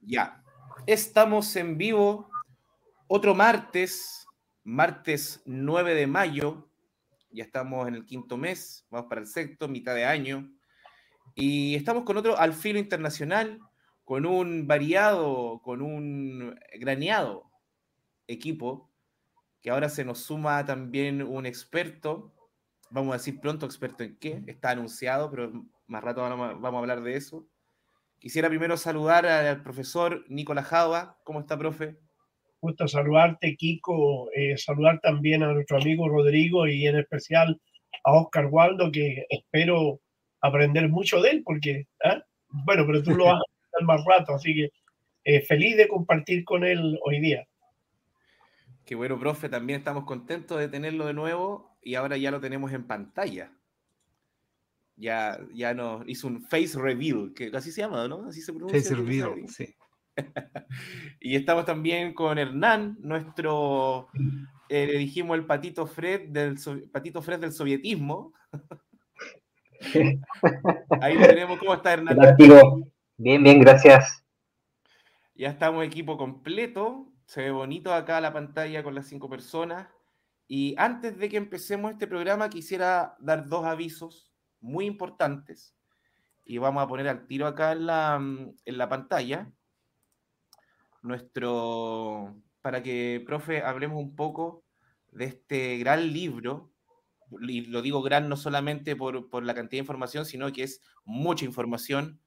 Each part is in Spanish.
Ya. Estamos en vivo otro martes, martes 9 de mayo. Ya estamos en el quinto mes, vamos para el sexto, mitad de año. Y estamos con otro al filo internacional, con un variado, con un graneado equipo, que ahora se nos suma también un experto, vamos a decir pronto experto en qué, está anunciado, pero más rato vamos a hablar de eso. Quisiera primero saludar al profesor Nicolás Java. ¿Cómo está, profe? Gusto saludarte, Kiko. Eh, saludar también a nuestro amigo Rodrigo y en especial a Oscar Waldo, que espero aprender mucho de él, porque, ¿ah? bueno, pero tú lo vas a más rato, así que eh, feliz de compartir con él hoy día. Qué bueno, profe, también estamos contentos de tenerlo de nuevo y ahora ya lo tenemos en pantalla ya, ya nos hizo un face reveal, que así se llama, ¿no? Así se pronuncia. Face reveal, sí. y estamos también con Hernán, nuestro, eh, le dijimos el patito Fred del, patito Fred del sovietismo. Ahí lo tenemos, ¿cómo está Hernán? Bien, bien, gracias. Ya estamos equipo completo, se ve bonito acá la pantalla con las cinco personas. Y antes de que empecemos este programa, quisiera dar dos avisos muy importantes y vamos a poner al tiro acá en la, en la pantalla nuestro, para que, profe, hablemos un poco de este gran libro, y lo digo gran no solamente por, por la cantidad de información, sino que es mucha información,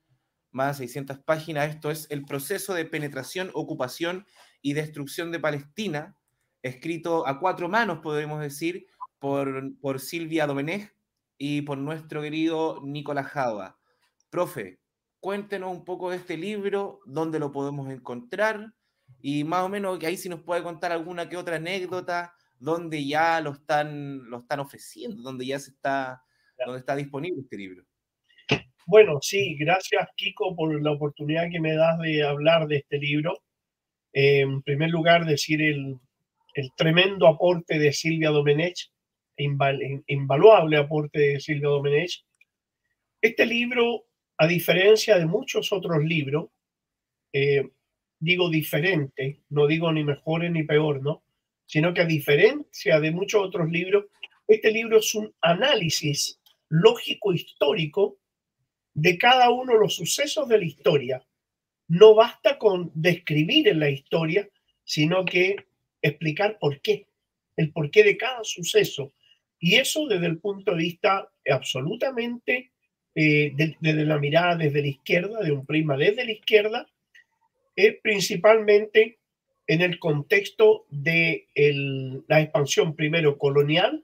más de 600 páginas. Esto es El proceso de penetración, ocupación y destrucción de Palestina, escrito a cuatro manos, podemos decir, por, por Silvia Domenech, y por nuestro querido Nicolás Java. Profe, cuéntenos un poco de este libro, dónde lo podemos encontrar y más o menos que ahí si nos puede contar alguna que otra anécdota donde ya lo están, lo están ofreciendo, donde ya se está, donde está disponible este libro. Bueno, sí, gracias Kiko por la oportunidad que me das de hablar de este libro. en primer lugar, decir el, el tremendo aporte de Silvia Domenech invaluable aporte de Silvia Domenech. Este libro, a diferencia de muchos otros libros, eh, digo diferente, no digo ni mejor ni peor, ¿no? Sino que a diferencia de muchos otros libros, este libro es un análisis lógico histórico de cada uno de los sucesos de la historia. No basta con describir en la historia, sino que explicar por qué, el porqué de cada suceso, y eso desde el punto de vista absolutamente, eh, desde la mirada desde la izquierda, de un prima desde la izquierda, es principalmente en el contexto de la expansión primero colonial,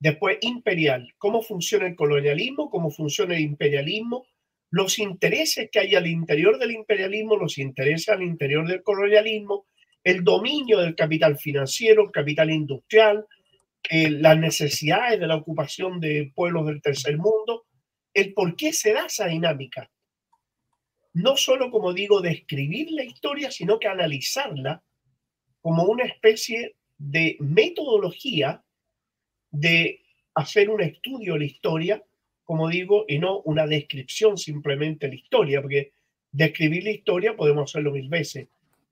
después imperial. ¿Cómo funciona el colonialismo? ¿Cómo funciona el imperialismo? Los intereses que hay al interior del imperialismo, los intereses al interior del colonialismo, el dominio del capital financiero, el capital industrial, las necesidades de la ocupación de pueblos del tercer mundo, el por qué se da esa dinámica. No solo, como digo, describir la historia, sino que analizarla como una especie de metodología de hacer un estudio de la historia, como digo, y no una descripción simplemente de la historia, porque describir la historia podemos hacerlo mil veces,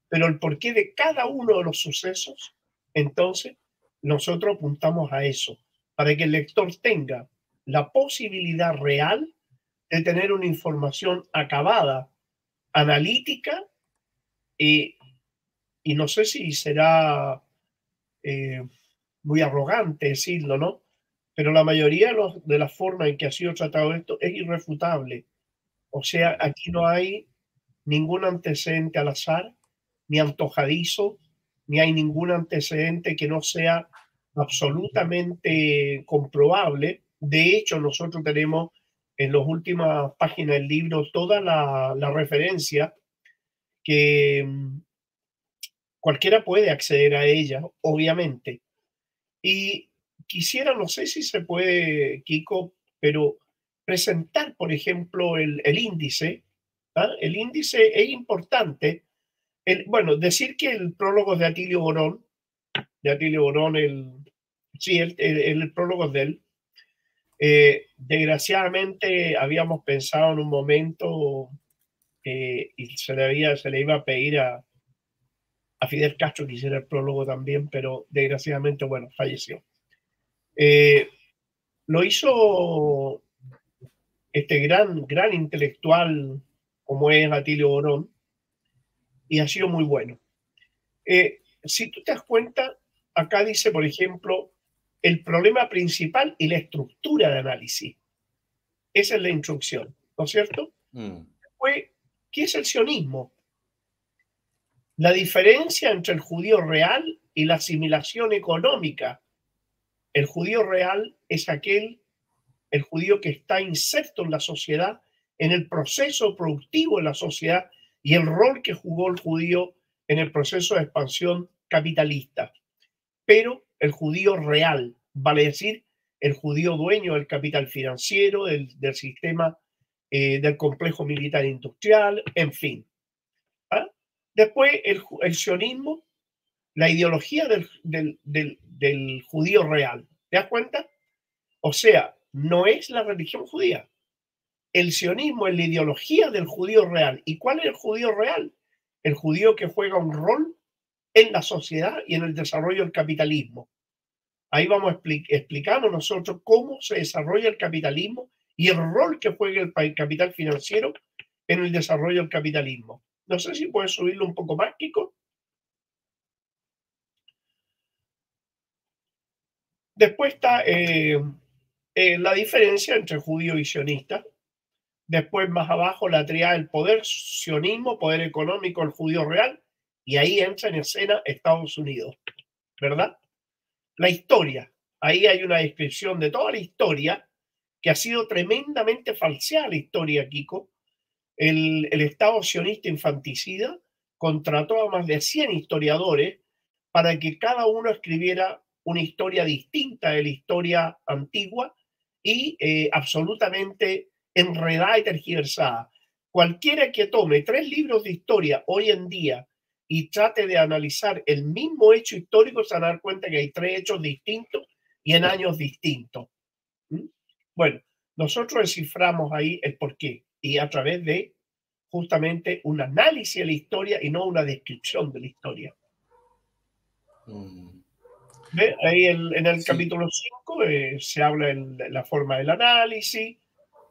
pero el porqué de cada uno de los sucesos, entonces, nosotros apuntamos a eso, para que el lector tenga la posibilidad real de tener una información acabada, analítica, y, y no sé si será eh, muy arrogante decirlo, ¿no? Pero la mayoría de, los, de las formas en que ha sido tratado esto es irrefutable. O sea, aquí no hay ningún antecedente al azar, ni antojadizo, ni hay ningún antecedente que no sea absolutamente comprobable. De hecho, nosotros tenemos en las últimas páginas del libro toda la, referencia que mm, cualquiera puede acceder a ella, obviamente. Y quisiera, no sé si se puede, Kiko, pero presentar, por ejemplo, el, índice. ¿ah? El índice es importante bueno, decir que el prólogo de Atilio Borón, de Atilio Borón, el, sí, el, el, prólogo de él, eh, desgraciadamente habíamos pensado en un momento eh, y se le, había, se le iba a pedir a, a Fidel Castro que hiciera el prólogo también, pero desgraciadamente, bueno, falleció. Eh, lo hizo este gran, gran intelectual como es Atilio Borón y ha sido muy bueno. Eh, si tú te das cuenta, acá dice, por ejemplo, el problema principal y la estructura de análisis. Esa es la instrucción, ¿no es cierto? Mm. ¿qué es el sionismo? La diferencia entre el judío real y la asimilación económica. El judío real es aquel, el judío que está inserto en la sociedad, en el proceso productivo de la sociedad y el rol que jugó el judío en el proceso de expansión capitalista. Pero el judío real, vale decir, el judío dueño del capital financiero, del, sistema eh, del complejo militar industrial, en fin. ¿Ah? Después, el, el, sionismo, la ideología del, del, del judío real. ¿Te das cuenta? O sea, no es la religión judía. El sionismo es la ideología del judío real. ¿Y cuál es el judío real? El judío que juega un rol en la sociedad y en el desarrollo del capitalismo. Ahí vamos explicamos nosotros cómo se desarrolla el capitalismo y el rol que juega el capital financiero en el desarrollo del capitalismo. No sé si puedes subirlo un poco más, Kiko. Después está eh, eh, la diferencia entre judío y sionista. Después, más abajo, la triada del poder, sionismo, poder económico, el judío real. Y ahí entra en escena Estados Unidos, ¿verdad? La historia. Ahí hay una descripción de toda la historia que ha sido tremendamente falseada la historia, Kiko. El, el Estado sionista infanticida contrató a más de 100 historiadores para que cada uno escribiera una historia distinta de la historia antigua y eh, absolutamente enredada y tergiversada. Cualquiera que tome tres libros de historia hoy en día y trate de analizar el mismo hecho histórico, se van a dar cuenta que hay tres hechos distintos y en años distintos. ¿Mm? Bueno, nosotros desciframos ahí el porqué y a través de justamente un análisis de la historia y no una descripción de la historia. Mm. Ahí en, el capítulo 5 eh, se habla de la forma del análisis,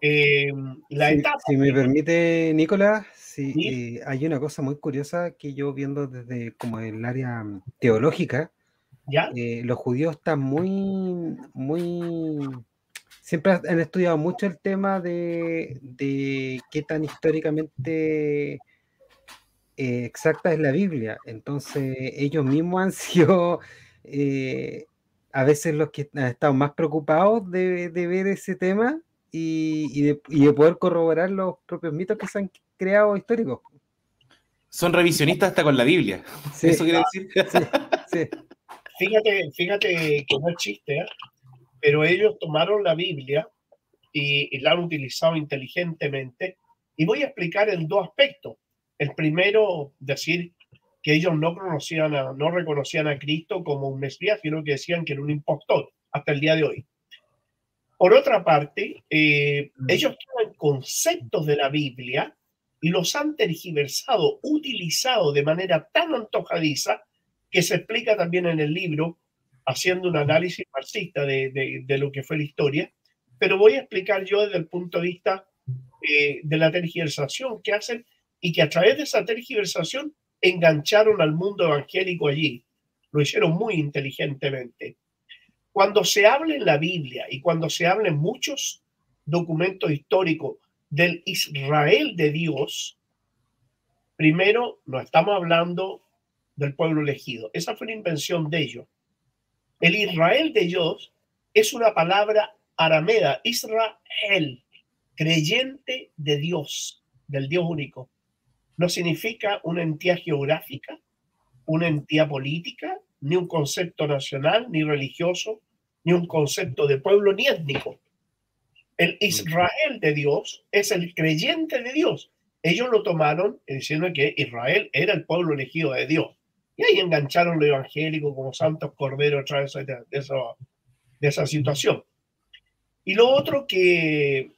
eh, la etapa. Si me permite, Nicolás, sí, eh, hay una cosa muy curiosa que yo viendo desde como el área teológica, ¿Ya? los judíos están muy, muy, siempre han estudiado mucho el tema de, de qué tan históricamente exacta es la Biblia. Entonces ellos mismos han sido eh, a veces los que han estado más preocupados de, ver ese tema y, de, poder corroborar los propios mitos que se han creado históricos. Son revisionistas hasta con la Biblia. ¿Eso quiere decir? Fíjate, fíjate que no es chiste, ¿eh? pero ellos tomaron la Biblia y, y, la han utilizado inteligentemente. Y voy a explicar en dos aspectos. El primero, decir que ellos no, conocían no reconocían a Cristo como un Mesías, sino que decían que era un impostor hasta el día de hoy. Por otra parte, eh, ellos tienen conceptos de la Biblia y los han tergiversado, utilizado de manera tan antojadiza que se explica también en el libro, haciendo un análisis marxista de, de, lo que fue la historia. Pero voy a explicar yo desde el punto de vista eh, de la tergiversación que hacen y que a través de esa tergiversación engancharon al mundo evangélico allí. Lo hicieron muy inteligentemente. Cuando se habla en la Biblia y cuando se habla en muchos documentos históricos del Israel de Dios, primero no estamos hablando del pueblo elegido. Esa fue una invención de ellos. El Israel de Dios es una palabra aramea, Israel, creyente de Dios, del Dios único no significa una entidad geográfica, una entidad política, ni un concepto nacional, ni religioso, ni un concepto de pueblo, ni étnico. El Israel de Dios es el creyente de Dios. Ellos lo tomaron diciendo que Israel era el pueblo elegido de Dios. Y ahí engancharon lo evangélico como santos corderos a través de, de esa situación. Y lo otro que,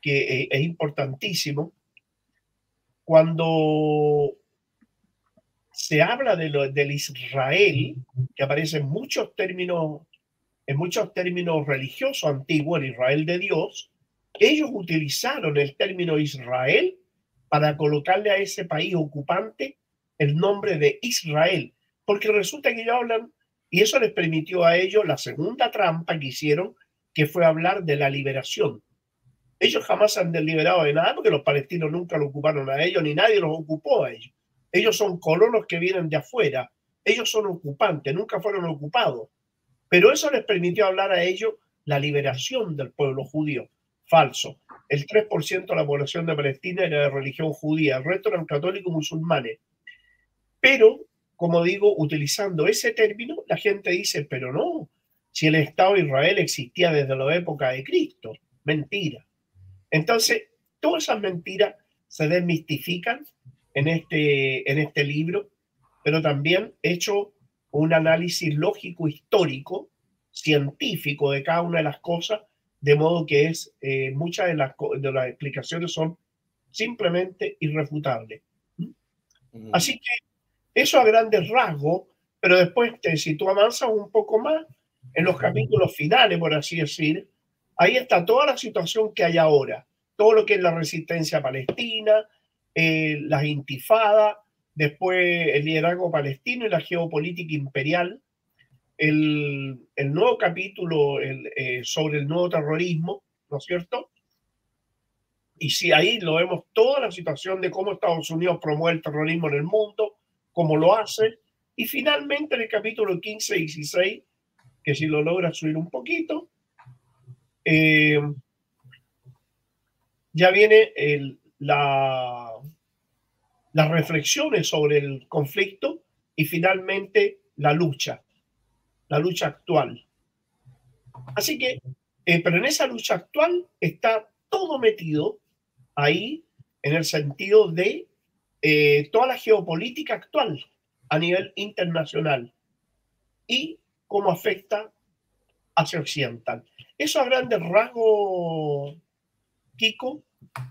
que es importantísimo cuando se habla de lo, del Israel, que aparece en muchos términos, en muchos términos religiosos antiguos, el Israel de Dios, ellos utilizaron el término Israel para colocarle a ese país ocupante el nombre de Israel, porque resulta que ellos hablan, y eso les permitió a ellos la segunda trampa que hicieron, que fue hablar de la liberación. Ellos jamás han deliberado de nada porque los palestinos nunca lo ocuparon a ellos, ni nadie los ocupó a ellos. Ellos son colonos que vienen de afuera, ellos son ocupantes, nunca fueron ocupados. Pero eso les permitió hablar a ellos la liberación del pueblo judío. Falso. El 3% de la población de Palestina era de religión judía, el resto eran católicos musulmanes. Pero, como digo, utilizando ese término, la gente dice, pero no, si el Estado de Israel existía desde la época de Cristo. Mentira. Entonces, todas esas mentiras se desmistifican en este, en este libro, pero también he hecho un análisis lógico, histórico, científico de cada una de las cosas, de modo que es eh, muchas de las, de las explicaciones son simplemente irrefutables. ¿Mm? Así que eso a grandes rasgos, pero después, si tú avanzas un poco más en los capítulos finales, por así decir, ahí está toda la situación que hay ahora, todo lo que es la resistencia palestina, eh, las intifadas, después el liderazgo palestino y la geopolítica imperial, el, nuevo capítulo eh, sobre el nuevo terrorismo, ¿no es cierto? Y si ahí lo vemos toda la situación de cómo Estados Unidos promueve el terrorismo en el mundo, cómo lo hace, y finalmente en el capítulo 15 y 16, que si lo logra subir un poquito, eh, ya viene el, la, las reflexiones sobre el conflicto y finalmente la lucha, la lucha actual. Así que, eh, pero en esa lucha actual está todo metido ahí en el sentido de eh, toda la geopolítica actual a nivel internacional y cómo afecta hacia occidental. Eso a grandes rasgos, Kiko,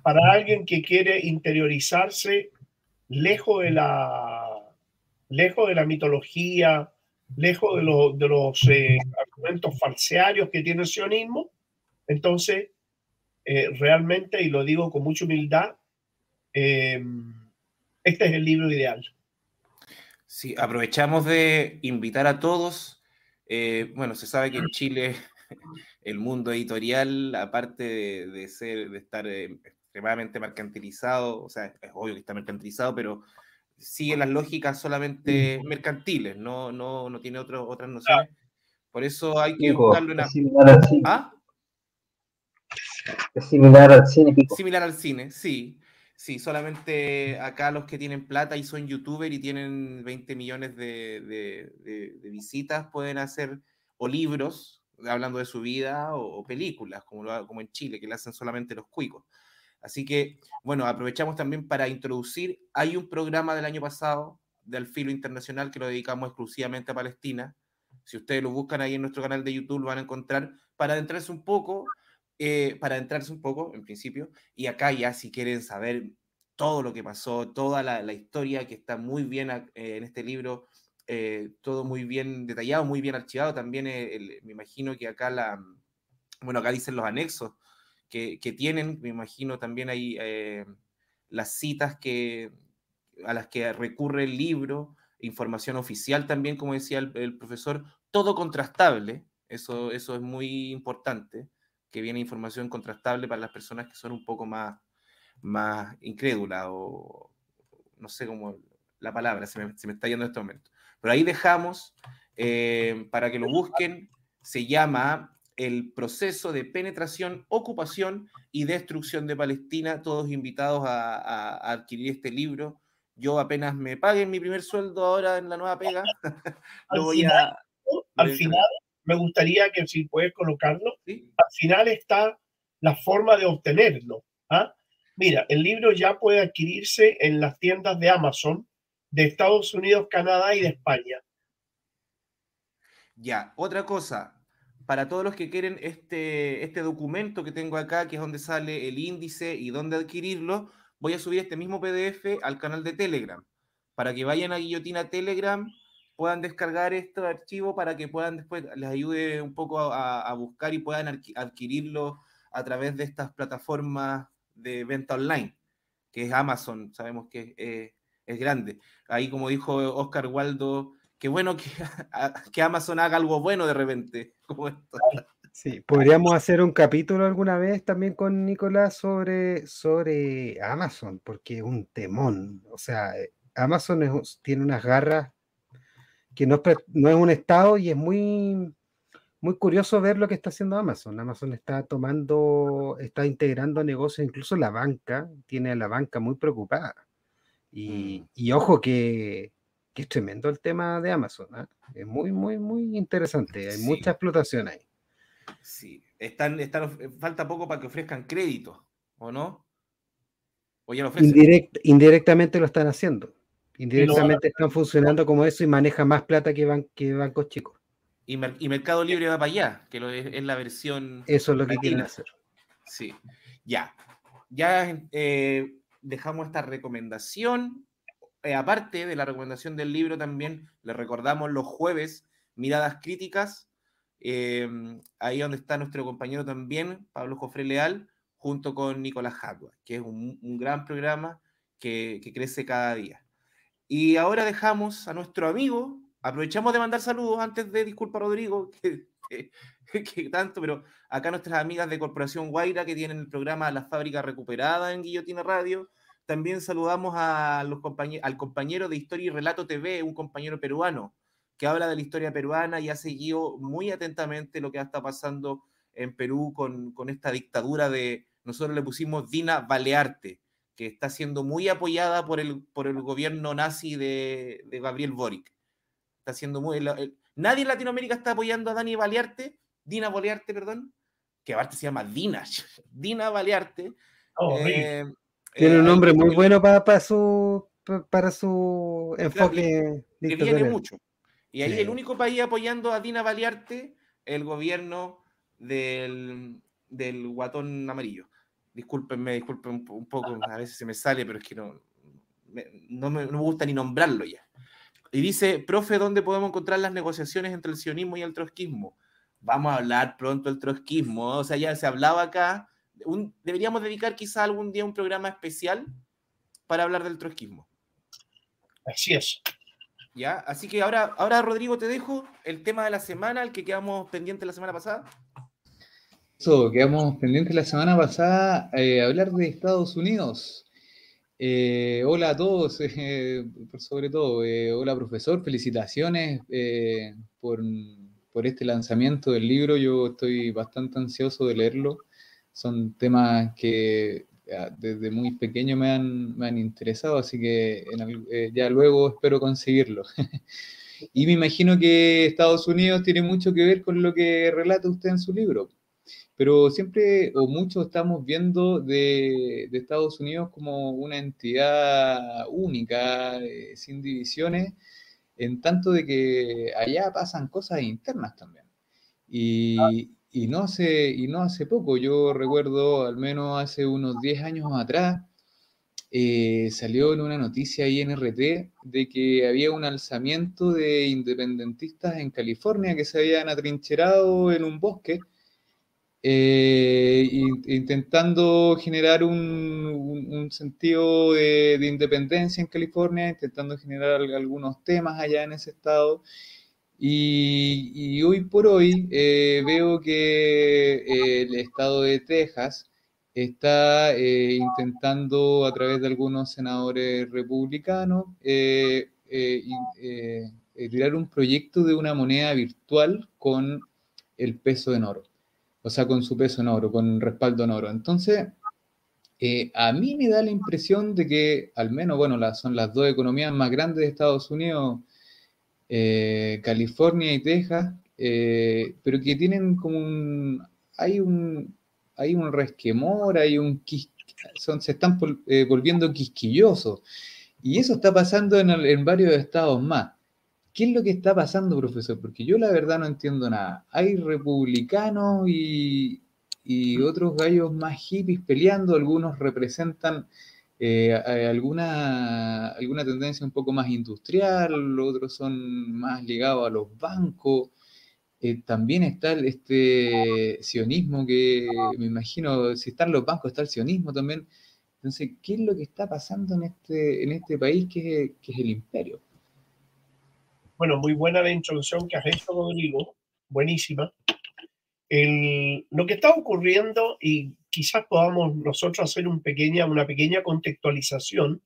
para alguien que quiere interiorizarse lejos de la, lejos de la mitología, lejos de, de los eh, argumentos falsearios que tiene el sionismo, entonces eh, realmente, y lo digo con mucha humildad, eh, este es el libro ideal. Sí, aprovechamos de invitar a todos. bueno, se sabe que en Chile el mundo editorial, aparte de, ser, de estar extremadamente mercantilizado, o sea, es obvio que está mercantilizado, pero sigue las lógicas solamente mercantiles, no, no, no tiene otro, otras nociones. Por eso hay que buscarlo en... Es similar al cine. ¿Ah? Es similar al cine, Similar al cine, sí. Sí, solamente acá los que tienen plata y son youtubers y tienen 20 millones de, de, de visitas pueden hacer o libros hablando de su vida o, películas, como, como en Chile, que le hacen solamente los cuicos. Así que, bueno, aprovechamos también para introducir, hay un programa del año pasado del Filo Internacional que lo dedicamos exclusivamente a Palestina. Si ustedes lo buscan ahí en nuestro canal de YouTube, lo van a encontrar para adentrarse un poco, eh, para adentrarse un poco, en principio, y acá ya si quieren saber todo lo que pasó, toda la, historia que está muy bien eh, en este libro, eh, todo muy bien detallado, muy bien archivado. También eh, me imagino que acá la, bueno, acá dicen los anexos que, tienen, me imagino también hay eh, las citas que, a las que recurre el libro, información oficial también, como decía el, profesor, todo contrastable, eso, eso es muy importante, que viene información contrastable para las personas que son un poco más, más incrédulas o no sé cómo la palabra se me, está yendo en este momento. Pero ahí dejamos eh, para que lo busquen. Se llama el proceso de penetración, ocupación y destrucción de Palestina. Todos invitados a, adquirir este libro. Yo apenas me paguen mi primer sueldo ahora en la nueva pega, lo voy a... Al final, me gustaría que si puedes colocarlo, al final está la forma de obtenerlo. ¿ah? Mira, el libro ya puede adquirirse en las tiendas de Amazon de Estados Unidos, Canadá y de España. Ya, otra cosa, para todos los que quieren este, este documento que tengo acá, que es donde sale el índice y dónde adquirirlo, voy a subir este mismo PDF al canal de Telegram, para que vayan a Guillotina Telegram, puedan descargar este archivo para que puedan después, les ayude un poco a, buscar y puedan adquirirlo a través de estas plataformas de venta online, que es Amazon, sabemos que es grande. Ahí, como dijo Oscar Waldo, qué bueno que, que Amazon haga algo bueno de repente, como esto. Sí, podríamos hacer un capítulo alguna vez también con Nicolás sobre, sobre Amazon, porque es un temón. O sea, eh, Amazon tiene unas garras que no, no, es un estado y es muy, muy curioso ver lo que está haciendo Amazon. Amazon está tomando, está integrando negocios, incluso la banca, tiene a la banca muy preocupada. Y, mm. y ojo que, que, es tremendo el tema de Amazon. ¿ah? Es muy, muy, muy interesante. Hay mucha explotación ahí. Sí, están, están, falta poco para que ofrezcan crédito, ¿o no? ¿O ya lo ofrecen? indirectamente lo están haciendo. Indirectamente están funcionando como eso y manejan más plata que, bancos chicos. Y, Mercado Libre va para allá, que es, la versión. Eso es lo que quieren hacer. Sí, ya. Ya eh, dejamos esta recomendación. Eh, aparte de la recomendación del libro, también le recordamos los jueves miradas críticas Em, ahí donde está nuestro compañero también, Pablo Jofre Leal, junto con Nicolás Jadua, que es un, gran programa que, crece cada día. Y ahora dejamos a nuestro amigo, aprovechamos de mandar saludos antes de, disculpa Rodrigo, que, tanto, pero acá nuestras amigas de Corporación Guaira que tienen el programa La Fábrica Recuperada en Guillotina Radio. También saludamos a los al compañero de Historia y Relato TV, un compañero peruano, que habla de la historia peruana y ha seguido muy atentamente lo que está pasando en Perú con, esta dictadura de, nosotros le pusimos Dina Balearte, que está siendo muy apoyada por el, por el gobierno nazi de, Gabriel Boric. Está siendo muy... nadie en Latinoamérica está apoyando a Dani Balearte, Dina Balearte, perdón, que aparte se llama Dina, Dina Balearte. Oh, eh, Tiene un eh, nombre muy bueno para, para su para su enfoque. que viene mucho. Y ahí el único país apoyando a Dina Balearte, el gobierno del, guatón amarillo. Discúlpenme, disculpen un, poco, a veces se me sale, pero es que no me, no me, gusta ni nombrarlo ya. Y dice, profe, ¿dónde podemos encontrar las negociaciones entre el sionismo y el trotskismo? Vamos a hablar pronto del trotskismo, o sea, ya se hablaba acá. Deberíamos dedicar quizá algún día un programa especial para hablar del trotskismo. Así es. ¿Ya? Así que ahora, ahora, Rodrigo, te dejo el tema de la semana, el que quedamos pendientes la semana pasada. Eso, quedamos pendientes la semana pasada, eh, hablar de Estados Unidos. Eh, hola a todos, eh, sobre todo. hola, profesor, felicitaciones por, por este lanzamiento del libro. Yo estoy bastante ansioso de leerlo. Son temas que desde muy pequeño me han, me han interesado, así que eh, ya luego espero conseguirlo. y me imagino que Estados Unidos tiene mucho que ver con lo que relata usted en su libro. Pero siempre o mucho estamos viendo de, de Estados Unidos como una entidad única, eh, sin divisiones, en tanto de que allá pasan cosas internas también. Y, y no hace, y no hace poco, yo recuerdo al menos hace unos 10 años atrás, eh, salió en una noticia ahí en RT de que había un alzamiento de independentistas en California que se habían atrincherado en un bosque, eh, intentando generar un, sentido de, de, independencia en California, intentando generar algunos temas allá en ese estado. Y, hoy por hoy eh, veo que eh, el estado de Texas está eh, intentando a través de algunos senadores republicanos tirar un proyecto de una moneda virtual con el peso en oro, o sea, con su peso en oro, con respaldo en oro. Entonces, a mí me da la impresión de que al menos, bueno, las, son las dos economías más grandes de Estados Unidos eh, California y Texas, eh, pero que tienen como un, hay un, hay un resquemor, hay un, son, se están eh, volviendo quisquillosos. Y eso está pasando en, varios estados más. ¿Qué es lo que está pasando, profesor? Porque yo la verdad no entiendo nada. Hay republicanos y, y otros gallos más hippies peleando, algunos representan Eh, alguna, alguna tendencia un poco más industrial, otros son más ligados a los bancos. Eh, también está este sionismo que me imagino, si están los bancos, está el sionismo también. Entonces, ¿qué es lo que está pasando en este, en este país que, que es el imperio? Bueno, muy buena la introducción que has hecho, Rodrigo. Buenísima. Lo que está ocurriendo, y quizás podamos nosotros hacer una pequeña contextualización,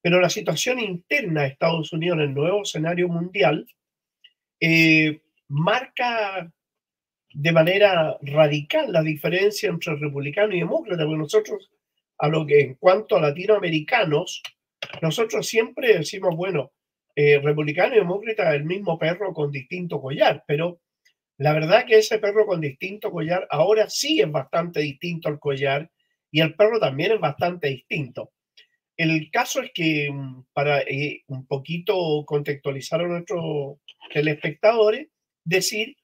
pero la situación interna de Estados Unidos en el nuevo escenario mundial eh, marca de manera radical la diferencia entre republicano y demócrata, porque nosotros, a lo que en cuanto a latinoamericanos, nosotros siempre decimos, bueno, eh, republicano y demócrata el mismo perro con distinto collar, pero la verdad que ese perro con distinto collar ahora sí es bastante distinto al collar y el perro también es bastante distinto. El caso es que mm, para eh, un poquito contextualizar a nuestros telespectadores, decir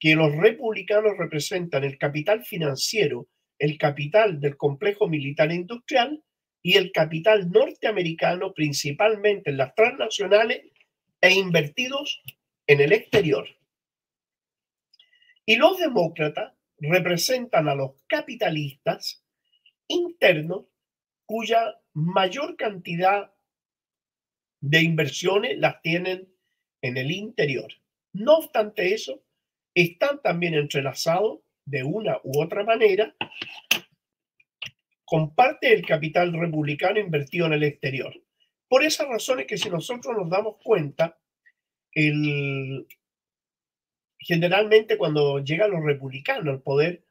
que los republicanos representan el capital financiero, el capital del complejo militar industrial y el capital norteamericano, principalmente en las transnacionales e invertidos en el exterior. Y los demócratas representan a los capitalistas internos cuya mayor cantidad de inversiones las tienen en el interior. No obstante eso, están también entrelazados de una u otra manera con parte del capital republicano invertido en el exterior. Por esa razón es que si nosotros nos damos cuenta, el, generalmente cuando llegan los republicanos al poder,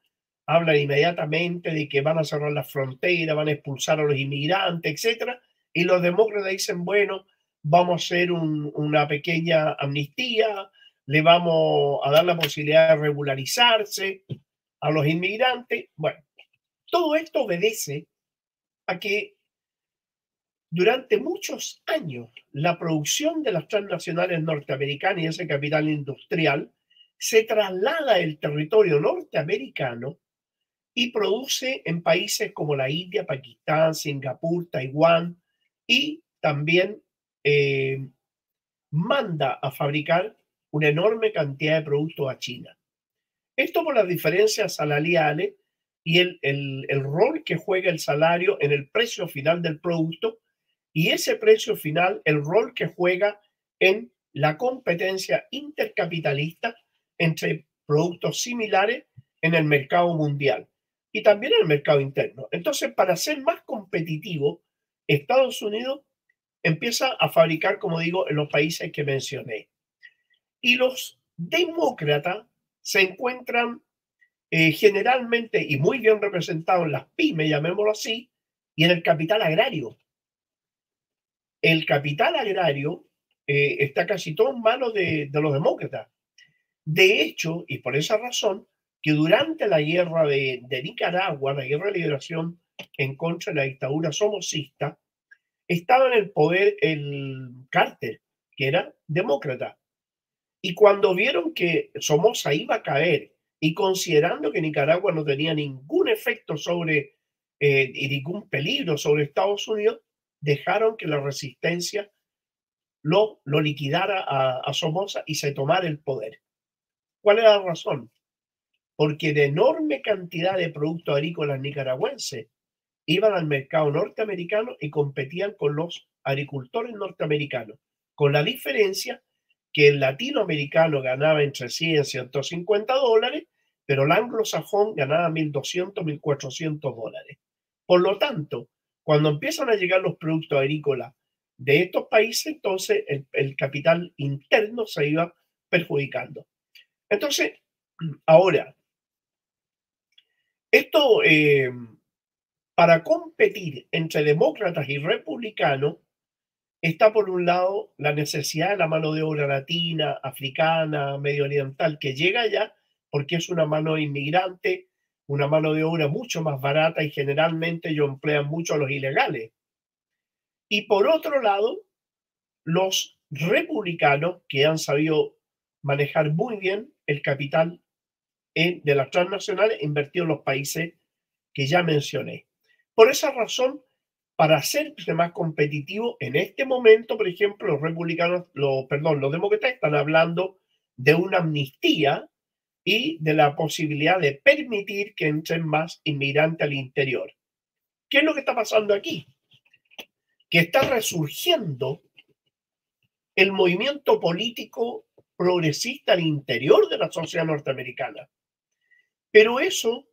hablan inmediatamente de que van a cerrar la frontera, van a expulsar a los inmigrantes, etc. Y los demócratas dicen, bueno, vamos a hacer una pequeña amnistía, le vamos a dar la posibilidad de regularizarse a los inmigrantes. Bueno, todo esto obedece a que durante muchos años la producción de las transnacionales norteamericanas y ese capital industrial se traslada del territorio norteamericano y produce en países como la India, Pakistán, Singapur, Taiwán y también eh, manda a fabricar una enorme cantidad de productos a China. Esto por las diferencias salariales y el, el, rol que juega el salario en el precio final del producto y ese precio final, el rol que juega en la competencia intercapitalista entre productos similares en el mercado mundial y también en el mercado interno. Entonces, para ser más competitivo, Estados Unidos empieza a fabricar, como digo, en los países que mencioné. Y los demócratas se encuentran eh, generalmente y muy bien representados en las pymes, llamémoslo así, y en el capital agrario. El capital agrario eh, está casi todo en manos de, de los demócratas. De hecho, y por esa razón, que durante la guerra de, Nicaragua, la guerra de liberación en contra de la dictadura somocista, estaba en el poder el Carter, que era demócrata. Y cuando vieron que Somoza iba a caer y considerando que Nicaragua no tenía ningún efecto sobre eh, y ningún peligro sobre Estados Unidos, dejaron que la resistencia lo, lo liquidara a, a Somoza y se tomara el poder. ¿Cuál es la razón? Porque de enorme cantidad de productos agrícolas nicaragüenses iban al mercado norteamericano y competían con los agricultores norteamericanos, con la diferencia que el latinoamericano ganaba entre 100 y 150 dólares, pero el anglosajón ganaba 1.200, 1.400 dólares. Por lo tanto, cuando empiezan a llegar los productos agrícolas de estos países, entonces el capital interno se iba perjudicando. Entonces, ahora, esto, eh, para competir entre demócratas y republicanos, está por un lado la necesidad de la mano de obra latina, africana, medio oriental, que llega allá porque es una mano inmigrante, una mano de obra mucho más barata y generalmente ellos emplean mucho a los ilegales. Y por otro lado, los republicanos que han sabido manejar muy bien el capital en, de las transnacionales invertido en los países que ya mencioné. Por esa razón, para hacerse más competitivo. En este momento, por ejemplo, los republicanos, los, perdón, los demócratas están hablando de una amnistía y de la posibilidad de permitir que entren más inmigrantes al interior. ¿Qué es lo que está pasando aquí? Que está resurgiendo el movimiento político progresista al interior de la sociedad norteamericana. Pero eso,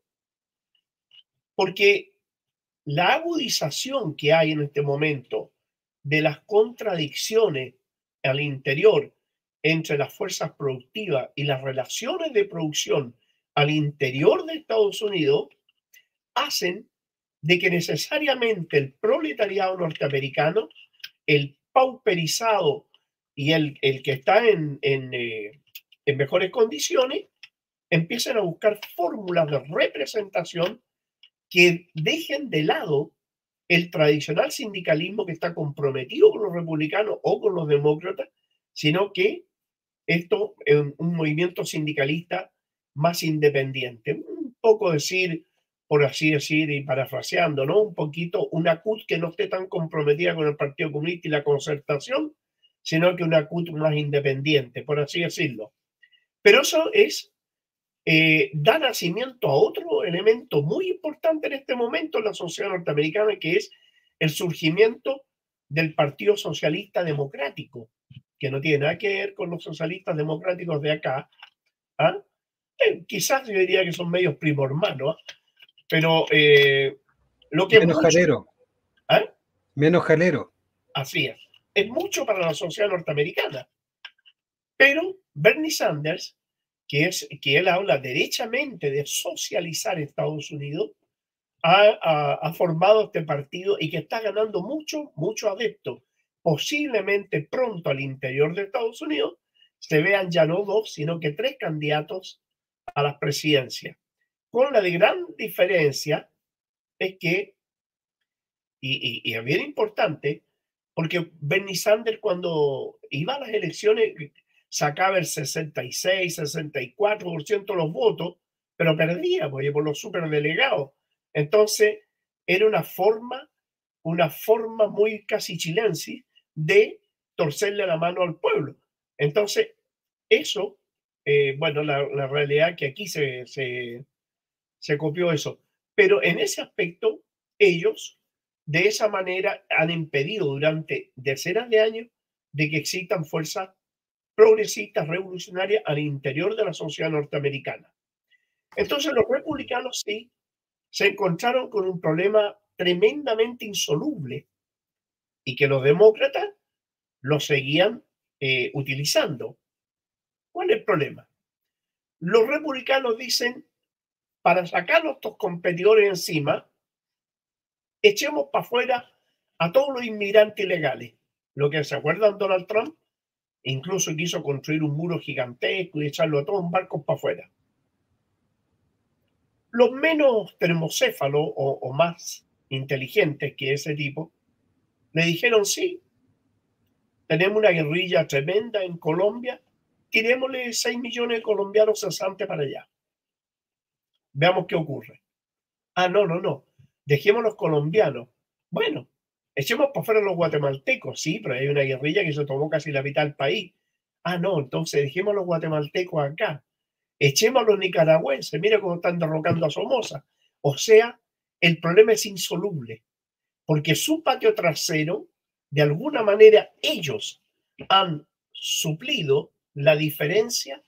porque la agudización que hay en este momento de las contradicciones al interior entre las fuerzas productivas y las relaciones de producción al interior de Estados Unidos hacen de que necesariamente el proletariado norteamericano, el pauperizado y el, el que está en, en, eh, en mejores condiciones, empiecen a buscar fórmulas de representación que dejen de lado el tradicional sindicalismo que está comprometido con los republicanos o con los demócratas, sino que esto es un movimiento sindicalista más independiente. Un poco decir, por así decir, y parafraseando, ¿no? Un poquito una CUT que no esté tan comprometida con el Partido Comunista y la concertación, sino que una CUT más independiente, por así decirlo. Pero eso es eh, da nacimiento a otro elemento muy importante en este momento en la sociedad norteamericana, que es el surgimiento del Partido Socialista Democrático, que no tiene nada que ver con los socialistas democráticos de acá. ¿ah? Eh, quizás yo diría que son medios primo hermanos, ¿ah? pero eh, lo que... Menos jalero. ¿ah? Menos jalero. Así es. Es mucho para la sociedad norteamericana. Pero Bernie Sanders que, es, que él habla derechamente de socializar Estados Unidos, ha, formado este partido y que está ganando mucho, mucho adepto. Posiblemente pronto al interior de Estados Unidos se vean ya no dos, sino que tres candidatos a las presidencias. Con la de gran diferencia es que, y, y, y es bien importante, porque Bernie Sanders cuando iba a las elecciones sacaba el 66, 64% de los votos, pero perdía pues, por los superdelegados. Entonces, era una forma, una forma muy casi chilense de torcerle la mano al pueblo. Entonces, eso, eh, bueno, la, la, realidad que aquí se, se, se copió eso. Pero en ese aspecto, ellos de esa manera han impedido durante decenas de años de que existan fuerzas progresista revolucionaria al interior de la sociedad norteamericana. Entonces los republicanos sí se encontraron con un problema tremendamente insoluble y que los demócratas lo seguían eh, utilizando. ¿Cuál es el problema? Los republicanos dicen, para sacar a nuestros competidores encima, echemos para afuera a todos los inmigrantes ilegales. Lo que se acuerdan Donald Trump incluso quiso construir un muro gigantesco y echarlo a todos en barcos para afuera. Los menos termocéfalos o, más inteligentes que ese tipo le dijeron sí, tenemos una guerrilla tremenda en Colombia, tirémosle 6 millones de colombianos cesantes para allá. Veamos qué ocurre. Ah, no, no, no. Dejemos los colombianos. Bueno, Echemos por fuera los guatemaltecos, sí, pero hay una guerrilla que se tomó casi la mitad del país. Ah, no, entonces dejemos los guatemaltecos acá. Echemos a los nicaragüenses, mira cómo están derrocando a Somoza. O sea, el problema es insoluble, porque su patio trasero, de alguna manera, ellos han suplido la diferencia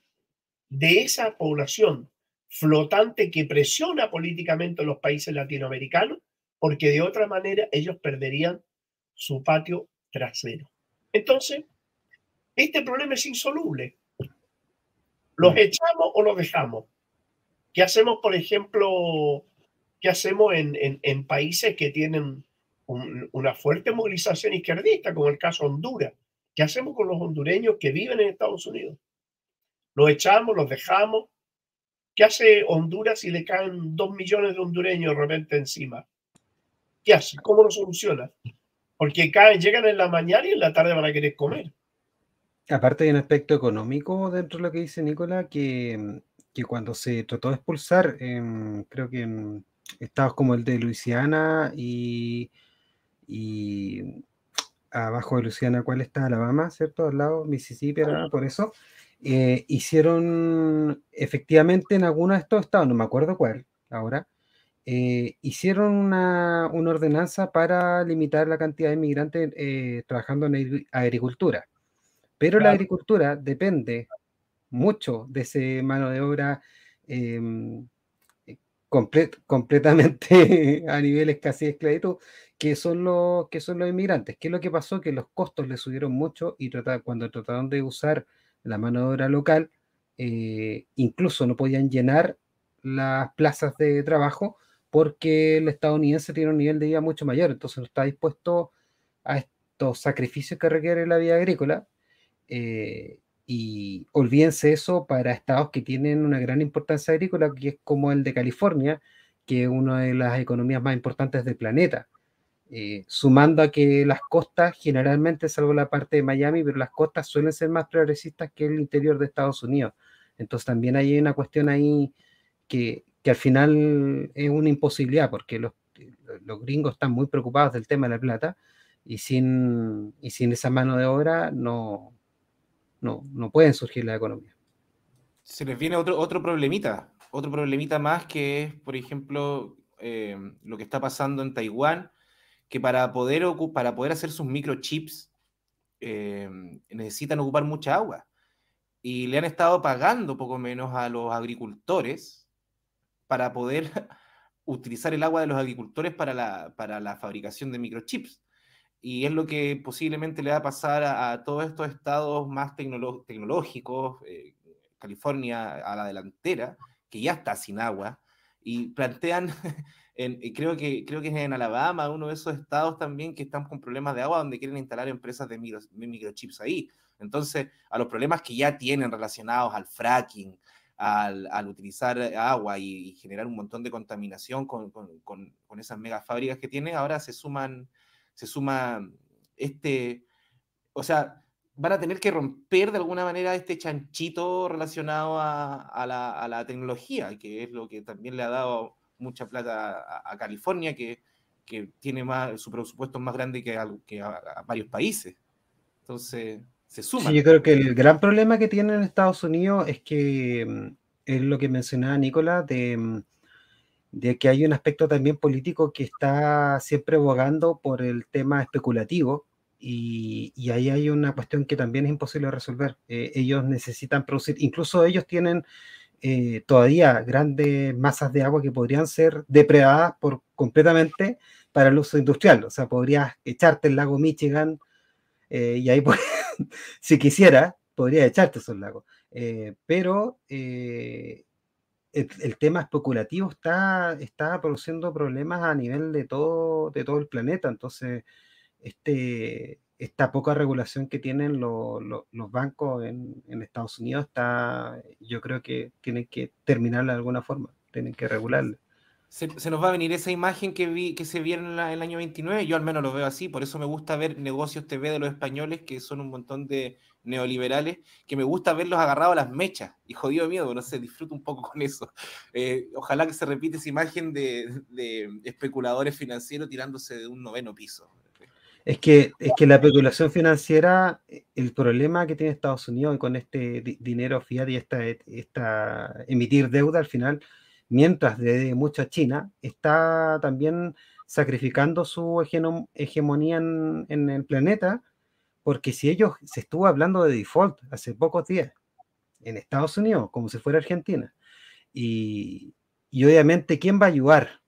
de esa población flotante que presiona políticamente a los países latinoamericanos porque de otra manera ellos perderían su patio trasero. Entonces, este problema es insoluble. ¿Los echamos o los dejamos? ¿Qué hacemos, por ejemplo, qué hacemos en, países que tienen una fuerte movilización izquierdista, como el caso de Honduras? ¿Qué hacemos con los hondureños que viven en Estados Unidos? ¿Los echamos, los dejamos? ¿Qué hace Honduras si le caen dos millones de hondureños de repente encima? ¿Qué hace? ¿Cómo lo soluciona? Porque caen, llegan en la mañana y en la tarde van a querer comer. Aparte hay un aspecto económico dentro de lo que dice Nicolás, que, cuando se trató de expulsar, creo que en estados como el de Luisiana y, y abajo de Luciana, ¿cuál está? Alabama, ¿cierto? Al lado, Mississippi, por eso. Eh, hicieron efectivamente en alguno de estos estados, no me acuerdo cuál ahora, eh, hicieron una, ordenanza para limitar la cantidad de inmigrantes eh, trabajando en agricultura. Pero la agricultura depende mucho de ese mano de obra em, completamente a niveles casi de esclavitud, que son, los, que son los inmigrantes. ¿Qué es lo que pasó? Que los costos le subieron mucho y cuando trataron de usar la mano de obra local, eh, incluso no podían llenar las plazas de trabajo porque el estadounidense tiene un nivel de vida mucho mayor, entonces no está dispuesto a estos sacrificios que requiere la vida agrícola. Eh, y olvídense eso para estados que tienen una gran importancia agrícola, que es como el de California, que es una de las economías más importantes del planeta. Eh, sumando a que las costas, generalmente, salvo la parte de Miami, pero las costas suelen ser más progresistas que el interior de Estados Unidos. Entonces también hay una cuestión ahí que, que al final es una imposibilidad, porque los, los, gringos están muy preocupados del tema de la plata y sin, y sin esa mano de obra no, no, no pueden surgir la economía. Se les viene otro, otro problemita, otro problemita más que es, por ejemplo, eh, lo que está pasando en Taiwán, que para poder, para poder hacer sus microchips eh, necesitan ocupar mucha agua. Y le han estado pagando poco menos a los agricultores para poder utilizar el agua de los agricultores para la, para la fabricación de microchips y es lo que posiblemente le va a pasar a, todos estos estados más tecnológicos, eh, California a la delantera, que ya está sin agua, y plantean, creo, que, creo que es en Alabama, uno de esos estados también que están con problemas de agua, donde quieren instalar empresas de, microchips ahí. Entonces, a los problemas que ya tienen relacionados al fracking, al, utilizar agua y, generar un montón de contaminación con, con, con, con esas megafábricas que tienen, ahora se suman se suma este, o sea, van a tener que romper de alguna manera este chanchito relacionado a, la, tecnología, que es lo que también le ha dado mucha plata a, California, que, tiene más, su presupuesto más grande que, a, varios países. Entonces, se suma. yo creo que el gran problema que tiene en Estados Unidos es que mm, es lo que mencionaba Nicolás, de mm, de que hay un aspecto también político que está siempre abogando por el tema especulativo y, ahí hay una cuestión que también es imposible resolver. Eh, ellos necesitan producir, incluso ellos tienen eh, todavía grandes masas de agua que podrían ser depredadas por, completamente para el uso industrial. O sea, podrías echarte el lago Michigan eh, y ahí, si quisiera, podría echarte esos lagos. pero el, tema especulativo está, está produciendo problemas a nivel de todo, de todo el planeta. Entonces, este, esta poca regulación que tienen los bancos en, Estados Unidos, está, yo creo que tienen que terminarla de alguna forma, tienen que regularla. Se, nos va a venir esa imagen que, vi, que se vieron en el año 29, yo al menos lo veo así, por eso me gusta ver negocios TV de los españoles, que son un montón de neoliberales, que me gusta verlos agarrados a las mechas, y jodido miedo, no sé, disfruto un poco con eso. Eh, ojalá que se repite esa imagen de, especuladores financieros tirándose de un noveno piso. Es que, es que la especulación financiera, el problema que tiene Estados Unidos con este dinero fiat y esta, esta emitir deuda al final mientras de mucha China está también sacrificando su hegemonía en, el planeta, porque si ellos, se estuvo hablando de default hace pocos días en Estados Unidos, como si fuera Argentina, y, obviamente, ¿quién va a ayudar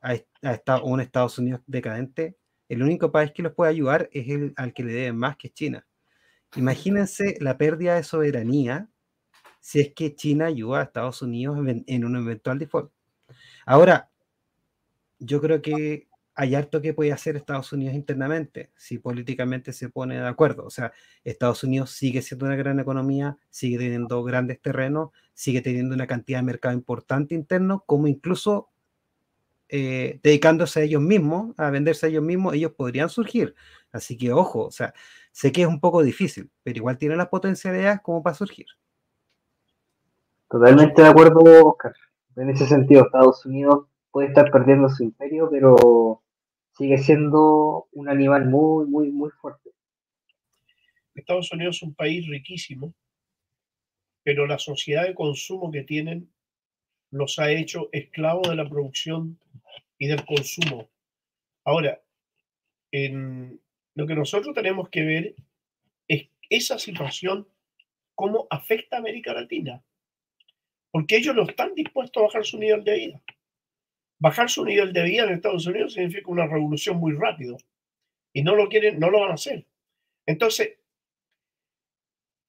a, a, un Estados Unidos decadente? El único país que los puede ayudar es el al que le deben más, que es China. Imagínense la pérdida de soberanía si es que China ayuda a Estados Unidos en, un eventual default. Ahora, yo creo que hay harto que puede hacer Estados Unidos internamente si políticamente se pone de acuerdo. O sea, Estados Unidos sigue siendo una gran economía, sigue teniendo grandes terrenos, sigue teniendo una cantidad de mercado importante interno, como incluso eh, dedicándose a ellos mismos, a venderse a ellos mismos, ellos podrían surgir. Así que ojo, o sea, sé que es un poco difícil, pero igual tiene las potencialidades como para surgir. Totalmente de acuerdo, Oscar. En ese sentido, Estados Unidos puede estar perdiendo su imperio, pero sigue siendo un animal muy, muy, muy fuerte. Estados Unidos es un país riquísimo, pero la sociedad de consumo que tienen los ha hecho esclavos de la producción y del consumo. Ahora, en lo que nosotros tenemos que ver es esa situación, cómo afecta a América Latina. Porque ellos no están dispuestos a bajar su nivel de vida. Bajar su nivel de vida en Estados Unidos significa una revolución muy rápido. Y no lo quieren, no lo van a hacer. Entonces,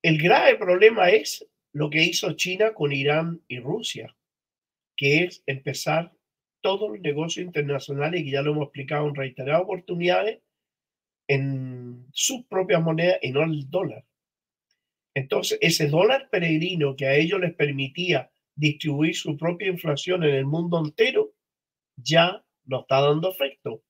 el grave problema es lo que hizo China con Irán y Rusia, que es empezar todos los negocios internacionales, que ya lo hemos explicado en reiteradas oportunidades, en sus propias monedas y no el dólar. Entonces, ese dólar peregrino que a ellos les permitía distribuir su propia inflación en el mundo entero, ya no está dando efecto.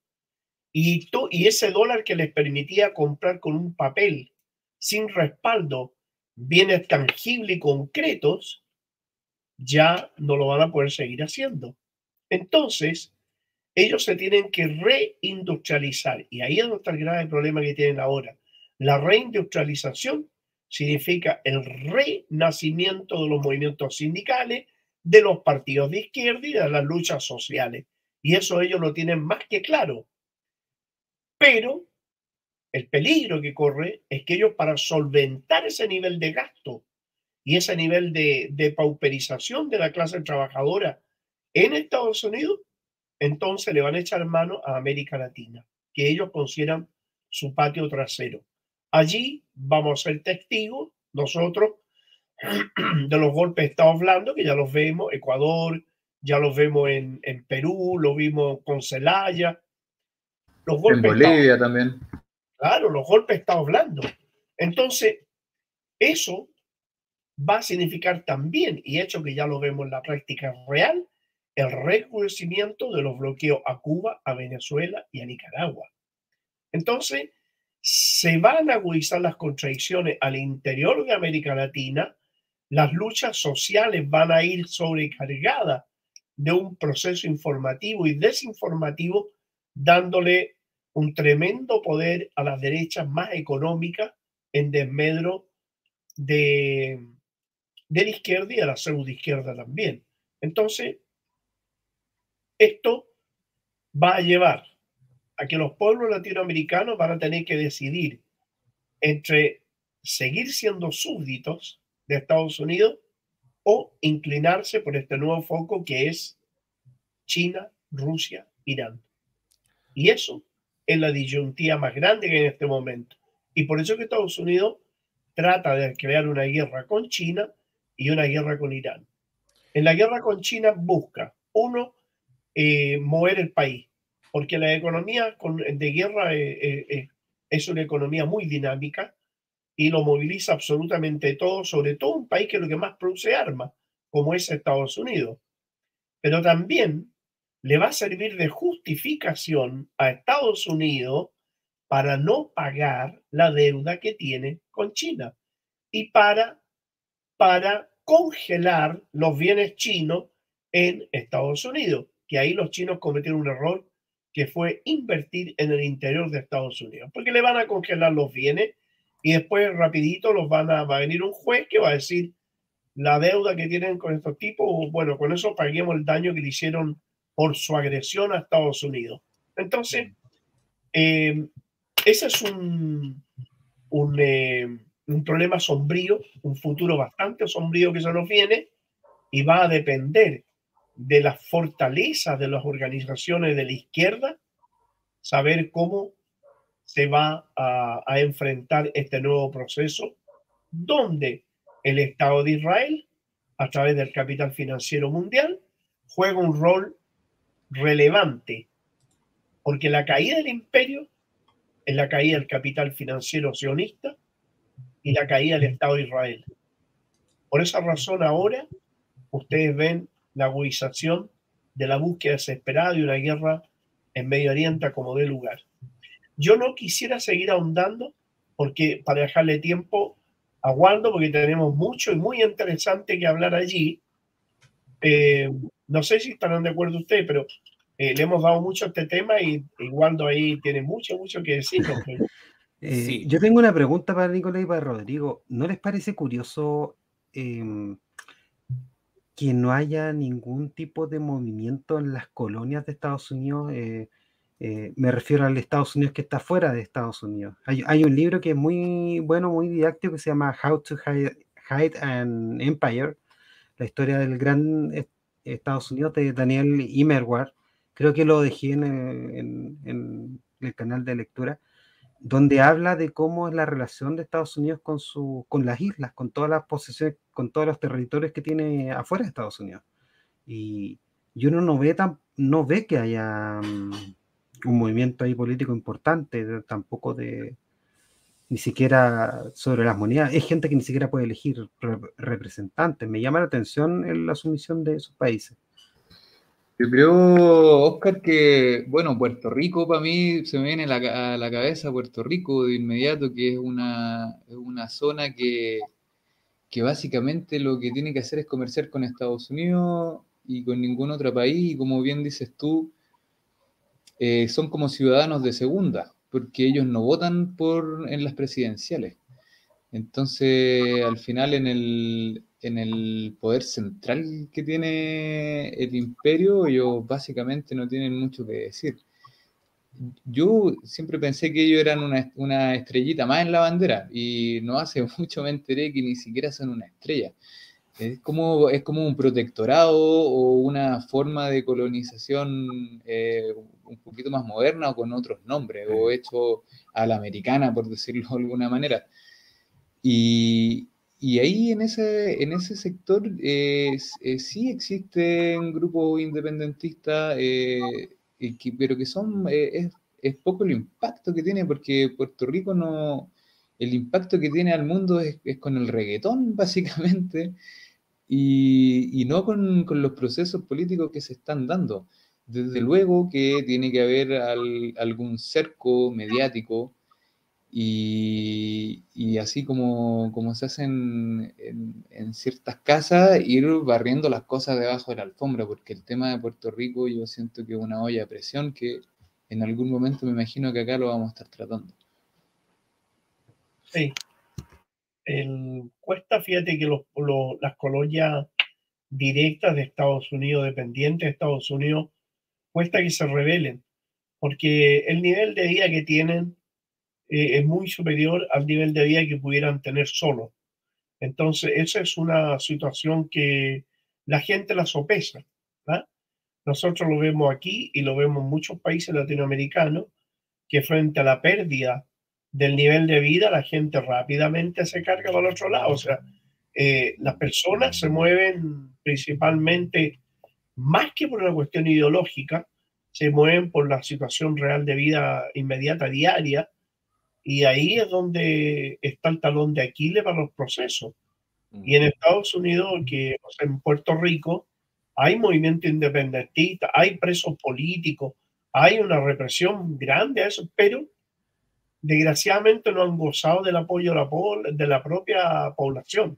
Y, y ese dólar que les permitía comprar con un papel sin respaldo bienes tangibles y concretos, ya no lo van a poder seguir haciendo. Entonces, ellos se tienen que reindustrializar. Y ahí es donde está el grave problema que tienen ahora. La reindustrialización significa el renacimiento de los movimientos sindicales, de los partidos de izquierda y de las luchas sociales. Y eso ellos lo tienen más que claro. Pero el peligro que corre es que ellos para solventar ese nivel de gasto y ese nivel de, de pauperización de la clase trabajadora en Estados Unidos, entonces le van a echar mano a América Latina, que ellos consideran su patio trasero. Allí vamos a ser testigos nosotros de los golpes de Estado hablando, que ya los vemos, Ecuador, ya los vemos en, en Perú, lo vimos con Celaya. Los golpes en Bolivia también. Claro, los golpes está hablando. Entonces, eso va a significar también, y hecho que ya lo vemos en la práctica real, el recrudecimiento de los bloqueos a Cuba, a Venezuela y a Nicaragua. Entonces, se van a agudizar las contradicciones al interior de América Latina, las luchas sociales van a ir sobrecargadas de un proceso informativo y desinformativo, dándole un tremendo poder a las derechas más económicas en desmedro de, de la izquierda y a la pseudo izquierda también. Entonces, esto va a llevar a que los pueblos latinoamericanos van a tener que decidir entre seguir siendo súbditos de Estados Unidos o inclinarse por este nuevo foco que es China, Rusia, Irán. Y eso es la disyuntía más grande que hay en este momento. Y por eso que Estados Unidos trata de crear una guerra con China y una guerra con Irán. En la guerra con China busca, uno, eh, mover el país, porque la economía de guerra eh, eh, es una economía muy dinámica y lo moviliza absolutamente todo, sobre todo un país que es lo que más produce armas, como es Estados Unidos. Pero también le va a servir de justificación a Estados Unidos para no pagar la deuda que tiene con China y para, para congelar los bienes chinos en Estados Unidos, que ahí los chinos cometieron un error que fue invertir en el interior de Estados Unidos, porque le van a congelar los bienes y después rapidito los van a, va a venir un juez que va a decir la deuda que tienen con estos tipos, bueno, con eso paguemos el daño que le hicieron por su agresión a Estados Unidos. Entonces, eh, ese es un, eh, un, problema sombrío, un futuro bastante sombrío que se nos viene y va a depender de la fortaleza de las organizaciones de la izquierda, saber cómo se va a, a enfrentar este nuevo proceso, donde el Estado de Israel, a través del capital financiero mundial, juega un rol relevante, porque la caída del imperio es la caída del capital financiero sionista y la caída del Estado de Israel. Por esa razón ahora ustedes ven la agudización de la búsqueda desesperada de una guerra en Medio Oriente como de lugar. Yo no quisiera seguir ahondando porque para dejarle tiempo aguando porque tenemos mucho y muy interesante que hablar allí. Eh, no sé si estarán de acuerdo ustedes, pero le hemos dado mucho a este tema y, igual ahí tiene mucho, mucho que decir. sí. Yo tengo una pregunta para Nicolás y para Rodrigo. ¿No les parece curioso em, que no haya ningún tipo de movimiento en las colonias de Estados Unidos? Eh, me refiero al Estados Unidos que está fuera de Estados Unidos. Hay, un libro que es muy bueno, muy didáctico, que se llama How to Hide, an Empire, la historia del gran Estados Unidos de Daniel Immerwahr. Creo que lo dejé en el, canal de lectura, donde habla de cómo es la relación de Estados Unidos con, su, con las islas, con todas las posesiones, con todos los territorios que tiene afuera de Estados Unidos. Y, y uno no ve, tan, no ve que haya mm, un movimiento ahí político importante, tampoco de ni siquiera sobre las monedas. Es gente que ni siquiera puede elegir representantes. Me llama la atención la sumisión de esos países. Yo creo, Oscar, que, bueno, Puerto Rico para mí se me viene a la, cabeza Puerto Rico de inmediato, que es una, una zona que, que básicamente lo que tiene que hacer es comerciar con Estados Unidos y con ningún otro país. Y como bien dices tú, eh, son como ciudadanos de segunda, porque ellos no votan por, en las presidenciales. Entonces, al final, en el, en el poder central que tiene el imperio, ellos básicamente no tienen mucho que decir. Yo siempre pensé que ellos eran una, una estrellita más en la bandera y no hace mucho me enteré que ni siquiera son una estrella. Es como, es como un protectorado o una forma de colonización eh, un poquito más moderna o con otros nombres, o hecho a la americana, por decirlo de alguna manera. Y, y ahí en ese, en ese sector eh, eh, sí existen grupos independentistas, pero que son, es, es, poco el impacto que tiene, porque Puerto Rico no, el impacto que tiene al mundo es, es con el reggaetón, básicamente y, no con, los procesos políticos que se están dando. Desde luego que tiene que haber algún cerco mediático y, así como, como, se hacen en, en, ciertas casas, ir barriendo las cosas debajo de la alfombra, porque el tema de Puerto Rico yo siento que es una olla de presión que en algún momento me imagino que acá lo vamos a estar tratando. Sí, el, cuesta, fíjate que las colonias directas de Estados Unidos, dependientes de Estados Unidos, cuesta que se rebelen, porque el nivel de vida que tienen eh, es muy superior al nivel de vida que pudieran tener solo. Entonces, esa es una situación que la gente la sopesa. Nosotros lo vemos aquí y lo vemos en muchos países latinoamericanos, que frente a la pérdida del nivel de vida, la gente rápidamente se carga para el otro lado. O sea, eh, las personas se mueven principalmente, más que por una cuestión ideológica, se mueven por la situación real de vida inmediata, diaria, y ahí es donde está el talón de Aquiles para los procesos. Y en Estados Unidos, que en Puerto Rico, hay movimiento independentista, hay presos políticos, hay una represión grande a eso, pero desgraciadamente no han gozado del apoyo de la, de la propia población.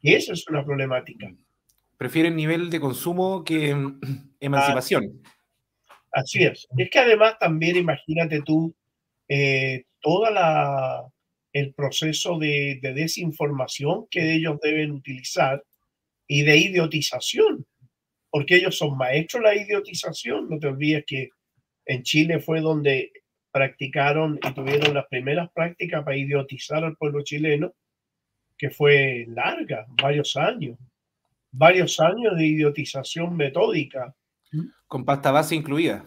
Y esa es una problemática. Prefieren nivel de consumo que emancipación. Así es. Es que además también imagínate tú eh, toda la el proceso de, de, desinformación que ellos deben utilizar y de idiotización, porque ellos son maestros de la idiotización. No te olvides que en Chile fue donde practicaron y tuvieron las primeras prácticas para idiotizar al pueblo chileno, que fue larga, varios años, varios años de idiotización metódica. Con pasta base incluida.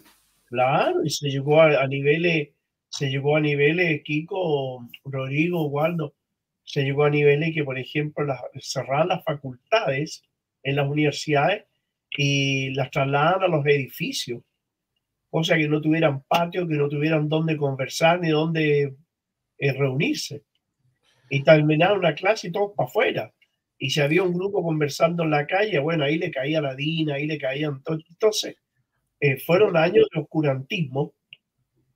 Claro, y se llegó a, niveles, se llegó a niveles, Kiko, Rodrigo, Waldo, se llegó a niveles que, por ejemplo, las, cerraban las facultades en las universidades y las trasladan a los edificios o sea, que no tuvieran patio, que no tuvieran dónde conversar ni dónde eh, reunirse. Y terminaron la clase y todos para afuera. Y si había un grupo conversando en la calle, bueno, ahí le caía la DINA, ahí le caían todos. Entonces, eh, fueron años de oscurantismo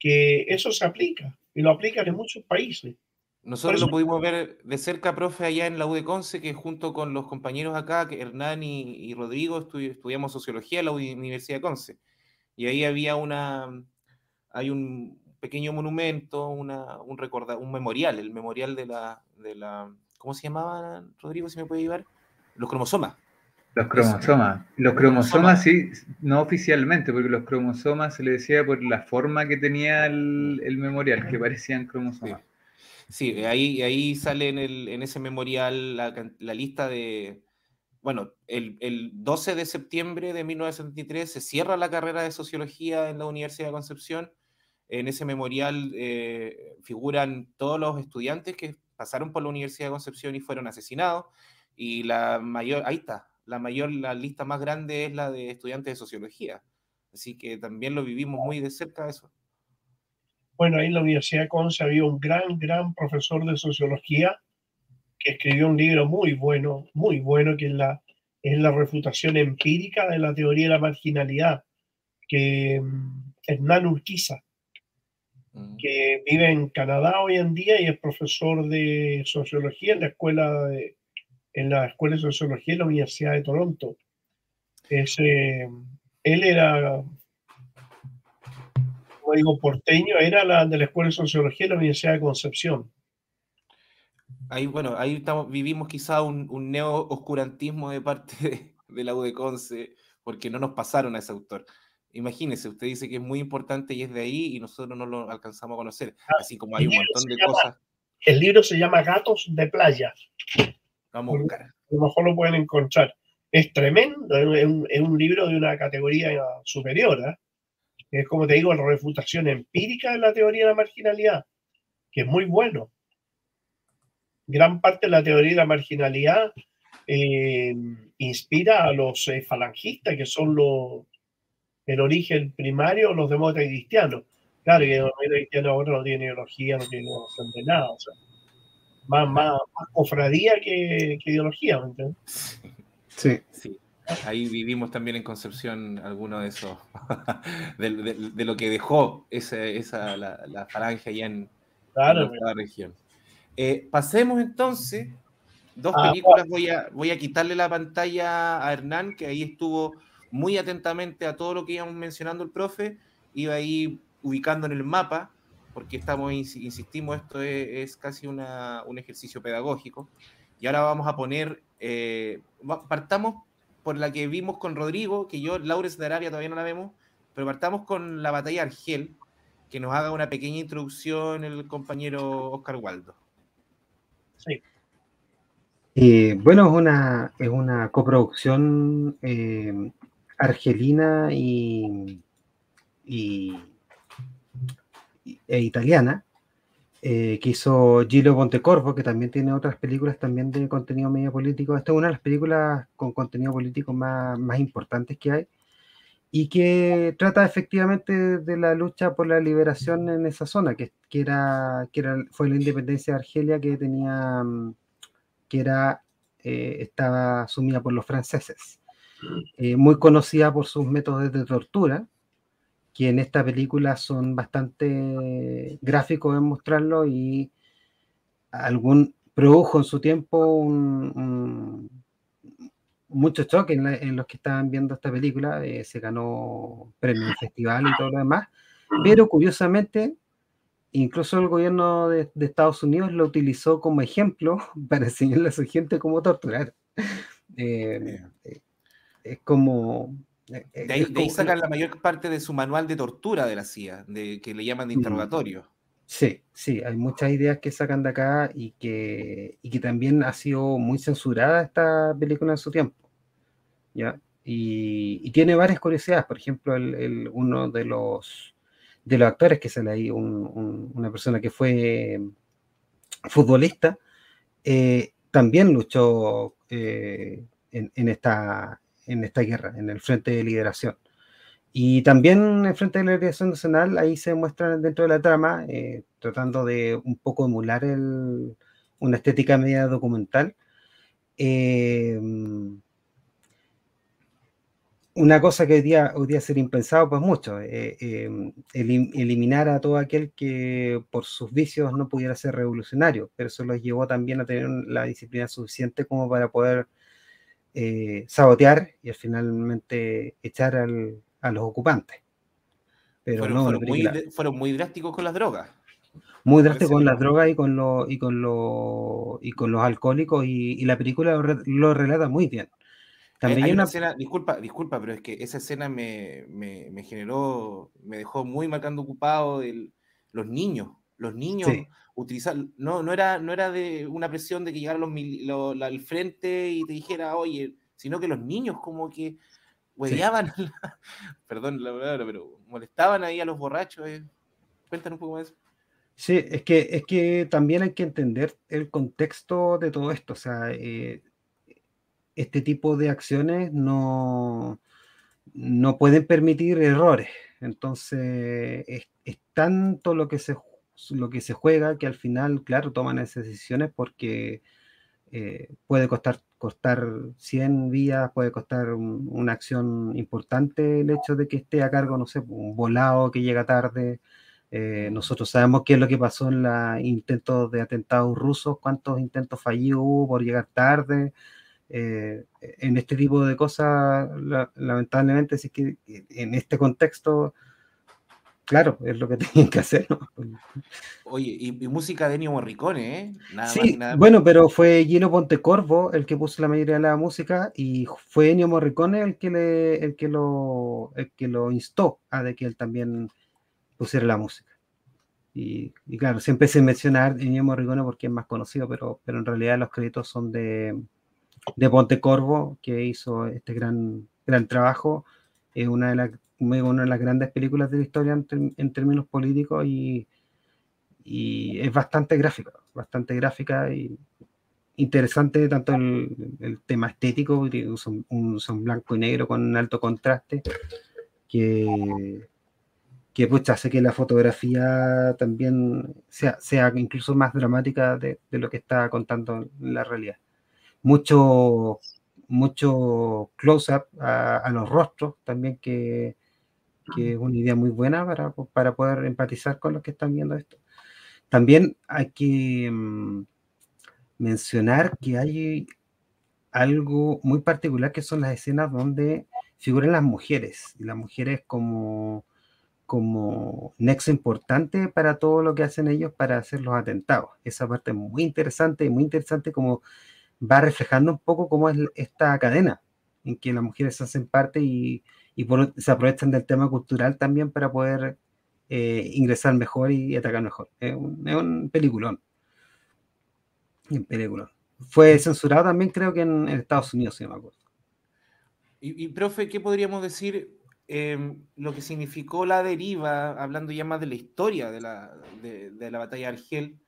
que eso se aplica y lo aplican en muchos países. Nosotros lo pudimos ver de cerca, profe, allá en la U de Conce, que junto con los compañeros acá, que Hernán y, Rodrigo, estudiamos sociología en la Universidad de Conce y ahí había una, hay un pequeño monumento, una, un, recorda, un memorial, el memorial de la, de la, ¿cómo se llamaba, Rodrigo, si me puede llevar? Los cromosomas. Los cromosomas. Los cromosomas sí, no oficialmente, porque los cromosomas se le decía por la forma que tenía el, memorial, que parecían cromosomas. Sí, ahí, ahí sale en, el, en ese memorial la, la lista de, bueno, el, el, 12 de septiembre de 1973 se cierra la carrera de sociología en la Universidad de Concepción. En ese memorial eh, figuran todos los estudiantes que pasaron por la Universidad de Concepción y fueron asesinados. Y la mayor, ahí está, la mayor, la lista más grande es la de estudiantes de sociología. Así que también lo vivimos muy de cerca eso. Bueno, ahí en la Universidad de Conce había un gran, gran profesor de sociología que escribió un libro muy bueno, muy bueno, que es la, es la refutación empírica de la teoría de la marginalidad, que mm, Hernán Urquiza, mm. que vive en Canadá hoy en día y es profesor de sociología en la escuela de, en la escuela de sociología de la Universidad de Toronto. Es, eh, él era, como digo, porteño, era la, de la escuela de sociología de la Universidad de Concepción ahí, bueno, ahí estamos, vivimos quizá un, un neo-oscurantismo de parte de, la UDECONCE, porque no nos pasaron a ese autor. Imagínese, usted dice que es muy importante y es de ahí y nosotros no lo alcanzamos a conocer, ah, así como hay un montón de cosas. El libro se llama Gatos de Playa. Vamos a buscar. A lo mejor lo pueden encontrar. Es tremendo, es un, libro de una categoría superior. ¿eh? Es como te digo, la refutación empírica de la teoría de la marginalidad, que es muy bueno gran parte de la teoría de la marginalidad eh, inspira a los eh, falangistas, que son los, el origen primario, los demócratas cristianos. Claro, que los cristianos ahora no tienen ideología, no tienen noción de nada. O sea, más, más, cofradía que, ideología, ¿me entiendes? Sí. sí. Ahí vivimos también en Concepción alguno de esos, de, lo que dejó esa, esa la, la falange allá en, en la región. Eh, pasemos entonces, dos ah, películas, voy a, voy a quitarle la pantalla a Hernán, que ahí estuvo muy atentamente a todo lo que íbamos mencionando el profe, iba ahí ubicando en el mapa, porque estamos, insistimos, esto es, casi una, un ejercicio pedagógico. Y ahora vamos a poner, eh, partamos por la que vimos con Rodrigo, que yo, Laures de Arabia todavía no la vemos, pero partamos con la batalla Argel, que nos haga una pequeña introducción el compañero Oscar Waldo. Sí. bueno, es una, es una coproducción eh, argelina y, e italiana eh, que hizo Gillo Pontecorvo, que también tiene otras películas también de contenido medio político. Esta es una de las películas con contenido político más, más importantes que hay y que trata efectivamente de la lucha por la liberación en esa zona, que, que, era, que era, fue la independencia de Argelia que tenía, mm, que era, eh, estaba asumida por los franceses. Eh, muy conocida por sus métodos de tortura, que en esta película son bastante gráficos en mostrarlo y algún produjo en su tiempo un mucho choque en, los que estaban viendo esta película, eh, se ganó premio en festival y todo lo demás, pero curiosamente, incluso el gobierno de, Estados Unidos lo utilizó como ejemplo para enseñarle a su gente cómo torturar. Eh, eh, es como... De ahí, sacan la mayor parte de su manual de tortura de la CIA, de, que le llaman de interrogatorio. Sí, sí, hay muchas ideas que sacan de acá y que, y que también ha sido muy censurada esta película en su tiempo. ¿ya? Y, tiene varias curiosidades, por ejemplo, el, uno de los, de los actores que sale ahí, una persona que fue futbolista, eh, también luchó eh, en, esta, en esta guerra, en el Frente de Liberación. Y también en el Frente de Liberación Nacional, ahí se muestra dentro de la trama, eh, tratando de un poco emular el, una estética media documental. Eh, una cosa que hoy día, hoy día sería impensado, pues mucho, eh, em, eliminar a todo aquel que por sus vicios no pudiera ser revolucionario, pero eso los llevó también a tener la disciplina suficiente como para poder eh, sabotear y finalmente echar a los ocupantes. Pero fueron, no, fueron, muy, fueron muy drásticos con las drogas. Muy drásticos con las drogas y con, lo, y con, lo, y con los alcohólicos y, la película lo, relata muy bien. También hay una, escena, disculpa, disculpa, pero es que esa escena me, me, generó, me dejó muy marcando ocupado el, los niños. Los niños utilizar, no, no era, no era de una presión de que llegaran los, al frente y te dijera, oye, sino que los niños como que hueveaban, perdón la palabra, pero molestaban ahí a los borrachos. Eh. Cuéntanos un poco más. Sí, es que, es que también hay que entender el contexto de todo esto. O sea, eh, este tipo de acciones no, no pueden permitir errores. Entonces, es, tanto lo que, se, lo que se juega que al final, claro, toman esas decisiones porque eh, puede costar, costar 100 vías, puede costar una acción importante el hecho de que esté a cargo, no sé, un volado que llega tarde. Eh, nosotros sabemos qué es lo que pasó en los intentos de atentados rusos, cuántos intentos fallidos hubo por llegar tarde. Eh, en este tipo de cosas, lamentablemente, sí que en este contexto, claro, es lo que tienen que hacer. Oye, y, música de Ennio Morricone, ¿eh? Nada sí, bueno, pero fue Gino Pontecorvo el que puso la mayoría de la música y fue Ennio Morricone el que, le, el que, lo, el que lo instó a de que él también pusiera la música. Y, claro, siempre se menciona Ennio Morricone porque es más conocido, pero, pero en realidad los créditos son de, de Pontecorvo, que hizo este gran, gran trabajo. Es una de, las, una de las grandes películas de la historia en, términos políticos y, y, es bastante gráfica, bastante gráfica y interesante tanto el, tema estético, son, un, son blanco y negro con un alto contraste, que, que pues, hace que la fotografía también sea, sea incluso más dramática de, de lo que está contando la realidad. Mucho, mucho close-up a, los rostros también, que, es una idea muy buena para, para, poder empatizar con los que están viendo esto. También hay que mm, mencionar que hay algo muy particular que son las escenas donde figuran las mujeres, y las mujeres como, como nexo importante para todo lo que hacen ellos para hacer los atentados. Esa parte es muy interesante, muy interesante como va reflejando un poco cómo es esta cadena en que las mujeres hacen parte y, se aprovechan del tema cultural también para poder eh, ingresar mejor y atacar mejor. Es un, peliculón. Un peliculón. Fue censurado también creo que en, Estados Unidos, si no me acuerdo. Y, profe, ¿qué podríamos decir em, lo que significó la deriva, hablando ya más de la historia de la, de la batalla de Argel,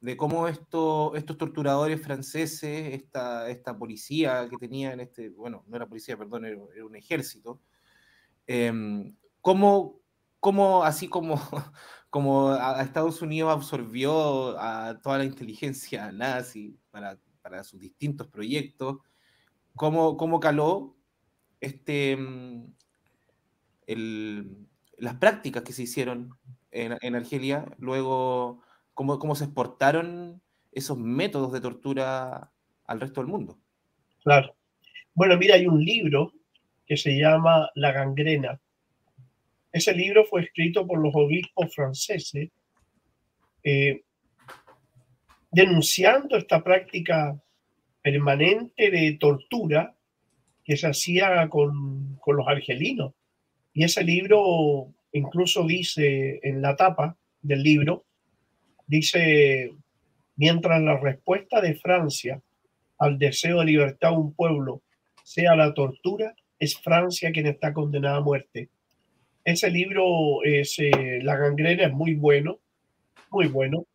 de cómo esto, estos torturadores franceses, esta, esta policía que tenían, este, bueno, no era policía, perdón, era, un ejército, eh, cómo, cómo, así como, como a Estados Unidos absorbió a toda la inteligencia nazi para, para sus distintos proyectos, cómo, cómo caló este, em, el, las prácticas que se hicieron en, en Argelia, luego cómo, se exportaron esos métodos de tortura al resto del mundo. Claro. Bueno, mira, hay un libro que se llama La gangrena. Ese libro fue escrito por los obispos franceses eh, denunciando esta práctica permanente de tortura que se hacía con, con, los argelinos. Y ese libro incluso dice en la tapa del libro Dice, mientras la respuesta de Francia al deseo de libertad de un pueblo sea la tortura, es Francia quien está condenada a muerte. Ese libro, es, eh, La gangrena, es muy bueno, muy bueno.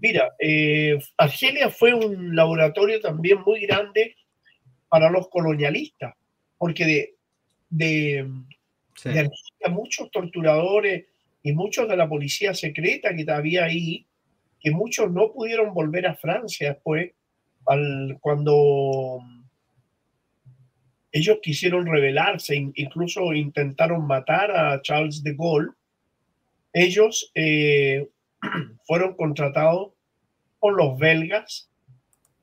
Mira, eh, Argelia fue un laboratorio también muy grande para los colonialistas, porque de, de, de Argelia muchos torturadores y muchos de la policía secreta que había ahí que muchos no pudieron volver a Francia después, al, cuando ellos quisieron rebelarse, incluso intentaron matar a Charles de Gaulle. Ellos eh, fueron contratados por los belgas,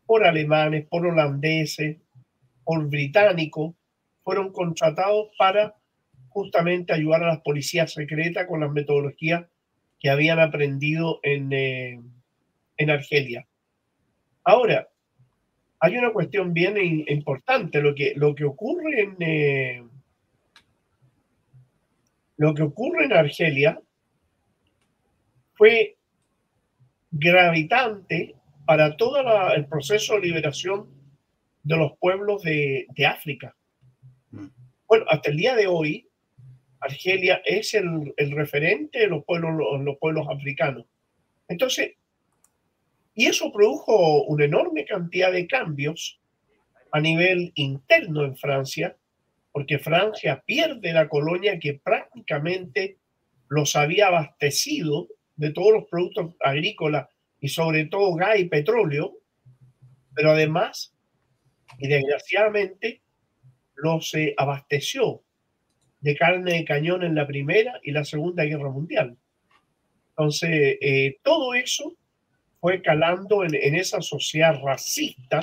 por alemanes, por holandeses, por británicos, fueron contratados para justamente ayudar a las policías secretas con las metodologías que habían aprendido en, eh, en Argelia. Ahora, hay una cuestión bien importante. Lo que, lo que ocurre en eh, lo que ocurre en Argelia fue gravitante para todo el proceso de liberación de los pueblos de, África. Mm. Bueno, hasta el día de hoy, Argelia es el, referente de los pueblos, los pueblos africanos. Entonces, y eso produjo una enorme cantidad de cambios a nivel interno en Francia, porque Francia pierde la colonia que prácticamente los había abastecido de todos los productos agrícolas y sobre todo gas y petróleo, pero además, y desgraciadamente, los eh, abasteció de carne de cañón en la Primera y la Segunda Guerra Mundial. Entonces, eh, todo eso fue calando en, esa sociedad racista,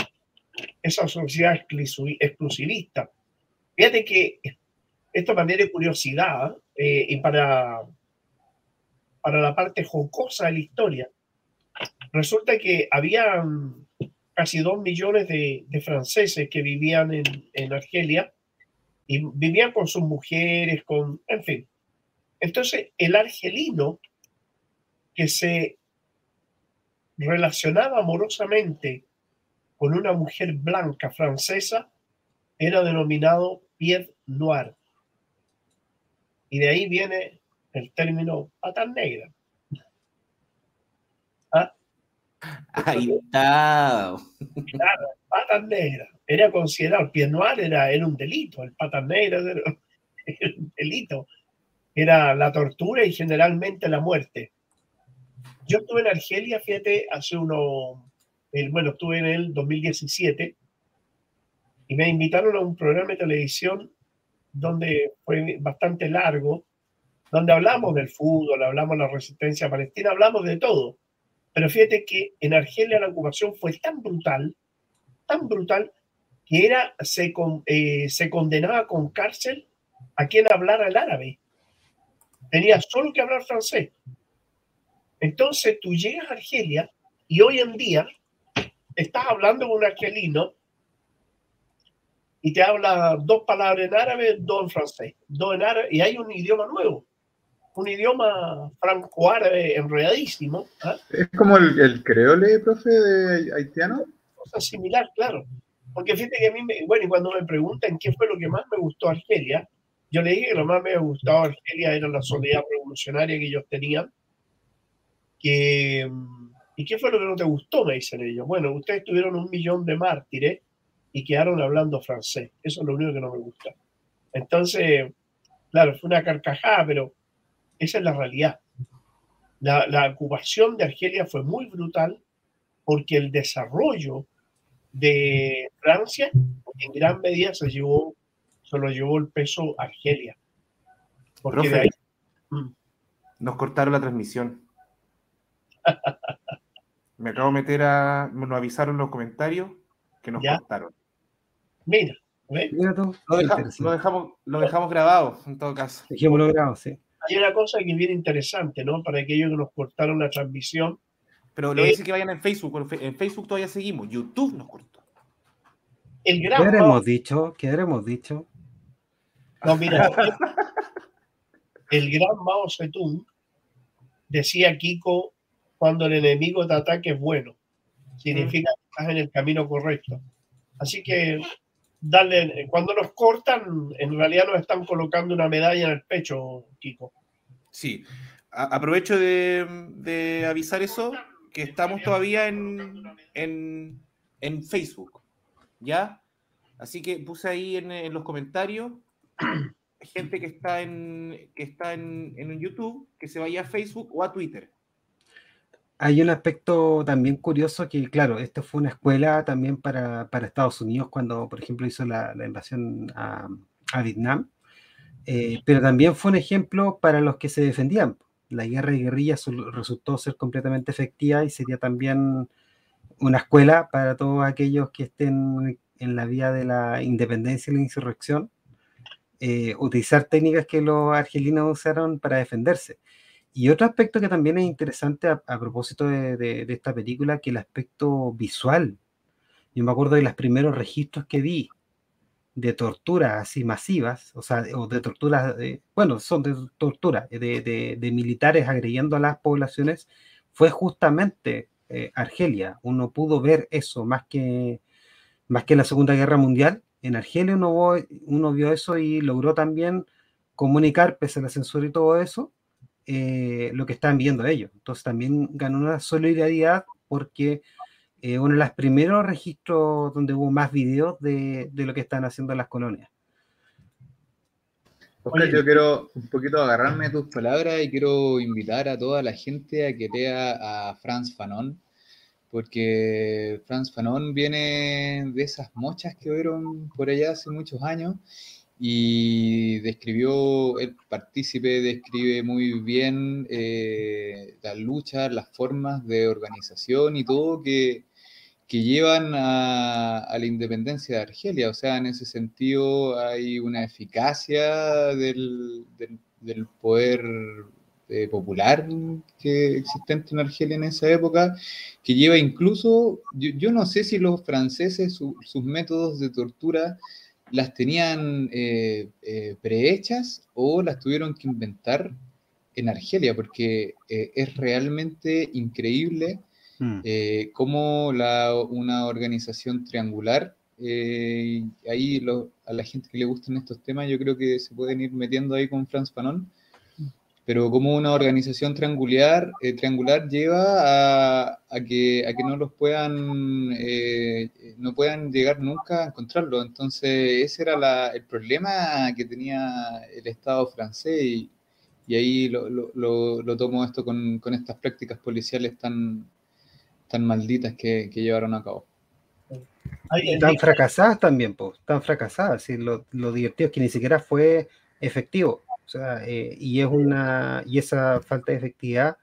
esa sociedad exclusivista. Fíjate que esto manera de curiosidad eh, y para, para la parte jocosa de la historia, resulta que había casi dos millones de, franceses que vivían en, en, Argelia y vivían con sus mujeres, con, en fin. Entonces, el argelino que se relacionaba amorosamente con una mujer blanca francesa era denominado pied noir. Y de ahí viene el término patas negra. ¿Ah? Ahí está. Claro, patas negras. Era considerado, el pied noir era, era un delito, el patas negras era un delito. Era la tortura y generalmente la muerte. Yo estuve en Argelia, fíjate, hace uno, bueno, estuve en el 2017 y me invitaron a un programa de televisión donde fue bastante largo, donde hablamos del fútbol, hablamos de la resistencia palestina, hablamos de todo. Pero fíjate que en Argelia la ocupación fue tan brutal, tan brutal, que era, se, eh, se condenaba con cárcel a quien hablara el árabe. Tenía solo que hablar francés. Entonces tú llegas a Argelia y hoy en día estás hablando con un argelino y te habla dos palabras en árabe, dos en francés, dos en árabe, y hay un idioma nuevo, un idioma franco-árabe enredadísimo. ¿ah? Es como el, el, creole, profe, de haitiano. Cosa similar, claro. Porque fíjate que a mí, me, bueno, y cuando me preguntan qué fue lo que más me gustó Argelia, yo le dije que lo más me gustaba Argelia era la soledad revolucionaria que ellos tenían, ¿y qué fue lo que no te gustó? Me dicen ellos. Bueno, ustedes tuvieron un millón de mártires y quedaron hablando francés. Eso es lo único que no me gusta. Entonces, claro, fue una carcajada, pero esa es la realidad. La, la ocupación de Argelia fue muy brutal porque el desarrollo de Francia en gran medida se llevó, se lo llevó el peso Argelia. Porque mm. Nos cortaron la transmisión. Me acabo de meter a. Nos avisaron los comentarios que nos cortaron. Mira, lo, dejamos, lo dejamos grabado, en todo caso. Dejémoslo grabado, sí. Hay una cosa que bien interesante, ¿no? Para aquellos que nos cortaron la transmisión. Pero lo eh, dice que vayan en Facebook. En Facebook todavía seguimos. YouTube nos cortó. El gran ¿Qué habremos dicho? ¿Qué habremos dicho? No, mira. el gran Mao Zedong decía Kiko cuando el enemigo te ataque es bueno. Significa que estás en el camino correcto. Así que dale, cuando nos cortan, en realidad nos están colocando una medalla en el pecho, Kiko. Sí. aprovecho de, avisar eso, que estamos todavía en, en, Facebook. ¿Ya? Así que puse ahí en, los comentarios gente que está en que está en, en YouTube, que se vaya a Facebook o a Twitter hay un aspecto también curioso que, claro, esto fue una escuela también para, Estados Unidos cuando, por ejemplo, hizo la, invasión a, Vietnam, eh, pero también fue un ejemplo para los que se defendían. La guerra de guerrillas resultó ser completamente efectiva y sería también una escuela para todos aquellos que estén en la vía de la independencia y la insurrección. eh, utilizar técnicas que los argelinos usaron para defenderse. Y otro aspecto que también es interesante a, propósito de, esta película, que el aspecto visual. Yo me acuerdo de los primeros registros que vi de torturas así masivas, o sea, o de torturas, bueno, son de tortura, de, de, militares agrediendo a las poblaciones, fue justamente eh, Argelia. Uno pudo ver eso más que, más que en la Segunda Guerra Mundial. En Argelia uno, uno vio eso y logró también comunicar, pese a la censura y todo eso, eh, lo que están viendo ellos. Entonces también ganó una solidaridad porque eh, uno de los primeros registros donde hubo más videos de, de lo que están haciendo las colonias. Oscar, yo quiero un poquito agarrarme de tus palabras y quiero invitar a toda la gente a que lea a Franz Fanon, porque Franz Fanon viene de esas mochas que vieron por allá hace muchos años y describió, el partícipe describe muy bien eh, las luchas, las formas de organización y todo que, que llevan a, la independencia de Argelia. O sea, en ese sentido hay una eficacia del, del, poder eh, popular que existente en Argelia en esa época, que lleva incluso, yo, no sé si los franceses sus métodos de tortura las tenían eh, eh, prehechas o las tuvieron que inventar en Argelia, porque es realmente increíble Mm. Eh, como una organización triangular, eh, ahí a la gente que le gustan estos temas, yo creo que se pueden ir metiendo ahí con Franz Fanon, pero como una organización triangular, eh, triangular lleva a, que, a que no los puedan, no puedan llegar nunca a encontrarlo. Entonces, ese era el problema que tenía el Estado francés y, ahí lo, tomo esto con, con estas prácticas policiales tan, tan malditas que, llevaron a cabo. Y tan fracasadas también, pues, tan fracasadas. y lo, divertido es que ni siquiera fue efectivo. O sea, eh, y es una, y esa falta de efectividad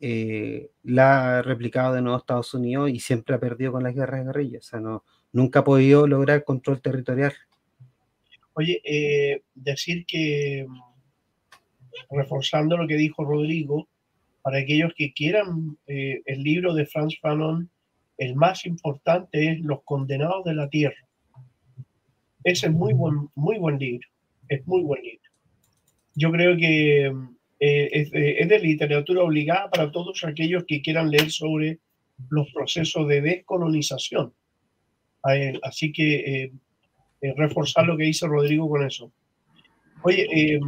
eh, la ha replicado de nuevo Estados Unidos y siempre ha perdido con las guerras de guerrillas. O sea, no, nunca ha podido lograr control territorial. Oye, eh, decir que, reforzando lo que dijo Rodrigo, para aquellos que quieran el libro de Franz Fanon, el más importante es Los Condenados de la Tierra. Ese es muy buen, muy buen libro, es muy buen libro. Yo creo que eh, es, de literatura obligada para todos aquellos que quieran leer sobre los procesos de descolonización. Así que eh, reforzar lo que dice Rodrigo con eso. Oye,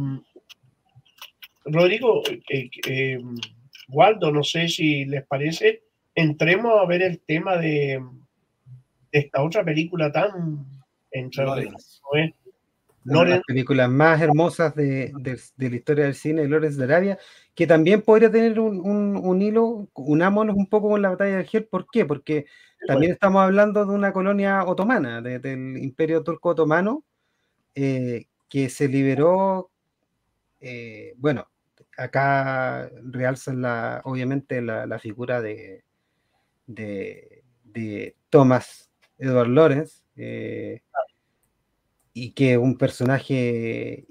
Rodrigo, Waldo, no sé si les parece, entremos a ver el tema de, esta otra película tan entre Una de las películas más hermosas de, la historia del cine, Lawrence de Arabia, que también podría tener un, un, hilo, unámonos un poco con la batalla de Argel. ¿Por qué? Porque también estamos hablando de una colonia otomana, del imperio turco otomano, eh, que se liberó, eh, bueno, acá realzan la, obviamente la, figura de, de, Thomas Edward Lawrence, eh, y que es un personaje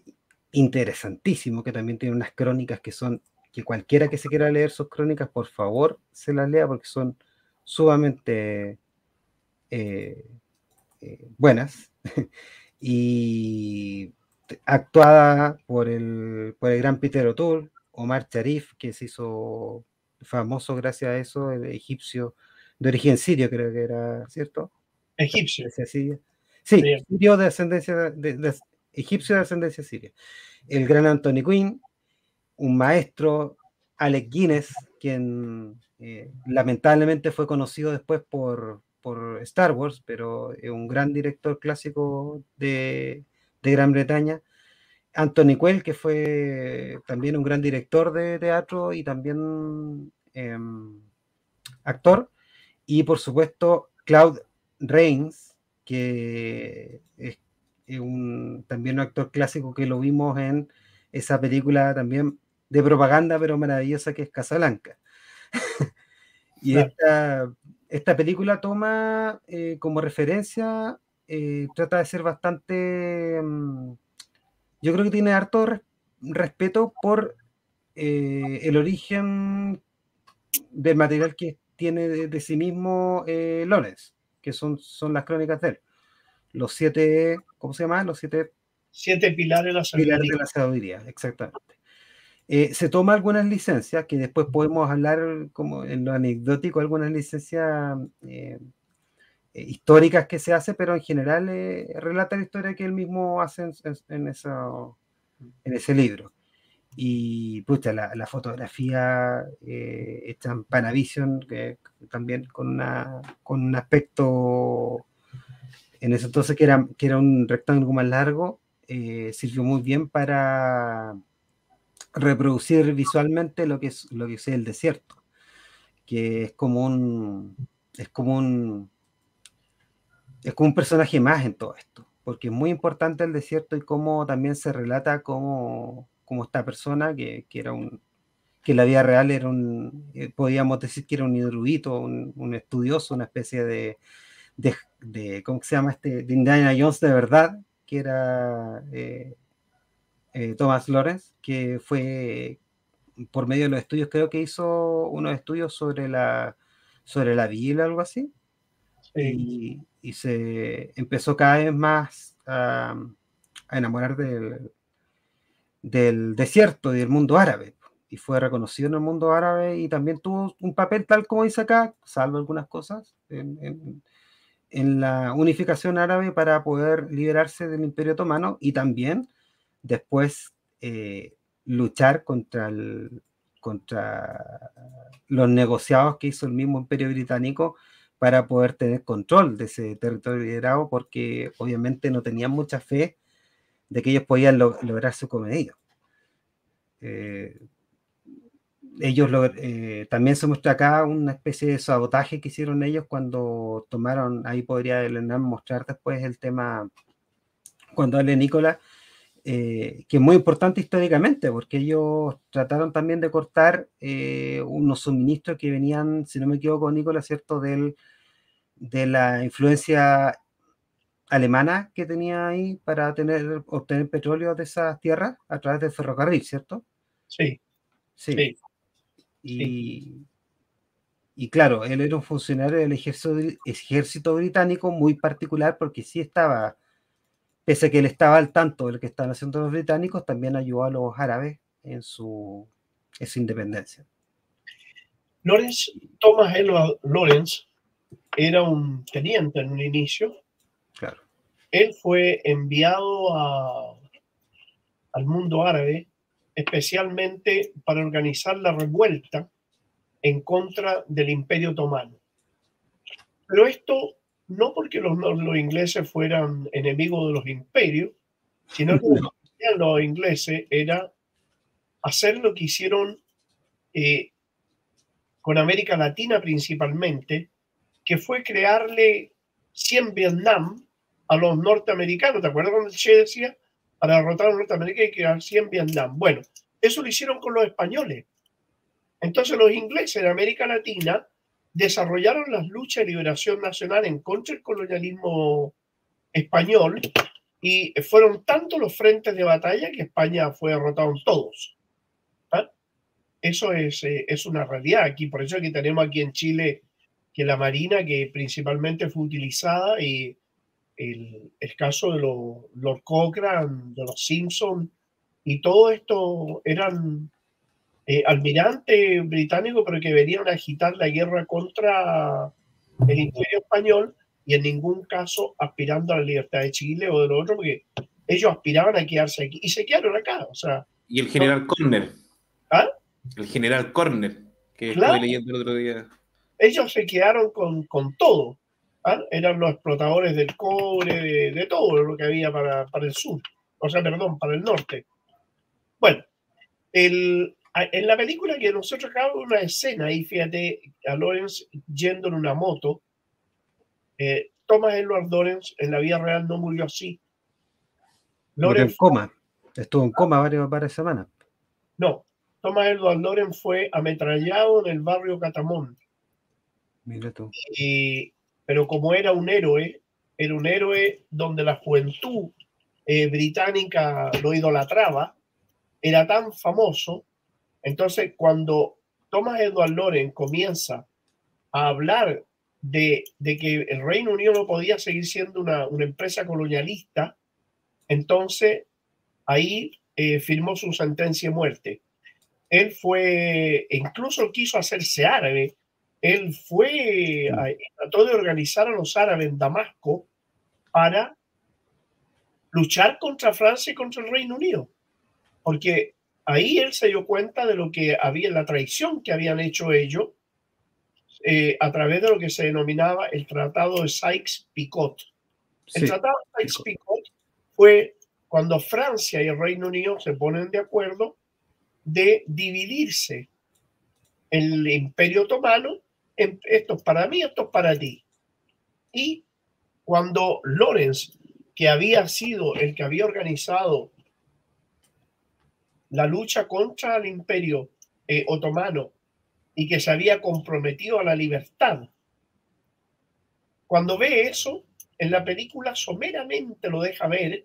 interesantísimo, que también tiene unas crónicas que son, que cualquiera que se quiera leer sus crónicas, por favor, se las lea porque son sumamente eh, eh, buenas. y actuada por el, por el gran Peter O'Toole, Omar Sharif, que se hizo famoso gracias a eso, el egipcio de origen sirio, creo que era, ¿cierto? Egipcio. Sí, sirio de ascendencia, de, egipcio de ascendencia siria. El gran Anthony Quinn, un maestro, Alec Guinness, quien eh, lamentablemente fue conocido después por, por Star Wars, pero es un gran director clásico de, de Gran Bretaña. Anthony Quell, que fue también un gran director de teatro y también em, actor. Y por supuesto, Claude Rains, que es un, también un actor clásico que lo vimos en esa película también de propaganda, pero maravillosa, que es Casablanca. y esta, esta, película toma eh, como referencia, eh, trata de ser bastante... Em, yo creo que tiene harto respeto por eh, el origen del material que tiene de, sí mismo Lorenz, que son, son las crónicas de él. Los siete, ¿cómo se llama? Los siete... Siete pilares de la sabiduría. Pilares de la sabiduría, exactamente. Eh, se toma algunas licencias, que después podemos hablar como en lo anecdótico, algunas licencias eh, eh, históricas que se hace, pero en general relata la historia que él mismo hace en, en, en ese libro. Y pucha, la, la fotografía en Panavision, que también con, una, con un aspecto en ese entonces que era, que era un rectángulo más largo, sirvió muy bien para reproducir visualmente lo que es lo que es el desierto, que es como un es como es un personaje más en todo esto, porque es muy importante el desierto y cómo también se relata cómo, cómo esta persona que, que, era un que en la vida real era un eh, podíamos decir que era un erudito, un, un estudioso, una especie de, de, de, ¿cómo se llama este? de Indiana Jones de verdad, que era eh, eh, Thomas Lawrence, que fue por medio de los estudios, creo que hizo unos estudios sobre la, sobre la Biblia o algo así. Y, se empezó cada vez más a, enamorar del, del desierto y del mundo árabe. Y fue reconocido en el mundo árabe y también tuvo un papel tal como dice acá, salvo algunas cosas, en, la unificación árabe para poder liberarse del imperio otomano y también después eh, luchar contra, contra los negociados que hizo el mismo imperio británico para poder tener control de ese territorio liderado, porque obviamente no tenían mucha fe de que ellos podían lograr su cometido. Eh, ellos eh, también se muestra acá una especie de sabotaje que hicieron ellos cuando tomaron, ahí podría mostrar después el tema, cuando Ale Nicolás eh, que es muy importante históricamente, porque ellos trataron también de cortar unos suministros que venían, si no me equivoco, Nicolás, ¿cierto?, Del, de la influencia alemana que tenía ahí para tener, obtener petróleo de esas tierras a través del ferrocarril, ¿cierto? Sí. Sí. Y, y claro, él era un funcionario del ejército, ejército británico muy particular porque sí estaba pese a que él estaba al tanto de lo que estaban haciendo los británicos, también ayudó a los árabes en su, independencia. Lawrence, Thomas Edward Lawrence era un teniente en un inicio. Él fue enviado a, al mundo árabe especialmente para organizar la revuelta en contra del imperio otomano. Pero esto no porque los, los ingleses fueran enemigos de los imperios, sino que lo que los ingleses era hacer lo que hicieron eh, con América Latina principalmente, que fue crearle 100 Vietnam a los norteamericanos. ¿Te acuerdas cuando Che decía? Para derrotar a los norteamericanos hay que crear 100 Vietnam. Bueno, eso lo hicieron con los españoles. Entonces los ingleses de América Latina desarrollaron las luchas de liberación nacional en contra del colonialismo español y fueron tantos los frentes de batalla que España fue derrotado en todos. ¿Ah? Eso es, eh, es, una realidad aquí, por eso que tenemos aquí en Chile que la Marina, que principalmente fue utilizada, y el, el caso de los Lord Cochrane, de los Simpson, y todo esto eran eh, almirante británico, pero que venían a agitar la guerra contra el imperio español y en ningún caso aspirando a la libertad de Chile o de lo otro, porque ellos aspiraban a quedarse aquí y se quedaron acá. O sea, y el general Corner. ¿Ah? El general Corner, que estuve leyendo el otro día. Ellos se quedaron con, con todo. ¿Ah? Eran los explotadores del cobre, de, de, todo lo que había para, para el sur. O sea, perdón, para el norte. Bueno, el, en la película que nosotros acabamos una escena ahí, fíjate, a Lawrence yendo en una moto. Eh, Thomas Edward Lawrence en la vida real no murió así. Lawrence en coma. Estuvo en coma varias, varias semanas. No, Thomas Edward Lawrence fue ametrallado en el barrio Catamón. Mira tú. Pero como era un héroe, era un héroe donde la juventud eh, británica lo idolatraba, era tan famoso. Entonces, cuando Thomas Edward Loren comienza a hablar de, que el Reino Unido no podía seguir siendo una, empresa colonialista, entonces ahí eh, firmó su sentencia de muerte. Él fue, incluso quiso hacerse árabe, él fue, trató de organizar a los árabes en Damasco para luchar contra Francia y contra el Reino Unido, porque ahí él se dio cuenta de lo que había, la traición que habían hecho ellos eh, a través de lo que se denominaba el Tratado de Sykes-Picot. El Tratado de Sykes-Picot fue cuando Francia y el Reino Unido se ponen de acuerdo de dividirse el Imperio Otomano en esto para mí, esto es para ti. Y cuando Lorenz, que había sido el que había organizado la lucha contra el Imperio eh, Otomano y que se había comprometido a la libertad. Cuando ve eso, en la película someramente lo deja ver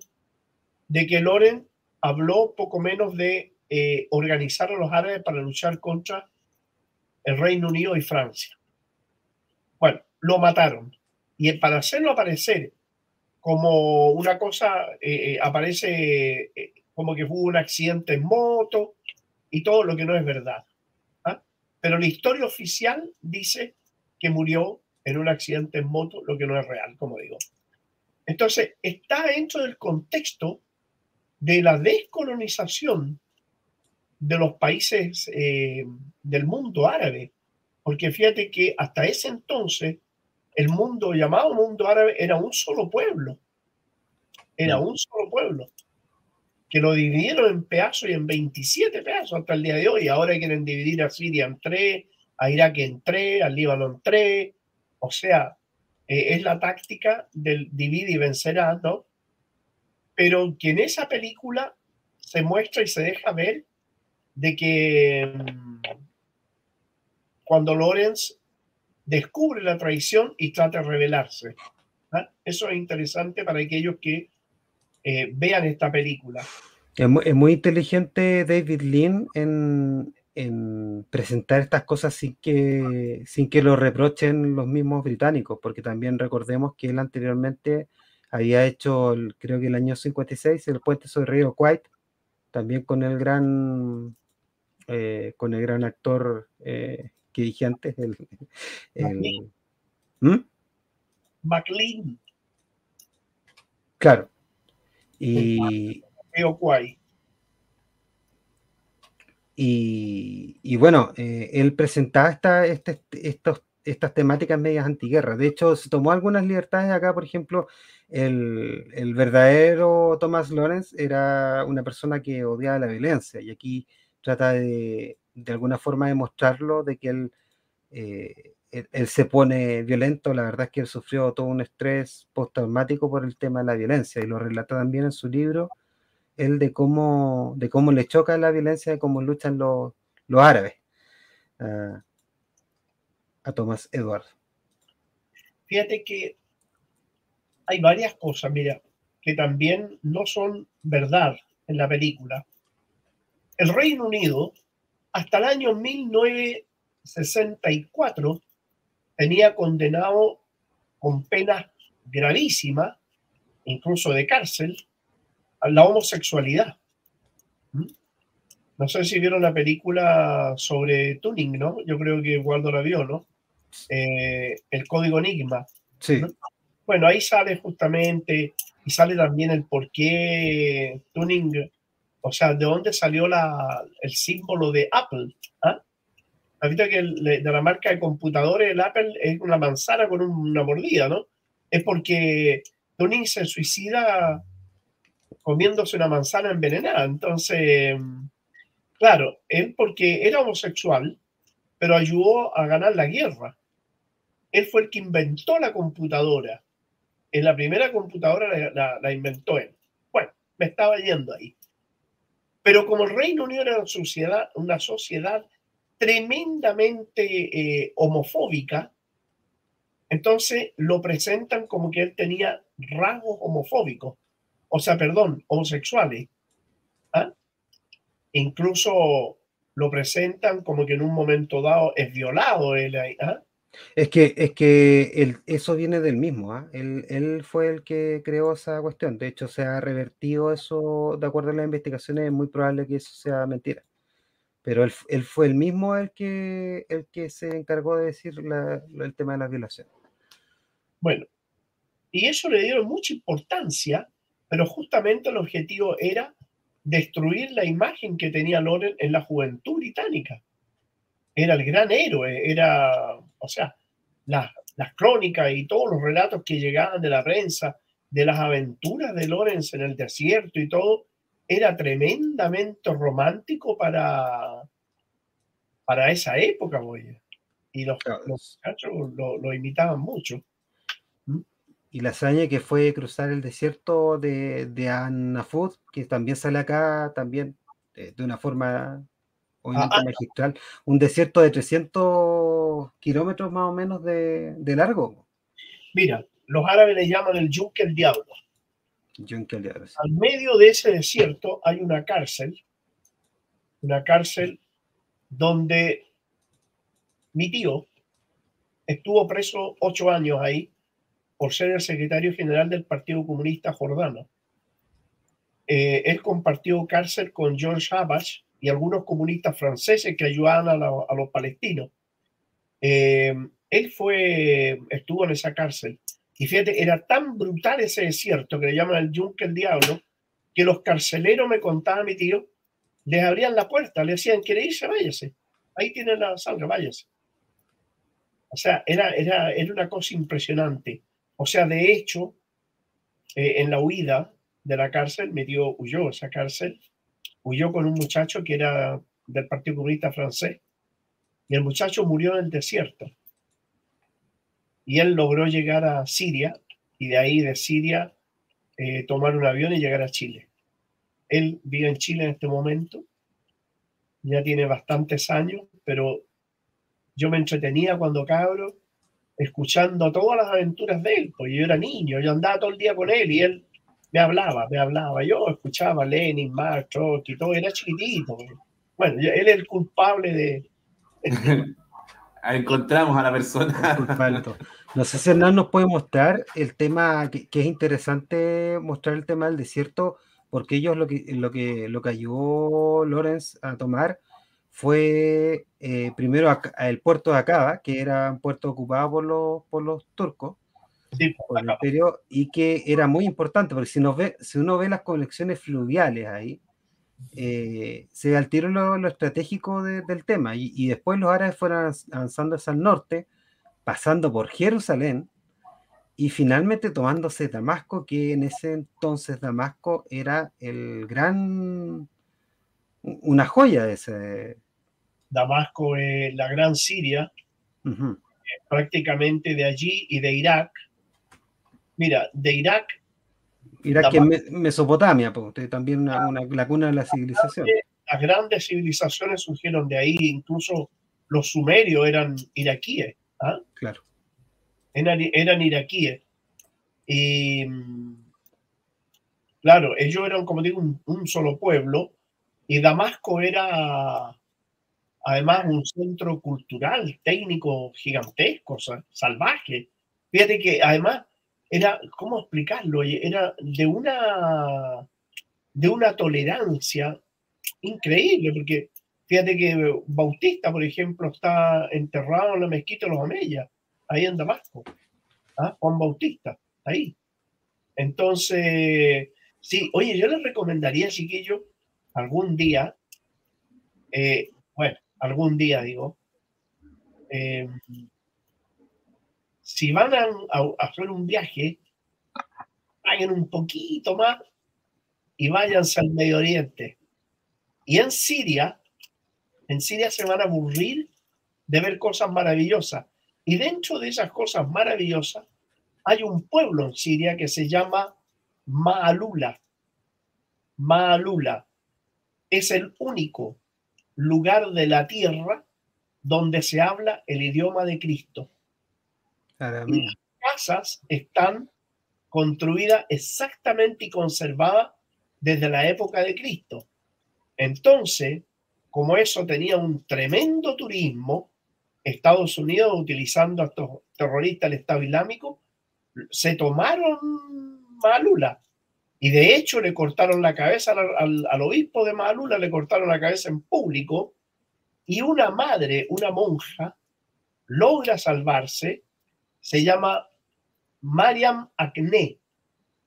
de que Loren habló poco menos de eh, organizar a los árabes para luchar contra el Reino Unido y Francia. Lo mataron. Y para hacerlo aparecer como una cosa, eh, eh, aparece como que hubo un accidente en moto y todo lo que no es verdad. Pero la historia oficial dice que murió en un accidente en moto, lo que no es real, como digo. Entonces, está dentro del contexto de la descolonización de los países eh, del mundo árabe, porque fíjate que hasta ese entonces el mundo llamado mundo árabe era un solo pueblo, era un solo pueblo que lo dividieron en pedazos y en 27 pedazos hasta el día de hoy. Ahora quieren dividir a Siria en tres, a Irak en tres, al Líbano en tres. O sea, eh, es la táctica del divide y vencerás, ¿no? Pero que en esa película se muestra y se deja ver de que mm, cuando Lorenz descubre la traición y trata de rebelarse. ¿ah? Eso es interesante para aquellos que eh, vean esta película. Es muy, inteligente David Lean en, presentar estas cosas sin que, sin lo reprochen los mismos británicos, porque también recordemos que él anteriormente había hecho, creo que el año 56, el puente sobre río White, también con el gran, eh, con el gran actor eh, que dije antes, el, McLean. ¿Mm? Claro. Y, y, bueno, eh, él presentaba esta, este, estos, estas temáticas medias antiguerras. De hecho, se tomó algunas libertades acá, por ejemplo, el, el, verdadero Thomas Lawrence era una persona que odiaba la violencia y aquí trata de, de alguna forma demostrarlo, de que él, eh, él, se pone violento. La verdad es que él sufrió todo un estrés postraumático por el tema de la violencia y lo relata también en su libro el de cómo, de cómo le choca la violencia, de cómo luchan los, los árabes a Tomás Eduardo. Fíjate que hay varias cosas, mira, que también no son verdad en la película. El Reino Unido, hasta el año 1964, tenía condenado con penas gravísimas, incluso de cárcel, la homosexualidad. ¿Mm? No sé si vieron la película sobre Tuning, ¿no? Yo creo que Waldo la vio, ¿no? Eh, el código Enigma. Sí. Bueno, ahí sale justamente y sale también el por qué Tuning, o sea, de dónde salió la, el símbolo de Apple. ¿ah? visto que de la marca de computadores, el Apple es una manzana con una mordida, ¿no? Es porque Tuning se suicida comiéndose una manzana envenenada. Entonces, claro, él porque era homosexual, pero ayudó a ganar la guerra. Él fue el que inventó la computadora. En la primera computadora la, inventó él. Bueno, me estaba yendo ahí. Pero como el Reino Unido era una sociedad, tremendamente eh, homofóbica, entonces lo presentan como que él tenía rasgos homofóbicos o sea, perdón, homosexuales. ¿ah? Incluso lo presentan como que en un momento dado es violado él. ¿ah? Es que, es que eso viene del mismo, ¿ah? él, fue el que creó esa cuestión. De hecho, se ha revertido eso, de acuerdo a las investigaciones, es muy probable que eso sea mentira. Pero él, fue el mismo el que, el que se encargó de decir el tema de las violaciones. Bueno, y eso le dieron mucha importancia, pero justamente el objetivo era destruir la imagen que tenía Loren en la juventud británica. Era el gran héroe, era, o sea, las, crónicas y todos los relatos que llegaban de la prensa de las aventuras de Lorenz en el desierto y todo, era tremendamente romántico para, para esa época, Y los, muchachos lo imitaban mucho. Y la hazaña que fue cruzar el desierto de, de Annafud, que también sale acá también eh, de, una forma obviamente ah, ah. magistral, un desierto de 300 kilómetros más o menos de, largo. Mira, los árabes le llaman el yunque el diablo. Yunque el diablo. Al medio de ese desierto hay una cárcel, una cárcel donde mi tío estuvo preso ocho años ahí por ser el secretario general del Partido Comunista Jordano. Eh, él compartió cárcel con George Habash y algunos comunistas franceses que ayudaban a, los palestinos. Eh, él fue, estuvo en esa cárcel. Y fíjate, era tan brutal ese desierto que le llaman el yunque el diablo, que los carceleros, me contaba mi tío, les abrían la puerta, le decían, ¿quiere irse? Váyase. Ahí tiene la salga, váyase. O sea, era, era, era una cosa impresionante. O sea, de hecho, eh, en la huida de la cárcel, dio huyó esa cárcel, huyó con un muchacho que era del Partido Comunista francés, y el muchacho murió en el desierto. Y él logró llegar a Siria, y de ahí de Siria eh, tomar un avión y llegar a Chile. Él vive en Chile en este momento, ya tiene bastantes años, pero yo me entretenía cuando cabro escuchando todas las aventuras de él, porque yo era niño, yo andaba todo el día con él y él me hablaba, me hablaba, yo escuchaba Lenin, Marx, y todo, era chiquitito. Bueno, él es el culpable de... Encontramos a la persona. No sé si Hernán nos puede mostrar el tema, que, es interesante mostrar el tema del desierto, porque ellos lo que, lo que, lo que ayudó Lorenz a tomar fue eh, primero el puerto de Acaba, que era un puerto ocupado por los, por los turcos, por el imperio, y que era muy importante, porque si, nos ve, si uno ve las conexiones fluviales ahí, eh, se al tiro lo, estratégico del tema, y, después los árabes fueron avanzando hacia el norte, pasando por Jerusalén, y finalmente tomándose Damasco, que en ese entonces Damasco era el gran una joya de ese. Damasco es la gran Siria, prácticamente de allí y de Irak. Mira, de Irak. Irak es Mesopotamia, porque también una, una, la cuna de la civilización. Las grandes civilizaciones surgieron de ahí, incluso los sumerios eran iraquíes. ¿ah? Claro. Eran, eran iraquíes. Y claro, ellos eran, como digo, un solo pueblo y Damasco era además un centro cultural, técnico gigantesco, salvaje. Fíjate que además era, ¿cómo explicarlo? Era de una, de una tolerancia increíble, porque fíjate que Bautista, por ejemplo, está enterrado en la mezquita de los Ameyas, ahí en Damasco. ¿Ah? Juan Bautista, ahí. Entonces, sí, oye, yo les recomendaría, chiquillos, algún día, eh, bueno, algún día digo, eh, si van a, hacer un viaje, vayan un poquito más y váyanse al Medio Oriente. Y en Siria, en Siria se van a aburrir de ver cosas maravillosas. Y dentro de esas cosas maravillosas hay un pueblo en Siria que se llama Maalula. Maalula es el único lugar de la tierra donde se habla el idioma de Cristo. Las casas están construida exactamente y conservada desde la época de Cristo. Entonces, como eso tenía un tremendo turismo, Estados Unidos, utilizando a estos terroristas del Estado Islámico, se tomaron Malula. Y de hecho le cortaron la cabeza al, al, obispo de Malula, le cortaron la cabeza en público. Y una madre, una monja, logra salvarse. Se llama Mariam Acne.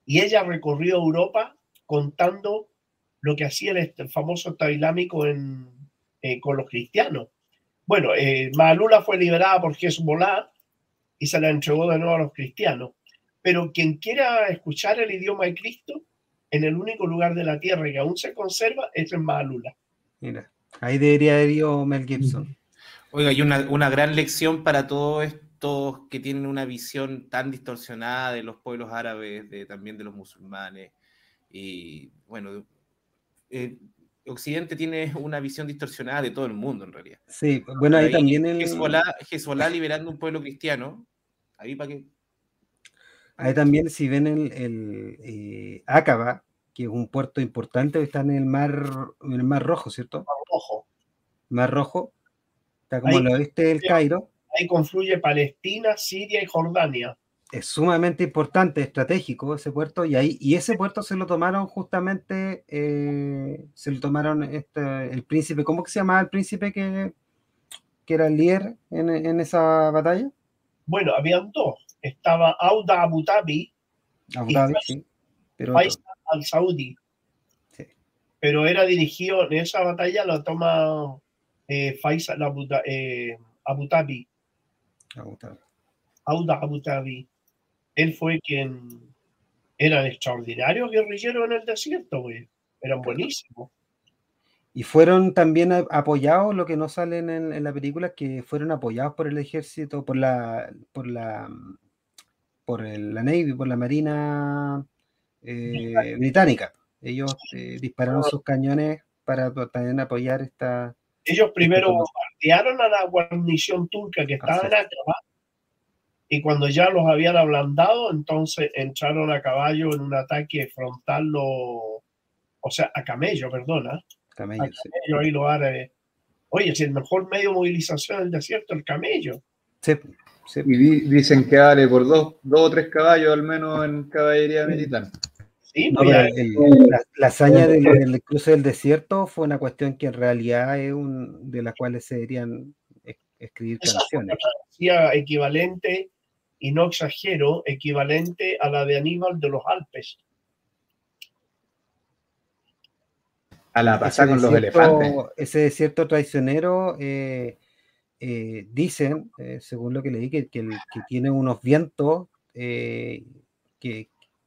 Y ella recorrió Europa contando lo que hacía el, famoso Estado Islámico en, eh, con los cristianos. Bueno, eh, Malula fue liberada por Hezbollah y se la entregó de nuevo a los cristianos. Pero quien quiera escuchar el idioma de Cristo, en el único lugar de la tierra que aún se conserva es en Malula. Mira, ahí debería haber ido Mel Gibson. Oiga, hay una, una gran lección para todos estos que tienen una visión tan distorsionada de los pueblos árabes, de, también de los musulmanes. Y bueno, eh, Occidente tiene una visión distorsionada de todo el mundo, en realidad. Sí, bueno, ahí, también el... Hezbollah, liberando un pueblo cristiano, ahí para qué... Ahí también, si ven el, el eh, que es un puerto importante, está en el mar, en el mar Rojo, ¿cierto? Mar Rojo. Mar Rojo, está como al oeste del Cairo. Ahí confluye Palestina, Siria y Jordania es sumamente importante, estratégico ese puerto, y ahí, y ese puerto se lo tomaron justamente, eh, se lo tomaron este, el príncipe, ¿cómo que se llamaba el príncipe que, que era el líder en, en, esa batalla? Bueno, habían dos, estaba Auda Abu Dhabi, Abu Dhabi sí, pero al Saudi, sí. pero era dirigido, en esa batalla lo toma eh, Faisal Abu, eh, Abu Dhabi. Abu Dhabi. Auda Abu Dhabi él fue quien eran extraordinarios guerrilleros en el desierto, güey. Eran buenísimos. Y fueron también apoyados, lo que no sale en, la película, que fueron apoyados por el ejército, por la, por la, por la Navy, por la Marina eh, británica. Ellos eh, dispararon sus cañones para también apoyar esta. Ellos primero bombardearon a la guarnición turca que estaba en Acaba y cuando ya los habían ablandado, entonces entraron a caballo en un ataque frontal, lo, o sea, a camello, perdona. Camello, a camello ahí lo árabes. Oye, es el mejor medio de movilización del desierto, el camello. Sí, sí. Y dicen que vale por dos, dos o tres caballos al menos en caballería militar. Sí, pues la, hazaña del, cruce del desierto fue una cuestión que en realidad es un, de las cuales se deberían escribir canciones. equivalente y no exagero, equivalente a la de Aníbal de los Alpes. A la pasada con los elefantes. Ese desierto traicionero, eh, eh, dicen, eh, según lo que leí, que, que, tiene unos vientos que,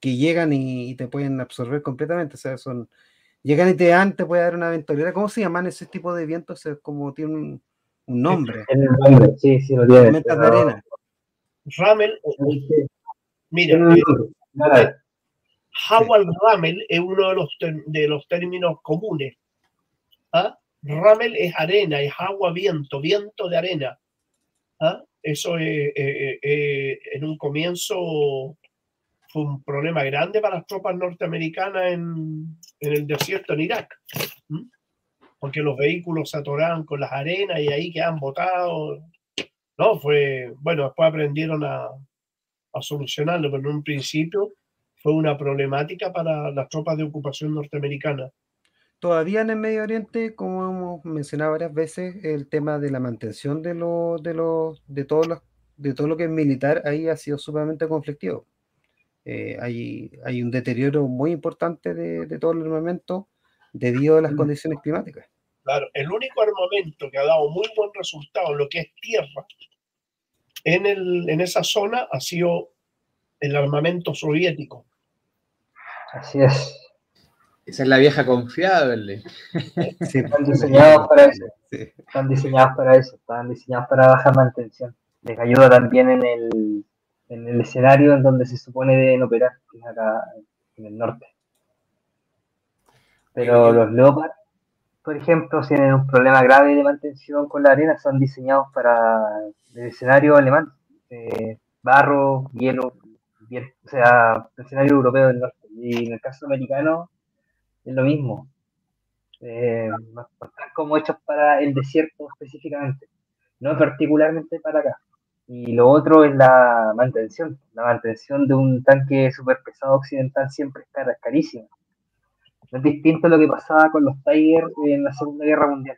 llegan y, te pueden absorber completamente. O sea, son. Llegan y te dan, te puede dar una aventurera. ¿Cómo se llaman ese tipo de vientos? Es como tiene un, nombre. Sí, sí, lo tiene. de arena. Ramel, mira, eh, Howard Ramel es uno de los, de los términos comunes. ¿Ah? Ramel es arena, es agua, viento, viento de arena. ¿Ah? Eso eh, eh, en un comienzo un problema grande para las tropas norteamericanas en, en el desierto en Irak. Porque los vehículos se atoraban con las arenas y ahí quedan botados. No, fue, bueno, después aprendieron a, a solucionarlo, pero en un principio fue una problemática para las tropas de ocupación norteamericanas. Todavía en el Medio Oriente, como hemos mencionado varias veces, el tema de la mantención de lo, de los, de todos los, de todo lo que es militar ahí ha sido sumamente conflictivo. Eh, hay, hay, un deterioro muy importante de, de, todo el armamento debido a las condiciones climáticas. Claro, el único armamento que ha dado muy buen resultado en lo que es tierra en, el, en esa zona ha sido el armamento soviético. Así es. Esa es la vieja confiable. Sí, están diseñados para eso. Están diseñados para eso. Están diseñados para baja mantención. Les ayuda también en el, en el escenario en donde se supone deben operar, que es acá en el norte. Pero los Leopard por ejemplo, tienen un problema grave de mantención con la arena, son diseñados para el escenario alemán. barro, hielo, bien, o sea, el escenario europeo del norte. Y en el caso americano es lo mismo. Eh, están como hechos para el desierto específicamente, no particularmente para acá. Y lo otro es la mantención. La mantención de un tanque super pesado occidental siempre es cara, es carísima. Es distinto a lo que pasaba con los Tiger en la Segunda Guerra Mundial.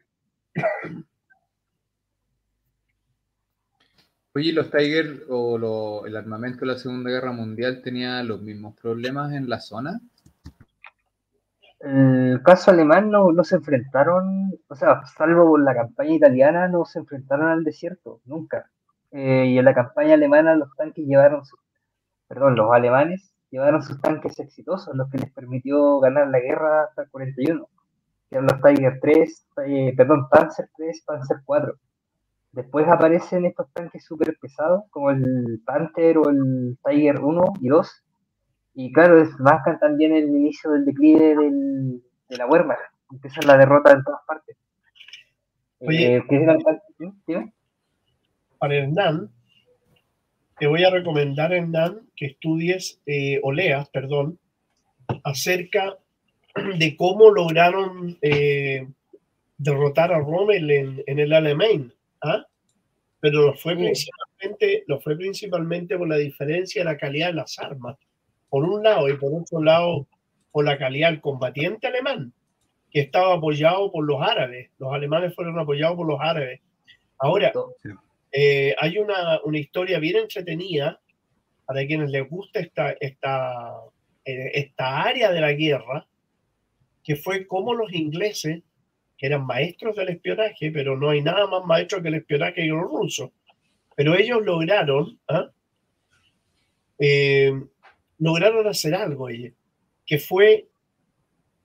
Oye, ¿los Tiger o el armamento de la Segunda Guerra Mundial tenía los mismos problemas en la zona? El caso alemán no, no se enfrentaron, o sea, salvo por la campaña italiana, no se enfrentaron al desierto, nunca. Eh, y en la campaña alemana los tanques llevaron, perdón, los alemanes llevaron sus tanques exitosos, lo que les permitió ganar la guerra hasta el 41. Eran los Tiger 3, eh, perdón, Panzer 3, Panzer 4. Después aparecen estos tanques súper pesados, como el Panther o el Tiger 1 y 2. Y claro, marcan también el inicio del declive del, de la Wehrmacht. Empieza la derrota en todas partes. Oye, eh, ¿qué es Para Hernán, te voy a recomendar, Hernán, que estudies eh, o leas, perdón, acerca de cómo lograron eh, derrotar a Rommel en, en el Alamein. ¿ah? Pero lo fue, principalmente, lo fue principalmente por la diferencia de la calidad de las armas, por un lado, y por otro lado, por la calidad del combatiente alemán, que estaba apoyado por los árabes. Los alemanes fueron apoyados por los árabes. Ahora, eh, hay una, una, historia bien entretenida para quienes les gusta esta, esta, eh, esta área de la guerra, que fue cómo los ingleses que eran maestros del espionaje, pero no hay nada más maestro que el espionaje y los rusos. Pero ellos lograron, ¿ah? eh, lograron hacer algo, que fue,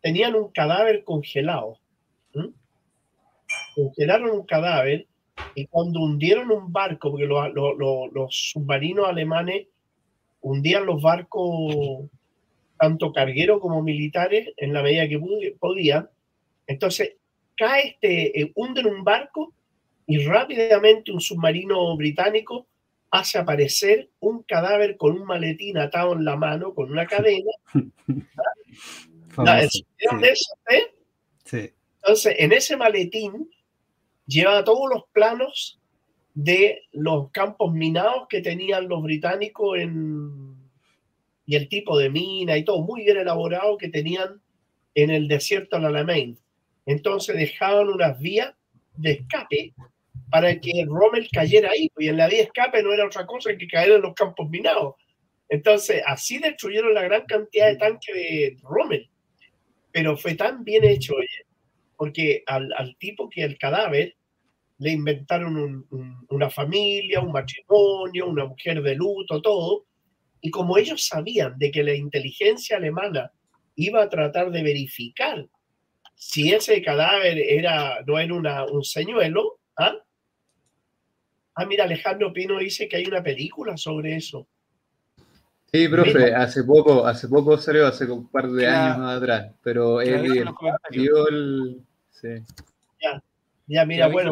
tenían un cadáver congelado. Congelaron un cadáver y cuando hundieron un barco, porque los submarinos alemanes hundían los barcos, tanto cargueros como militares, en la medida que podían, entonces cae este, eh, hunden un barco y rápidamente un submarino británico hace aparecer un cadáver con un maletín atado en la mano, con una cadena. Entonces, en ese maletín lleva todos los planos de los campos minados que tenían los británicos y el tipo de mina y todo muy bien elaborado que tenían en el desierto de Alamein. Entonces dejaban unas vías de escape para que Rommel cayera ahí, y en la vía de escape no era otra cosa que caer en los campos minados. Entonces, así destruyeron la gran cantidad de tanques de Rommel. Pero fue tan bien hecho, oye, porque al, tipo que el cadáver le inventaron una familia, un matrimonio, una mujer de luto, todo. Y como ellos sabían de que la inteligencia alemana iba a tratar de verificar si ese cadáver era, no era un señuelo, ¿ah? Ah, mira, Alejandro Pino dice que hay una película sobre eso. Sí, profe, hace poco, hace poco salió, hace un par de años atrás, pero él, el, sí. Ya, ya, mira, bueno,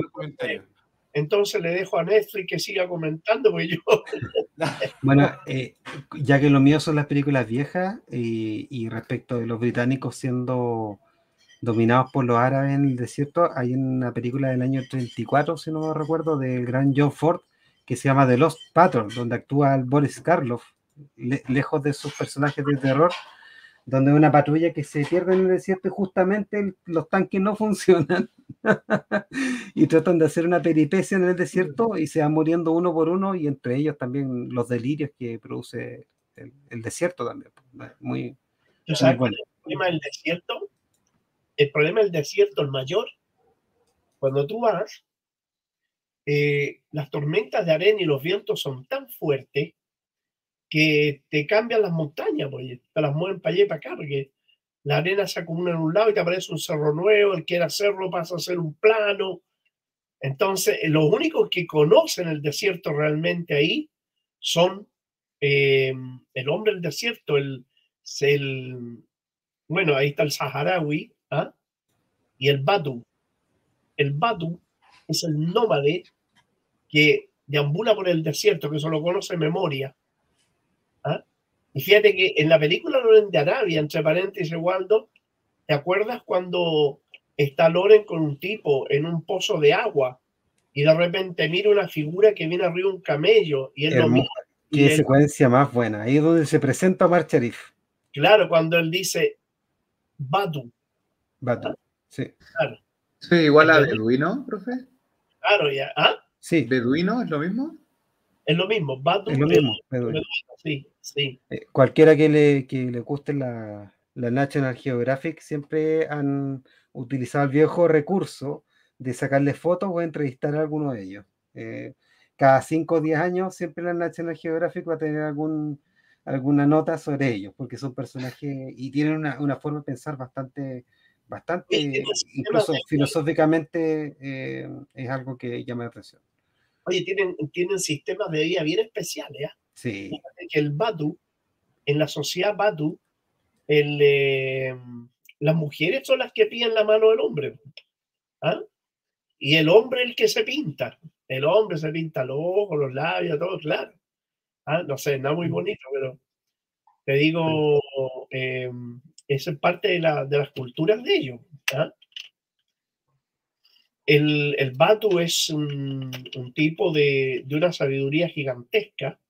entonces le dejo a Netflix que siga comentando, porque yo... bueno, eh, ya que lo mío son las películas viejas y, y respecto de los británicos siendo dominados por los árabes en el desierto. Hay una película del año 34, si no me recuerdo, del gran John Ford, que se llama The Lost Pattern, donde actúa el Boris Karloff, lejos de sus personajes de terror, donde una patrulla que se pierde en el desierto y justamente los tanques no funcionan y tratan de hacer una peripecia en el desierto y se van muriendo uno por uno y entre ellos también los delirios que produce el, desierto también. Muy, muy bueno. el problema del desierto? El problema del desierto, el mayor, cuando tú vas, eh, las tormentas de arena y los vientos son tan fuertes que te cambian las montañas, porque te las mueven para allá y para acá, porque la arena se acumula en un lado y te aparece un cerro nuevo, el que era cerro pasa a ser un plano. Entonces, los únicos que conocen el desierto realmente ahí son eh, el hombre del desierto, el, bueno, ahí está el saharaui, ¿ah? y el Batu. El Batu es el nómade que deambula por el desierto, que solo conoce memoria. Y fíjate que en la película Loren de Arabia, entre paréntesis, Waldo, ¿te acuerdas cuando está Loren con un tipo en un pozo de agua y de repente mira una figura que viene arriba un camello y él lo mira? Qué secuencia más buena. Ahí es donde se presenta Omar Sharif. Claro, cuando él dice Badu. Badu, sí. Claro. Sí, igual a Beduino, profe. Claro, ya. ¿Ah? Sí. ¿Beduino es lo mismo? Es lo mismo, Badu. Es lo mismo, Sí, sí. Eh, cualquiera que le, que le guste la, la National Geographic siempre han utilizado el viejo recurso de sacarle fotos o entrevistar a alguno de ellos. Eh, cada 5 o 10 años siempre la National Geographic va a tener algún, alguna nota sobre ellos, porque son personajes y tienen una, una forma de pensar bastante, bastante, incluso filosóficamente eh, es algo que llama la atención. Oye, tienen, tienen sistemas de vida bien especiales. ¿eh? Sí. Que el Badu, en la sociedad Badu, el, eh, las mujeres son las que piden la mano del hombre. ¿ah? Y el hombre el que se pinta. El hombre se pinta los ojos, los labios, todo, claro. ¿Ah? No sé, nada muy bonito, pero te digo, eh, eso es parte de, la, de, las culturas de ellos. ¿ah? El, el Batu es un, tipo de, de, una sabiduría gigantesca.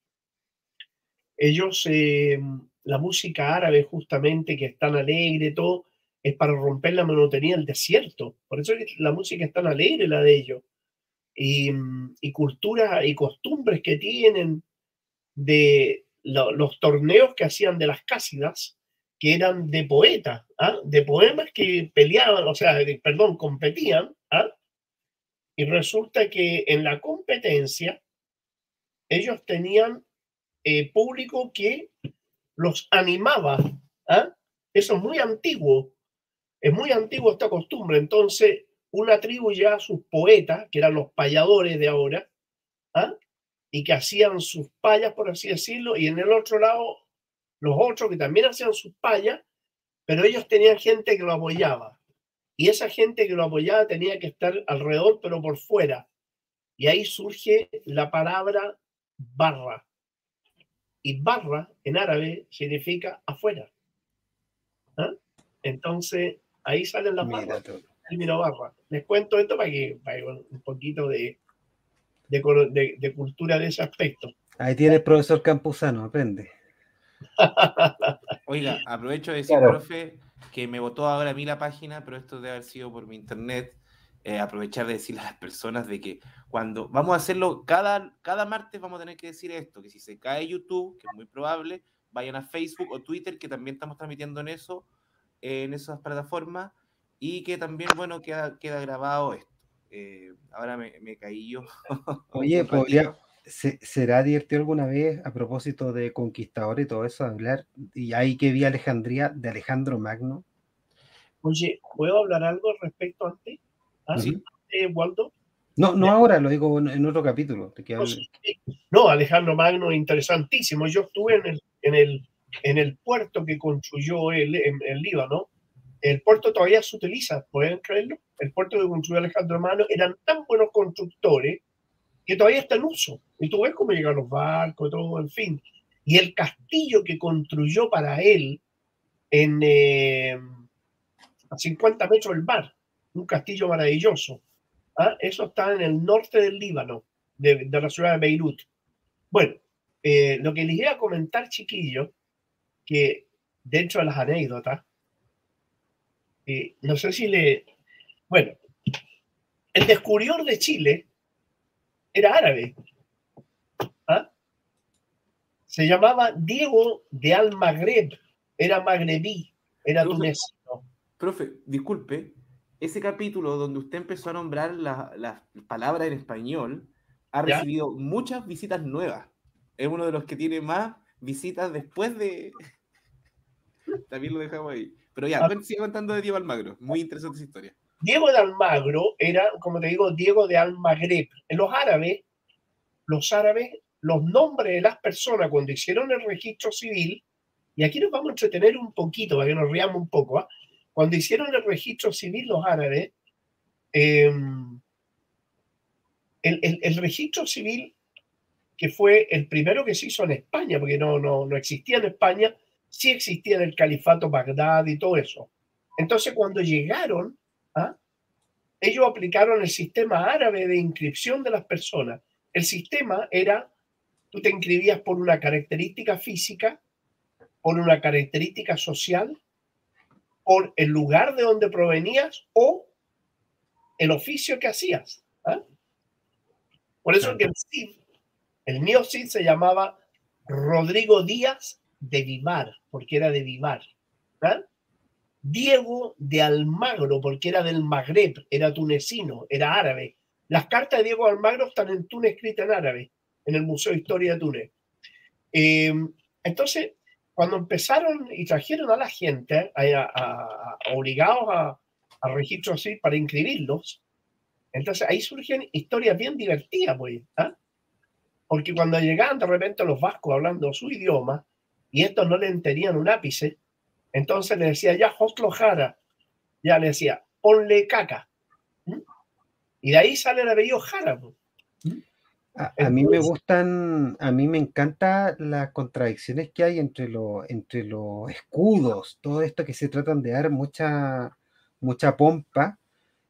Ellos, eh, la música árabe justamente, que es tan alegre, todo, es para romper la monotonía del desierto. Por eso la música es tan alegre, la de ellos. Y, y culturas y costumbres que tienen de lo, los torneos que hacían de las cásidas, que eran de poetas, ¿ah? de poemas que peleaban, o sea, perdón, competían. ¿ah? Y resulta que en la competencia ellos tenían eh, público que los animaba. ¿ah? Eso es muy antiguo. Es muy antiguo esta costumbre. Entonces, una tribu ya sus poetas, que eran los payadores de ahora, ¿ah? y que hacían sus payas, por así decirlo, y en el otro lado, los otros que también hacían sus payas, pero ellos tenían gente que lo apoyaba. Y esa gente que lo apoyaba tenía que estar alrededor, pero por fuera. Y ahí surge la palabra barra. Y barra en árabe significa afuera. ¿Ah? Entonces, ahí salen las barras. Término barra. Les cuento esto para que, para que un poquito de, de, de, cultura de ese aspecto. Ahí tiene el profesor Campuzano, aprende. Oiga, aprovecho de decir, profe, que me votó ahora a mí la página, pero esto debe haber sido por mi internet. Eh, aprovechar de decirle a las personas de que cuando vamos a hacerlo cada, cada martes vamos a tener que decir esto, que si se cae YouTube, que es muy probable, vayan a Facebook o Twitter, que también estamos transmitiendo en eso, en esas plataformas, y que también, bueno, queda, queda grabado esto. Eh, ahora me, me, caí yo. Oye, podría, ¿será divertido alguna vez a propósito de conquistador y todo eso hablar? Y ahí que vi Alejandría de Alejandro Magno. Oye, ¿puedo hablar algo respecto a ti? ¿Ah? ¿Sí? Eh, Waldo? No, no ahora, lo digo en, otro capítulo. No, no, Alejandro Magno, interesantísimo. Yo estuve en el, en el, en el puerto que construyó él en, en Líbano el puerto todavía se utiliza, ¿pueden creerlo? El puerto de construyó Alejandro Mano eran tan buenos constructores que todavía está en uso. Y tú ves cómo llegan los barcos, todo, en fin. Y el castillo que construyó para él eh, a 50 metros del mar, un castillo maravilloso. ¿ah? Eso está en el norte del Líbano, de, de la ciudad de Beirut. Bueno, eh, lo que les iba a comentar, chiquillo, que dentro de las anécdotas, eh, no sé si le... Bueno, el descubridor de Chile era árabe. ¿Ah? Se llamaba Diego de Almagreb, era magrebí, era tunecino. Profe, disculpe, ese capítulo donde usted empezó a nombrar las la palabras en español ha ¿Ya? recibido muchas visitas nuevas. Es uno de los que tiene más visitas después de... También lo dejamos ahí. Pero ya, ah. sigue contando de Diego Almagro. Muy interesante esa historia. Diego de Almagro era, como te digo, Diego de Almagreb. En los árabes, los árabes, los nombres de las personas cuando hicieron el registro civil, y aquí nos vamos a entretener un poquito para que nos riamos un poco, ¿eh? cuando hicieron el registro civil los árabes, el, el, el, registro civil que fue el primero que se hizo en España, porque no, no, no existía en España, sí existía en el califato Bagdad y todo eso. Entonces, cuando llegaron, ¿ah? ellos aplicaron el sistema árabe de inscripción de las personas. El sistema era, tú te inscribías por una característica física, por una característica social, por el lugar de donde provenías o el oficio que hacías. ¿ah? Por eso que el Cid, el mío Cid se llamaba Rodrigo Díaz de Vivar, porque era de Vivar. ¿ah? Diego de Almagro, porque era del Magreb, era tunecino, era árabe. Las cartas de Diego Almagro están en Túnez escritas en árabe, en el Museo de Historia de Túnez. Eh, entonces, cuando empezaron y trajeron a la gente obligados a, a registros así para inscribirlos, entonces ahí surgen historias bien divertidas, pues, ¿ah? Porque cuando llegaban de repente los vascos hablando su idioma y estos no le entendían un ápice, entonces le decía, ya, Jara, ya le decía, ponle caca. Y de ahí sale el apellido Jara. Pues. A, mí me gustan, a mí me encantan las contradicciones que hay entre, lo, entre los escudos, todo esto que se tratan de dar mucha, mucha pompa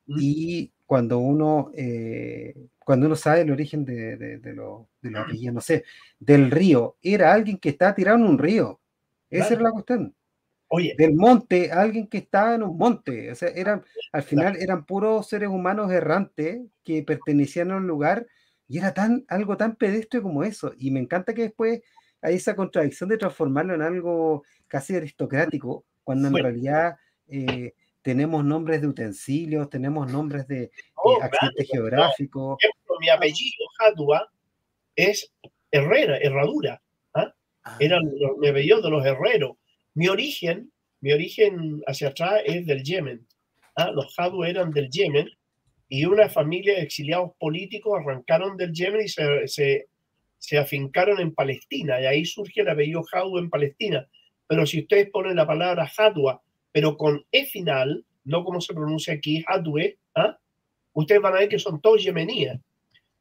y cuando uno, eh, cuando uno sabe el origen de, de, de, lo, de la no sé, del río, era alguien que estaba tirado en un río. Esa era la cuestión. Oye. Del monte, alguien que estaba en un monte. O sea, eran, al final eran puros seres humanos errantes que pertenecían a un lugar y era tan, algo tan pedestre como eso. Y me encanta que después hay esa contradicción de transformarlo en algo casi aristocrático, cuando en realidad eh, tenemos nombres de utensilios, tenemos nombres de oh, accidentes geográficos. mi apellido, Jadua, es Herrera, Herradura. ¿ah? ah. Era mi apellido de los herreros. Mi origen, mi origen hacia atrás es del Yemen. ¿ah? Los Jadu eran del Yemen y una familia de exiliados políticos arrancaron del Yemen y se, se, se, afincaron en Palestina, y ahí surge el apellido Jadu en Palestina. Pero si ustedes ponen la palabra Jadua, pero con E final, no como se pronuncia aquí, Hadwe, ¿ah? ustedes van a ver que son todos yemeníes.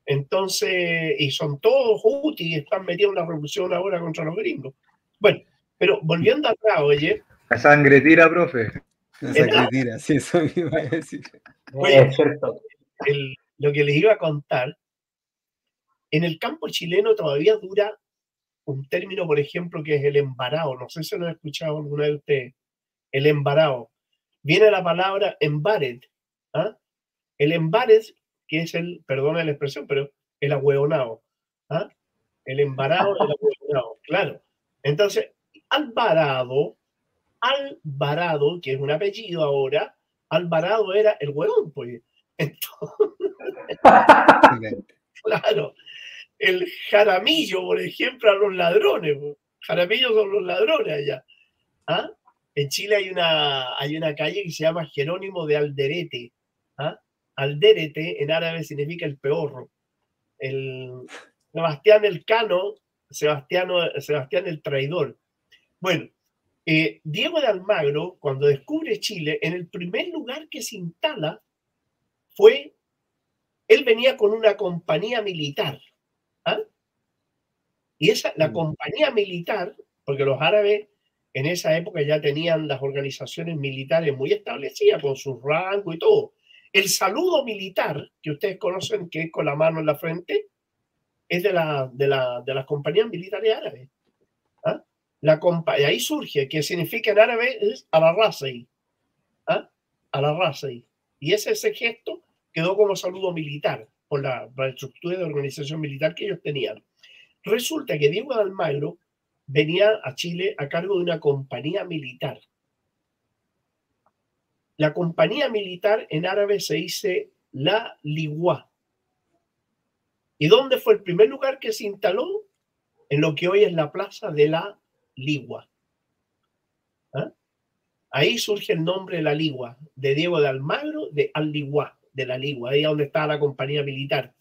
Entonces, y son todos y están metidos en la revolución ahora contra los gringos. Bueno, pero volviendo atrás, oye. La sangre tira, profe. La sangre tira, sí, eso iba a decir lo que les iba a contar, en el campo chileno todavía dura un término, por ejemplo, que es el embarado. No sé si lo han escuchado alguna de ustedes. El embarado. Viene la palabra embared. ¿ah? El embared, que es el, perdona la expresión, pero el ahueonado. ¿ah? El embarado, el ahueonado. Claro. Entonces, Alvarado, Alvarado, que es un apellido ahora, Alvarado era el hueón, pues. claro. El jaramillo, por ejemplo, a los ladrones. Pues. Jaramillo son los ladrones allá. ¿Ah? En Chile hay una, hay una calle que se llama Jerónimo de Alderete. ¿ah? Alderete en árabe significa el peorro. El Sebastián el Cano, Sebastián, Sebastián el traidor. Bueno, eh, Diego de Almagro, cuando descubre Chile, en el primer lugar que se instala fue, él venía con una compañía militar. ¿ah? Y esa, la mm. compañía militar, porque los árabes en esa época ya tenían las organizaciones militares muy establecidas, con su rango y todo. El saludo militar, que ustedes conocen, que es con la mano en la frente, es de, la, de, la, de las compañías militares árabes. ¿Ah? La y ahí surge, que significa en árabe es a la raza ¿ah? A la raza Y ese, gesto quedó como saludo militar por la, la estructura de organización militar que ellos tenían. Resulta que Diego de Almagro venía a Chile a cargo de una compañía militar. La compañía militar en árabe se dice la Ligua. ¿Y dónde fue el primer lugar que se instaló? En lo que hoy es la plaza de la Ligua. ¿Ah? Ahí surge el nombre de la Ligua, de Diego de Almagro, de Al-Ligua, de la Ligua, ahí donde está la compañía militar.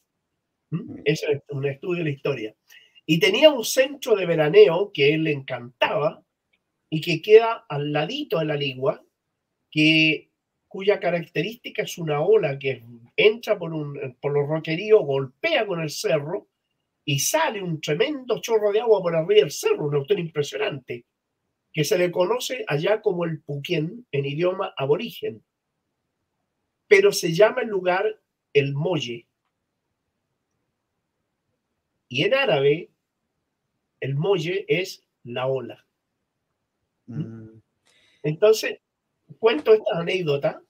¿Mm? Ese es un estudio de la historia. Y tenía un centro de veraneo que él le encantaba y que queda al ladito de la ligua, que, cuya característica es una ola que entra por, un, por los roqueríos, golpea con el cerro y sale un tremendo chorro de agua por arriba del cerro, un autor impresionante, que se le conoce allá como el Puquén en idioma aborigen, pero se llama el lugar el Molle. Y en árabe, el Molle es la ola. Mm. Entonces, cuento esta anécdota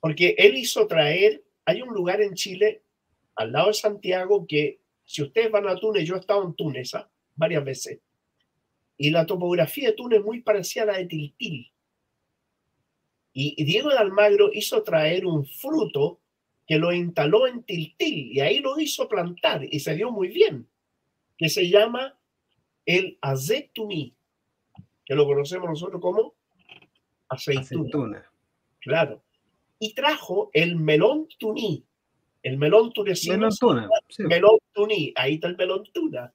porque él hizo traer, hay un lugar en Chile, al lado de Santiago, que si ustedes van a Túnez, yo he estado en Túnez ¿ah? varias veces, y la topografía de Túnez es muy parecida a la de Tiltil. Y, Diego de Almagro hizo traer un fruto que lo instaló en Tiltil y ahí lo hizo plantar y se dio muy bien, que se llama el azetuní, que lo conocemos nosotros como aceituna. Claro. Y trajo el melón tuní. El melón tunecino. Melón tuna. Melón tuní. Ahí está el melón tuna.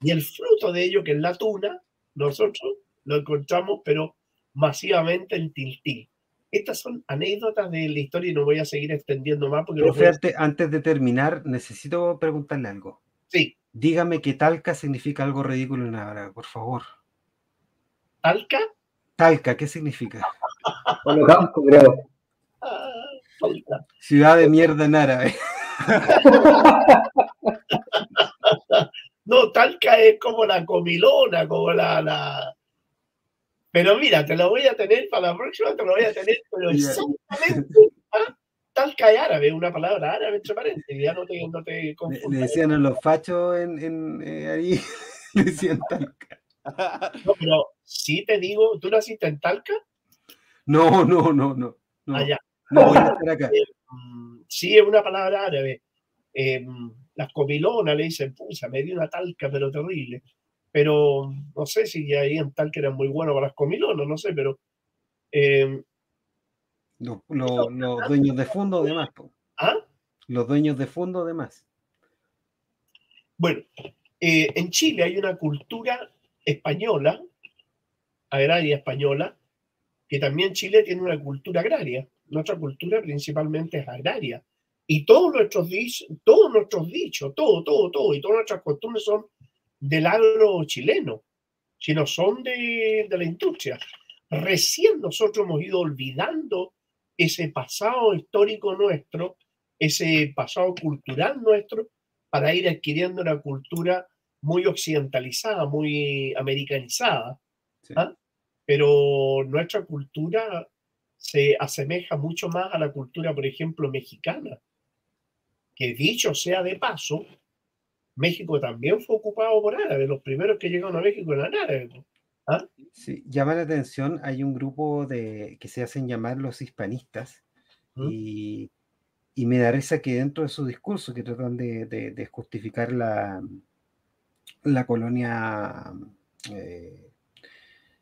Y el fruto de ello, que es la tuna, nosotros lo encontramos, pero masivamente en Tiltil. Estas son anécdotas de la historia y no voy a seguir extendiendo más. Porque Profe, antes de terminar, necesito preguntarle algo. Sí. Dígame que talca significa algo ridículo en árabe, por favor. ¿Talca? Talca, ¿qué significa? creo. Ah, Ciudad de mierda en árabe. no, Talca es como la comilona, como la, la, Pero mira, te lo voy a tener para la próxima, te lo voy a tener, pero exactamente. ¿ah? Talca es árabe, una palabra árabe, entre paréntesis, ya no te, no te Le, decían a los fachos en, en eh, ahí, le decían Talca. No, pero sí te digo, ¿tú naciste en Talca? No, no, no, no. no. Allá. No voy a estar acá. Eh, mm, sí, es una palabra árabe. Eh, las comilonas le dicen, pucha, me dio una talca, pero terrible. Pero no sé si ahí en Talca eran muy buenos para las comilonas, no sé, pero. Eh, los, dueños de fondo, además. ¿Ah? Los dueños de fondo, además. Bueno, en Chile hay una cultura española, agraria española, que también Chile tiene una cultura agraria. Nuestra cultura principalmente es agraria. Y todos nuestros, todos nuestros dichos, todo, todo, todo, y todas nuestras costumbres son del agro chileno, sino son de, de la industria. Recién nosotros hemos ido olvidando ese pasado histórico nuestro, ese pasado cultural nuestro, para ir adquiriendo una cultura muy occidentalizada, muy americanizada, ¿ah? pero nuestra cultura se asemeja mucho más a la cultura, por ejemplo, mexicana, que dicho sea de paso, México también fue ocupado por árabes, los primeros que llegaron a México eran árabes. ¿ah? Sí, llama la atención, hay un grupo de, que se hacen llamar los hispanistas ¿Mm? y, y, me da risa que dentro de su discurso que tratan de, de justificar la, la colonia eh,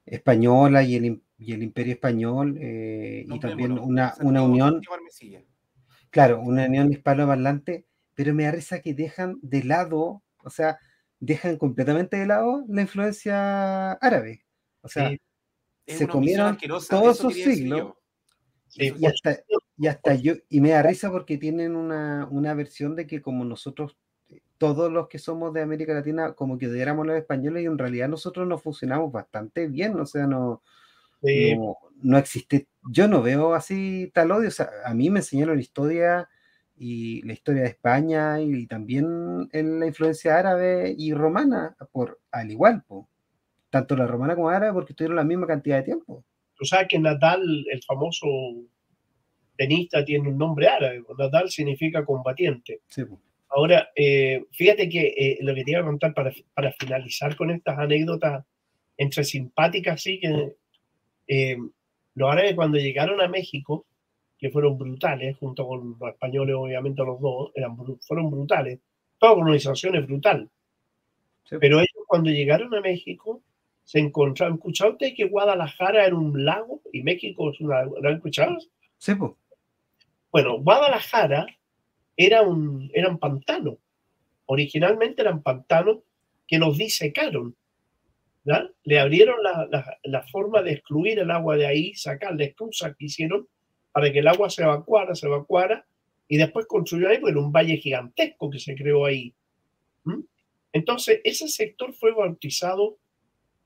española y el, y el, imperio español eh, y también una, una unión, claro, una unión hispanoparlante, pero me da risa que dejan de lado, o sea, dejan completamente de lado la influencia árabe. O sea, se comieron todos sus siglos. y, hasta, y hasta yo, y me da risa porque tienen una, una versión de que como nosotros todos los que somos de América Latina como que odiáramos los españoles y en realidad nosotros nos funcionamos bastante bien, o sea, no, no, existe, yo no veo así tal odio, o sea, a mí me enseñaron la historia y la historia de España y, también en la influencia árabe y romana, por al igual, tanto la romana como la árabe, porque tuvieron la misma cantidad de tiempo. Tú sabes que Natal, el famoso tenista, tiene un nombre árabe, Natal significa combatiente. Sí, Ahora, eh, fíjate que eh, lo que te iba a contar para, para, finalizar con estas anécdotas entre simpáticas, sí, que eh, los árabes cuando llegaron a México, que fueron brutales, junto con los españoles, obviamente los dos, eran, fueron brutales. Toda colonización es brutal. Pero ellos cuando llegaron a México, se encontraron, ¿escuchado usted que Guadalajara era un lago y México es una, ¿lo han escuchado? Sí, pues. Bueno, Guadalajara era un, eran pantanos. Originalmente eran pantanos que los disecaron. Le abrieron la, forma de excluir el agua de ahí, sacar la excusa que hicieron para que el agua se evacuara, se evacuara, y después construyeron ahí, bueno, un valle gigantesco que se creó ahí. Entonces, ese sector fue bautizado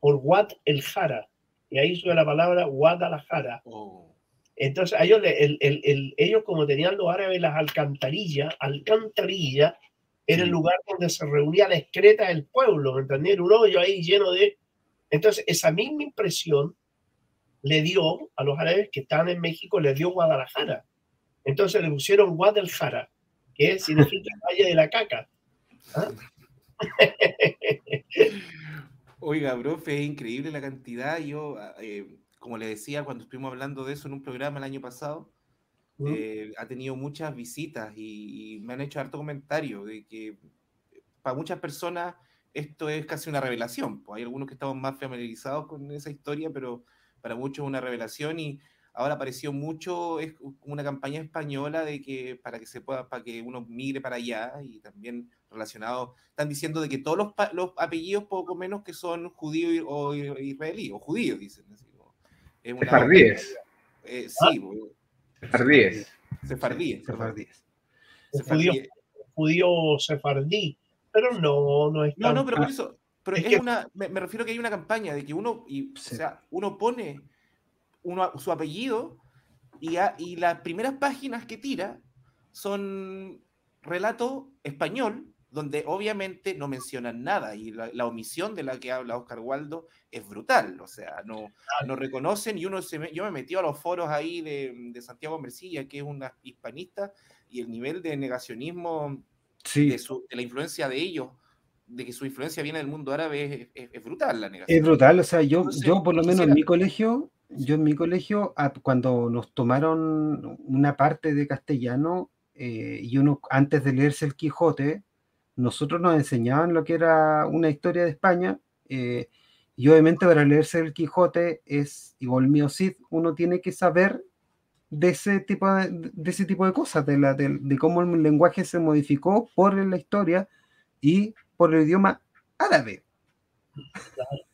por Wad el Jara, y ahí sube la palabra Guadalajara. Oh. Entonces, ellos, ellos, como tenían los árabes las alcantarillas, alcantarilla era el lugar donde se reunía la excreta del pueblo, ¿me entendieron? Un hoyo ahí lleno de... Entonces, esa misma impresión le dio a los árabes que estaban en México, le dio Guadalajara. Entonces le pusieron Guadalajara, que significa Valle de la Caca. ¿Ah? Oiga, profe, es increíble la cantidad. Yo, ah, eh, como le decía cuando estuvimos hablando de eso en un programa el año pasado, eh, ha tenido muchas visitas y, me han hecho harto comentario de que para muchas personas esto es casi una revelación. Pues hay algunos que estamos más familiarizados con esa historia, pero para muchos es una revelación y ahora apareció mucho, es una campaña española de que para que se pueda, para que uno migre para allá y también relacionado, están diciendo de que todos los, los apellidos poco menos que son judíos o israelíes, o judíos, dicen. Así, Sefardíes. Eh, sí. Sefardíes. Sefardíes. Sefardíes. Judío, judío sefardí, pero no, no es No, no, pero por eso, pero es, una, me, refiero que hay una campaña de que uno, y, o sea, uno pone uno, su apellido y, y las primeras páginas que tira son relato español donde obviamente no mencionan nada y la, omisión de la que habla Oscar Waldo es brutal, o sea, no, no reconocen y uno se yo me metí a los foros ahí de, de Santiago Mercilla, que es una hispanista, y el nivel de negacionismo de, la influencia de ellos, de que su influencia viene del mundo árabe, es, brutal la negación. Es brutal, o sea, yo, yo por lo menos en mi colegio, yo en mi colegio, cuando nos tomaron una parte de castellano, eh, y uno antes de leerse el Quijote, nosotros nos enseñaban lo que era una historia de España, eh, y obviamente para leerse el Quijote es igual mío Cid, uno tiene que saber de ese tipo de, ese tipo de cosas, de, la, de, cómo el lenguaje se modificó por la historia y por el idioma árabe.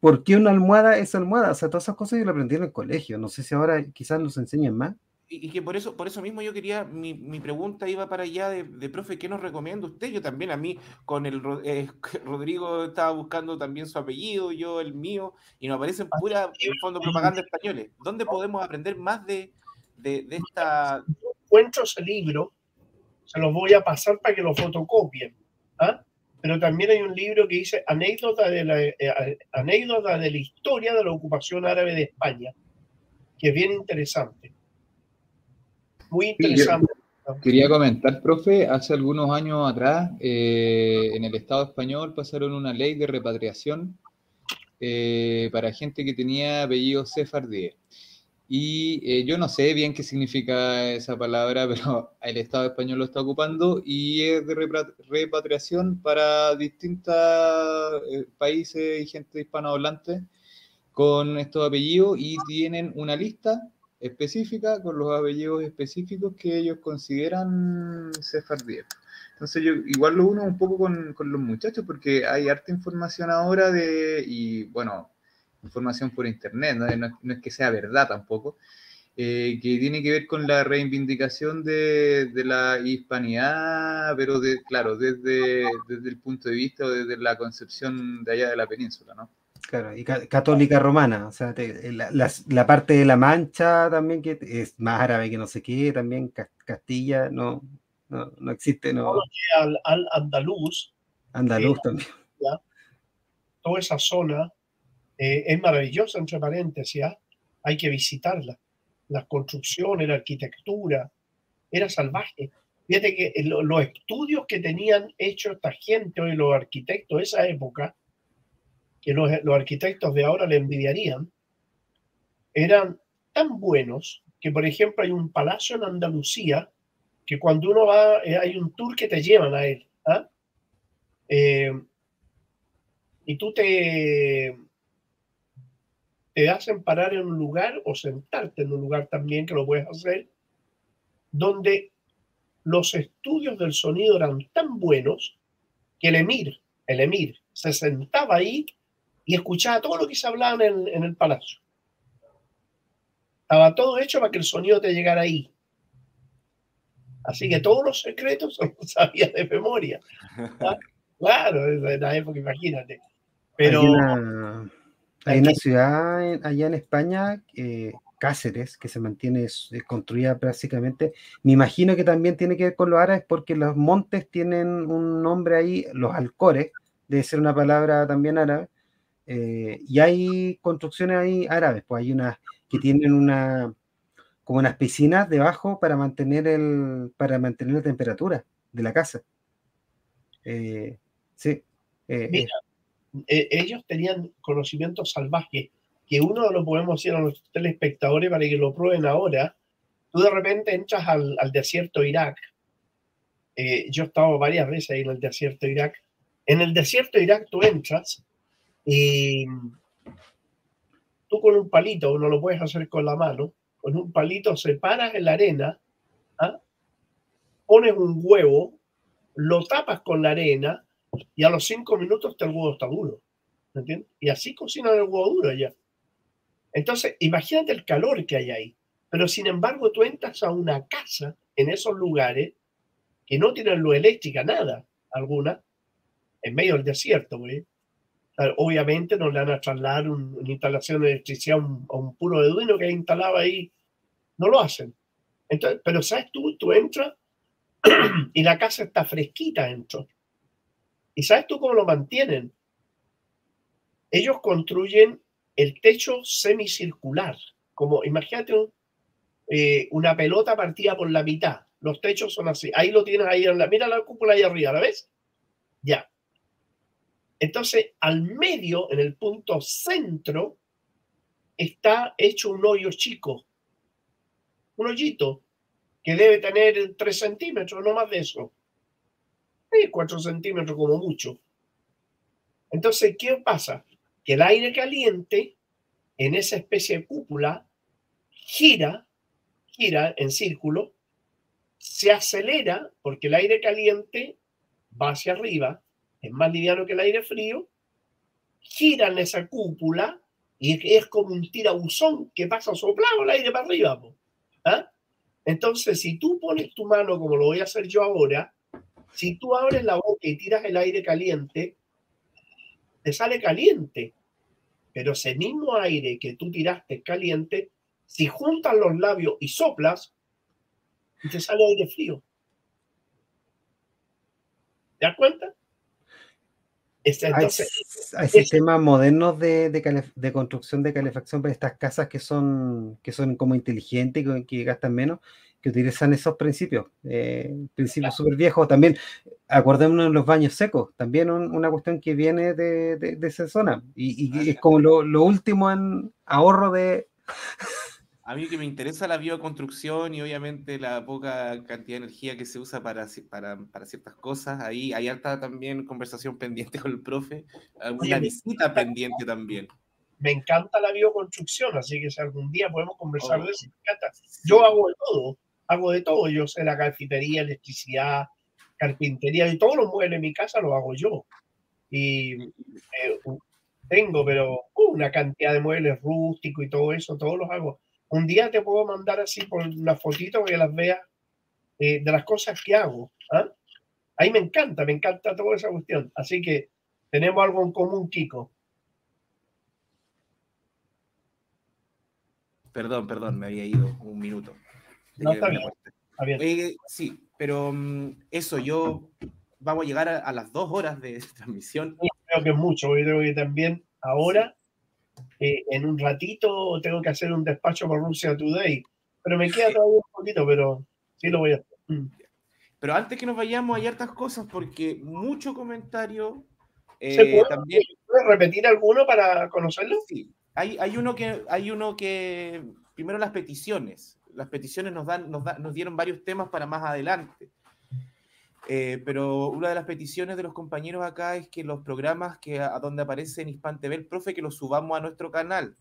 ¿Por qué una almohada es almohada? O sea, todas esas cosas yo lo aprendí en el colegio. No sé si ahora quizás nos enseñen más y, que por eso, por eso mismo yo quería, mi, pregunta iba para allá de, profe, ¿qué nos recomienda usted? Yo también, a mí, con el eh, Rodrigo estaba buscando también su apellido, yo el mío, y nos aparecen ah, pura, en fondo, propaganda españoles. ¿Dónde podemos aprender más de, de, esta...? encuentro ese libro, se los voy a pasar para que lo fotocopien, ¿ah? pero también hay un libro que dice anécdota de la, eh, anécdota de la historia de la ocupación árabe de España, que es bien interesante. Muy interesante. quería comentar, profe, hace algunos años atrás eh, en el Estado español pasaron una ley de repatriación eh, para gente que tenía apellido sefardíes. Y eh, yo no sé bien qué significa esa palabra, pero el Estado español lo está ocupando y es de repatriación para distintos países y gente hispanohablante con estos apellidos y tienen una lista específica con los apellidos específicos que ellos consideran sefardíes. Entonces yo igual lo uno un poco con, con, los muchachos porque hay harta información ahora de, y bueno, información por internet, no, no, es que sea verdad tampoco, eh, que tiene que ver con la reivindicación de, de, la hispanidad, pero de, claro, desde, desde el punto de vista o desde la concepción de allá de la península, ¿no? Claro, y católica romana, o sea, la, parte de la Mancha también, que es más árabe que no sé qué, también Castilla, no, no, existe, no. Al, al, andaluz. Andaluz también. toda esa zona eh, es maravillosa, entre paréntesis, ¿ah? hay que visitarla. Las construcciones, la arquitectura, era salvaje. Fíjate que los estudios que tenían hecho esta gente, hoy los arquitectos de esa época, que los, arquitectos de ahora le envidiarían, eran tan buenos que, por ejemplo, hay un palacio en Andalucía que cuando uno va, eh, hay un tour que te llevan a él. ¿ah? Eh, y tú te, te hacen parar en un lugar o sentarte en un lugar también, que lo puedes hacer, donde los estudios del sonido eran tan buenos que el emir, el emir, se sentaba ahí y escuchaba todo lo que se hablaba en el, palacio. Estaba todo hecho para que el sonido te llegara ahí. Así que todos los secretos los sabía de memoria. Claro, en la época, imagínate. Pero. Hay una, ciudad allá en España, eh, Cáceres, que se mantiene construida prácticamente. Me imagino que también tiene que ver con los árabes, porque los montes tienen un nombre ahí, los alcores, debe ser una palabra también árabe. Eh, y hay construcciones ahí árabes, pues hay unas que tienen una como unas piscinas debajo para mantener el para mantener la temperatura de la casa. Eh, sí. Eh, Mira, ellos tenían conocimientos salvajes que uno lo podemos decir a los telespectadores para que lo prueben ahora. Tú de repente entras al, al desierto Irak. yo he estado varias veces ahí en el desierto Irak. En el desierto Irak tú entras y tú con un palito, no lo puedes hacer con la mano, con un palito separas en la arena, ¿ah? pones un huevo, lo tapas con la arena y a los cinco minutos el huevo está duro. ¿Entiendes? Y así cocinan el huevo duro allá. Entonces, imagínate el calor que hay ahí. Pero sin embargo, tú entras a una casa en esos lugares que no tienen luz eléctrica, nada, alguna, en medio del desierto, güey obviamente no le van a trasladar una instalación de electricidad a un, puro Arduino que instalaba ahí. No lo hacen. Entonces, pero sabes tú, tú entras y la casa está fresquita dentro. ¿Y sabes tú cómo lo mantienen? Ellos construyen el techo semicircular, como imagínate eh, una pelota partida por la mitad. Los techos son así. Ahí lo tienes ahí en la. Mira la cúpula ahí arriba, ¿la ves? Ya. Entonces, al medio, en el punto centro, está hecho un hoyo chico, un hoyito que debe tener 3 centímetros, no más de eso. 4 centímetros como mucho. Entonces, ¿qué pasa? Que el aire caliente en esa especie de cúpula gira, gira en círculo, se acelera porque el aire caliente va hacia arriba es más liviano que el aire frío, gira en esa cúpula y es como un tirabuzón que pasa soplado el aire para arriba. ¿ah? Entonces, si tú pones tu mano, como lo voy a hacer yo ahora, si tú abres la boca y tiras el aire caliente, te sale caliente. Pero ese mismo aire que tú tiraste caliente, si juntas los labios y soplas, te sale aire frío. ¿Te das cuenta? Hay, sistemas modernos de, de, construcción de calefacción para estas casas que son, que son como inteligentes y que gastan menos, que utilizan esos principios, eh, principios súper viejos. También, acordémonos de los baños secos, también una cuestión que viene de, de esa zona. Y, y, es como lo, lo último en ahorro de, a mí que me interesa la bioconstrucción y obviamente la poca cantidad de energía que se usa para, para, para ciertas cosas, ahí hay alta también conversación pendiente con el profe, una visita pendiente también. Me encanta la bioconstrucción, así que si algún día podemos conversar de eso, me encanta. Yo hago de todo, hago de todo, yo sé la carpintería, electricidad, carpintería y todos los muebles en mi casa los hago yo. Y eh, tengo, pero uh, una cantidad de muebles rústicos y todo eso, todos los hago un día te puedo mandar así por una fotito que las veas eh, de las cosas que hago. ¿ah? Ahí me encanta, me encanta toda esa cuestión. Así que tenemos algo en común, Kiko. Perdón, perdón, me había ido un minuto. No, está bien, sí, pero mm, eso, yo vamos a llegar a, las dos horas de transmisión. creo que es mucho, yo creo que también ahora eh, en un ratito tengo que hacer un despacho por Rusia Today, pero me queda todavía un poquito, pero sí lo voy a hacer. Mm. Pero antes que nos vayamos, hay hartas cosas porque mucho comentario. Eh, ¿Se puede, también... repetir alguno para conocerlo? Sí, hay, hay, uno que, hay uno que, primero las peticiones. Las peticiones nos, dan, nos, nos dieron varios temas para más adelante. Eh, pero una de las peticiones de los compañeros acá es que los programas que a, donde aparece en Hispan TV el profe, que los subamos a nuestro canal.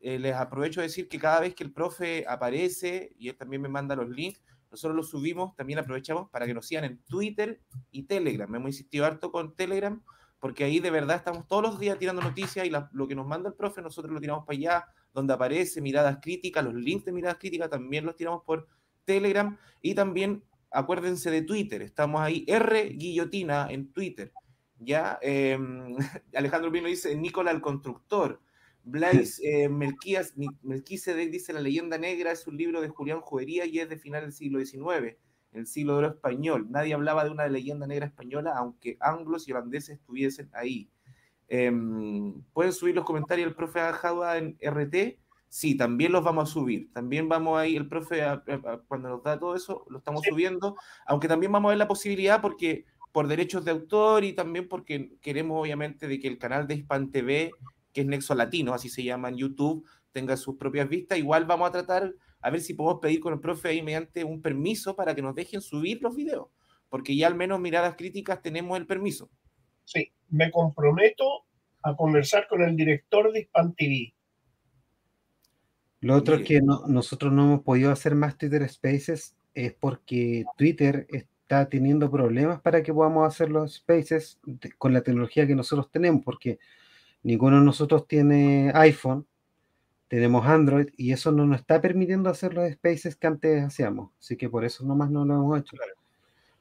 Eh, les aprovecho de decir que cada vez que el profe aparece, y él también me manda los links, nosotros los subimos, también aprovechamos para que nos sigan en Twitter y Telegram. Hemos insistido harto con Telegram, porque ahí de verdad estamos todos los días tirando noticias y lo que nos manda el profe, nosotros lo tiramos para allá, donde aparece miradas críticas, los links de miradas críticas también los tiramos por Telegram y también acuérdense de Twitter, estamos ahí, R Guillotina en Twitter. ¿ya? Em, Alejandro Pino dice, Nicola el constructor. Blaise eh, Melquisedec dice, La leyenda negra es un libro de Julián Judería y es de final del siglo XIX, el siglo de oro español. Nadie hablaba de una leyenda negra española, aunque anglos y holandeses estuviesen ahí. Em, ¿Pueden subir los comentarios del profe Ajaba en RT? Sí, también los vamos a subir. También vamos ahí, el profe, cuando nos da todo eso, lo estamos subiendo. Aunque también vamos a ver la posibilidad, porque por derechos de autor y también porque queremos, obviamente, de que el canal de Hispan TV, que es Nexo Latino, así se llama en YouTube, tenga sus propias vistas. Igual vamos a tratar a ver si podemos pedir con el profe ahí mediante un permiso para que nos dejen subir los videos, porque ya al menos miradas críticas tenemos el permiso. Sí, me comprometo a conversar con el director de Hispan TV lo otro es que nosotros no hemos podido hacer más Twitter Spaces es porque Twitter está teniendo problemas para que podamos hacer los Spaces con la tecnología que nosotros tenemos, porque ninguno de nosotros tiene iPhone, tenemos Android y eso no nos está permitiendo hacer los Spaces que antes hacíamos. Así que por eso nomás no lo hemos hecho.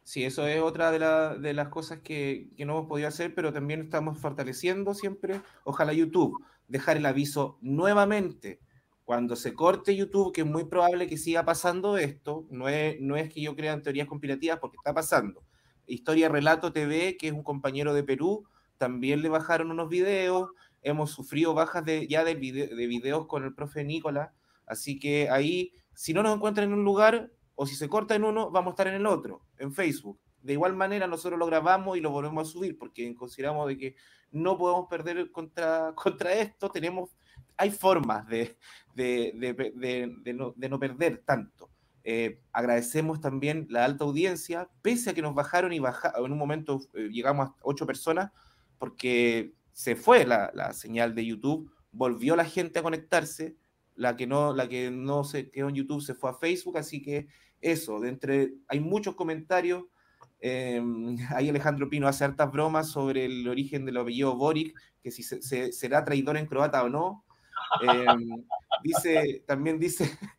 Sí, eso es otra de, de las cosas que, que, no hemos podido hacer, pero también estamos fortaleciendo siempre, ojalá YouTube, dejar el aviso nuevamente cuando se corte YouTube, que es muy probable que siga pasando esto, no es, no es que yo crea en teorías conspirativas, porque está pasando. Historia Relato TV, que es un compañero de Perú, también le bajaron unos videos, hemos sufrido bajas de, ya de, de videos con el profe Nicolás, así que ahí, si no nos encuentran en un lugar, o si se corta en uno, vamos a estar en el otro, en Facebook. De igual manera, nosotros lo grabamos y lo volvemos a subir, porque consideramos de que no podemos perder contra, contra esto, tenemos hay formas de, no, perder tanto. Eh, agradecemos también la alta audiencia, pese a que nos bajaron y bajaron, en un momento eh, llegamos a ocho personas, porque se fue la, señal de YouTube, volvió la gente a conectarse, la que no, la que no se quedó en YouTube se fue a Facebook, así que eso, de entre, hay muchos comentarios. Eh, ahí Alejandro Pino hace hartas bromas sobre el origen del apellido Boric, que si será traidor en croata o no. Em, dice, también dice,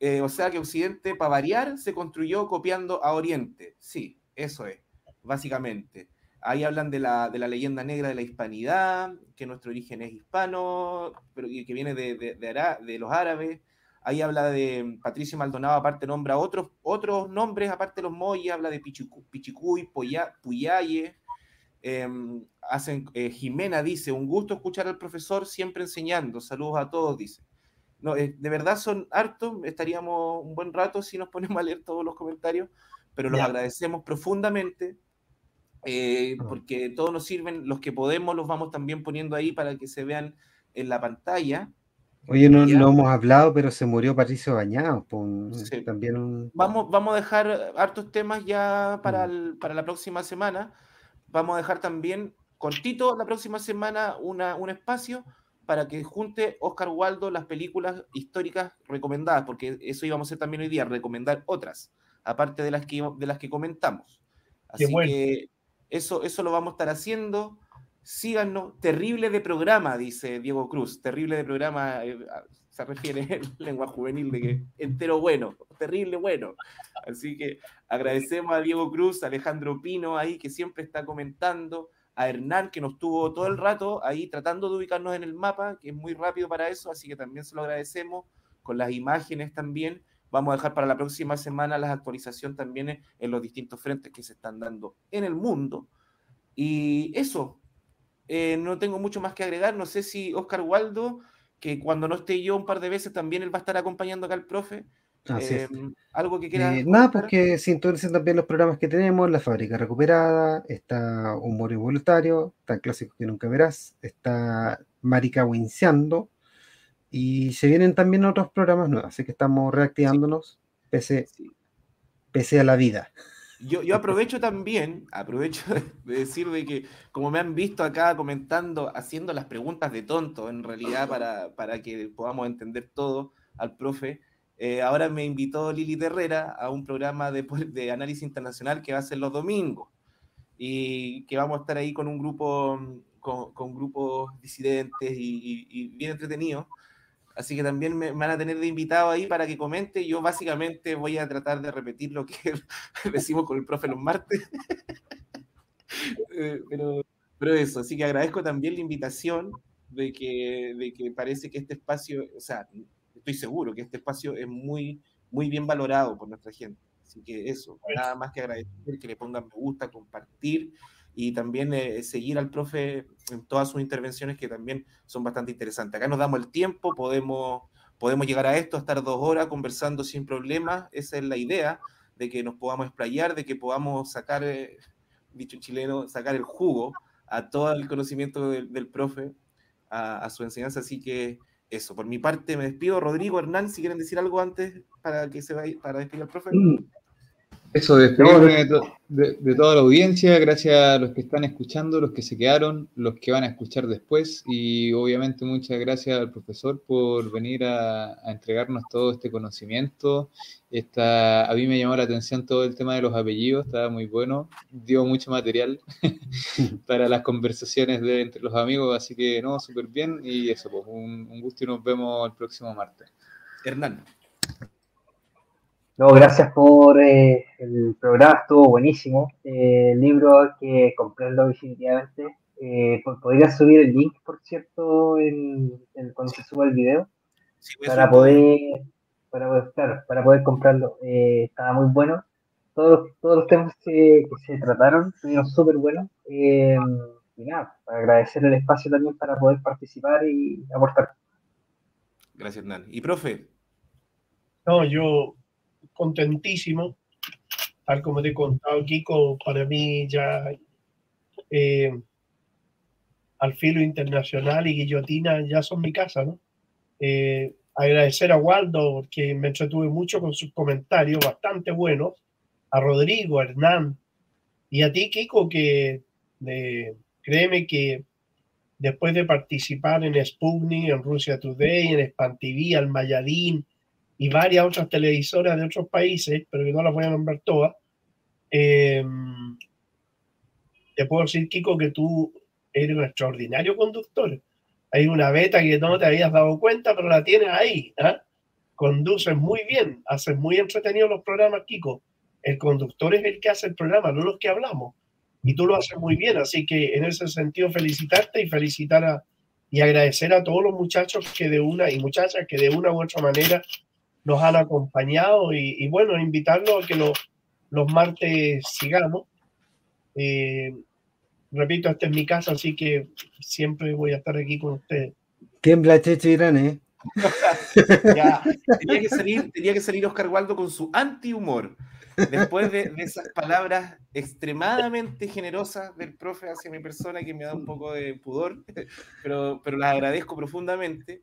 eh, o sea que Occidente, para variar, se construyó copiando a Oriente. Sí, eso es, básicamente. Ahí hablan de la, de la leyenda negra de la hispanidad, que nuestro origen es hispano, pero que viene de, de, de, los árabes. Ahí habla de Patricio Maldonado, aparte nombra otros, otros nombres, aparte de los Moya, habla de Pichicuy, Puyaye, Em, hacen, eh, Jimena dice, un gusto escuchar al profesor siempre enseñando. Saludos a todos, dice. No, eh, de verdad son hartos, estaríamos un buen rato si nos ponemos a leer todos los comentarios, pero los agradecemos profundamente eh, porque todos nos sirven, los que podemos los vamos también poniendo ahí para que se vean en la pantalla. Oye, no, no hemos hablado, pero se murió Patricio Bañado. también vamos, vamos a dejar hartos temas ya para, mm. para la próxima semana vamos a dejar también cortito la próxima semana una, un espacio para que junte Oscar Waldo las películas históricas recomendadas, porque eso íbamos a hacer también hoy día, recomendar otras, aparte de las que, de las que comentamos. Así que eso, eso lo vamos a estar haciendo. Síganos. Terrible de programa, dice Diego Cruz. Terrible de programa eh, se refiere en lengua juvenil de que entero bueno, terrible bueno. Así que agradecemos a Diego Cruz, a Alejandro Pino ahí que siempre está comentando, a Hernán que nos tuvo todo el rato ahí tratando de ubicarnos en el mapa, que es muy rápido para eso, así que también se lo agradecemos, con las imágenes también. Vamos a dejar para la próxima semana la actualización también en los distintos frentes que se están dando en el mundo. Y eso, eh, no tengo mucho más que agregar. No sé si Oscar Waldo, que cuando no esté yo un par de veces, también él va a estar acompañando acá al profe. Em, algo que quiera. Eh, nada, porque pues sintonicen también los programas que tenemos: La Fábrica Recuperada, está Humor Involuntario, está Clásico que Nunca Verás, está Marica Winciando, y se vienen también otros programas nuevos, así que estamos reactivándonos pese, pese a la vida. Yo, yo, aprovecho también, aprovecho de decir de que como me han visto acá comentando, haciendo las preguntas de tonto, en realidad para, para que podamos entender todo al profe, eh, ahora me invitó Lili Terrera a un programa de, de, análisis internacional que va a ser los domingos y que vamos a estar ahí con un grupo, con, con grupos disidentes y, bien entretenidos. Así que también me, van a tener de invitado ahí para que comente. Yo básicamente voy a tratar de repetir lo que decimos con el profe los martes. Eh, pero pero eso, así que agradezco también la invitación de que, de que parece que este espacio, o sea, estoy seguro que este espacio es muy, muy bien valorado por nuestra gente. Así que eso, nada más que agradecer, que le pongan me gusta, compartir y también eh, seguir al profe en todas sus intervenciones que también son bastante interesantes. Acá nos damos el tiempo, podemos, podemos llegar a esto, estar dos horas conversando sin problemas, esa es la idea, de que nos podamos explayar, de que podamos sacar, eh, dicho en chileno, sacar el jugo a todo el conocimiento del, profe, a, su enseñanza. Así que eso, por mi parte me despido. Rodrigo, Hernán, si quieren decir algo antes para que se vaya, para despedir al profe. Mm. Eso, despedirme de, toda la audiencia, gracias a los que están escuchando, los que se quedaron, los que van a escuchar después y obviamente muchas gracias al profesor por venir a, entregarnos todo este conocimiento. Esta, a mí me llamó la atención todo el tema de los apellidos, estaba muy bueno, dio mucho material para las conversaciones de, entre los amigos, así que no, súper bien y eso, pues un, un gusto y nos vemos el próximo martes. Hernán. No, gracias por eh, el programa, estuvo buenísimo. Eh, el libro que comprarlo definitivamente. Eh, ¿Podría subir el link, por cierto, en, cuando se suba el video? para, poder, para, para poder comprarlo. estaba muy bueno. Todos, todos los temas que, se trataron estuvieron súper buenos. y nada, para agradecer el espacio también para poder participar y aportar. Gracias, Hernán. ¿Y profe? No, yo contentísimo. Tal como te he contado, Kiko, para mí ya eh, al filo internacional y guillotina ya son mi casa, ¿no? Eh, agradecer a Waldo, que me entretuve mucho con sus comentarios bastante buenos, a Rodrigo, a Hernán, y a ti, Kiko, que créeme que después de participar en Sputnik, en Rusia Today, en Span TV, al Mayadín, y varias otras televisoras de otros países, pero que no las voy a nombrar todas, eh, te puedo decir, Kiko, que tú eres un extraordinario conductor. Hay una beta que no te habías dado cuenta, pero la tienes ahí. ¿ah? Conduces muy bien, haces muy entretenidos los programas, Kiko. El conductor es el que hace el programa, no los que hablamos. Y tú lo haces muy bien, así que en ese sentido felicitarte y felicitar a, y agradecer a todos los muchachos que de una y muchachas que de una u otra manera nos han acompañado y, bueno, invitarlos a que los martes sigamos. Eh, repito, esta es mi casa, así que siempre voy a estar aquí con ustedes. Tiembla Cheche Irán, ¿eh? ya, tenía que, salir, tenía que salir Oscar Waldo con su anti-humor. Después de, de, esas palabras extremadamente generosas del profe hacia mi persona, que me da un poco de pudor, pero, pero las agradezco profundamente.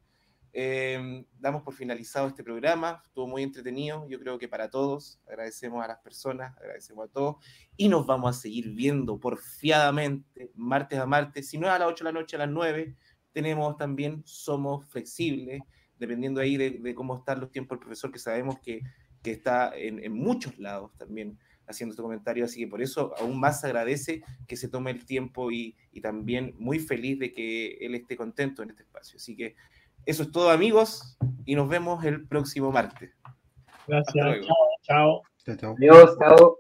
Em, damos por finalizado este programa, estuvo muy entretenido, yo creo que para todos, agradecemos a las personas, agradecemos a todos y nos vamos a seguir viendo porfiadamente martes a martes, si no es a las 8 de la noche, a las 9, tenemos también, somos flexibles, dependiendo ahí de, cómo están los tiempos del profesor, que sabemos que, que está en, muchos lados también haciendo este comentario, así que por eso aún más agradece que se tome el tiempo y, y también muy feliz de que él esté contento en este espacio. Así que eso es todo, amigos, y nos vemos el próximo martes. Gracias. Chao. Chao. Adiós, chao.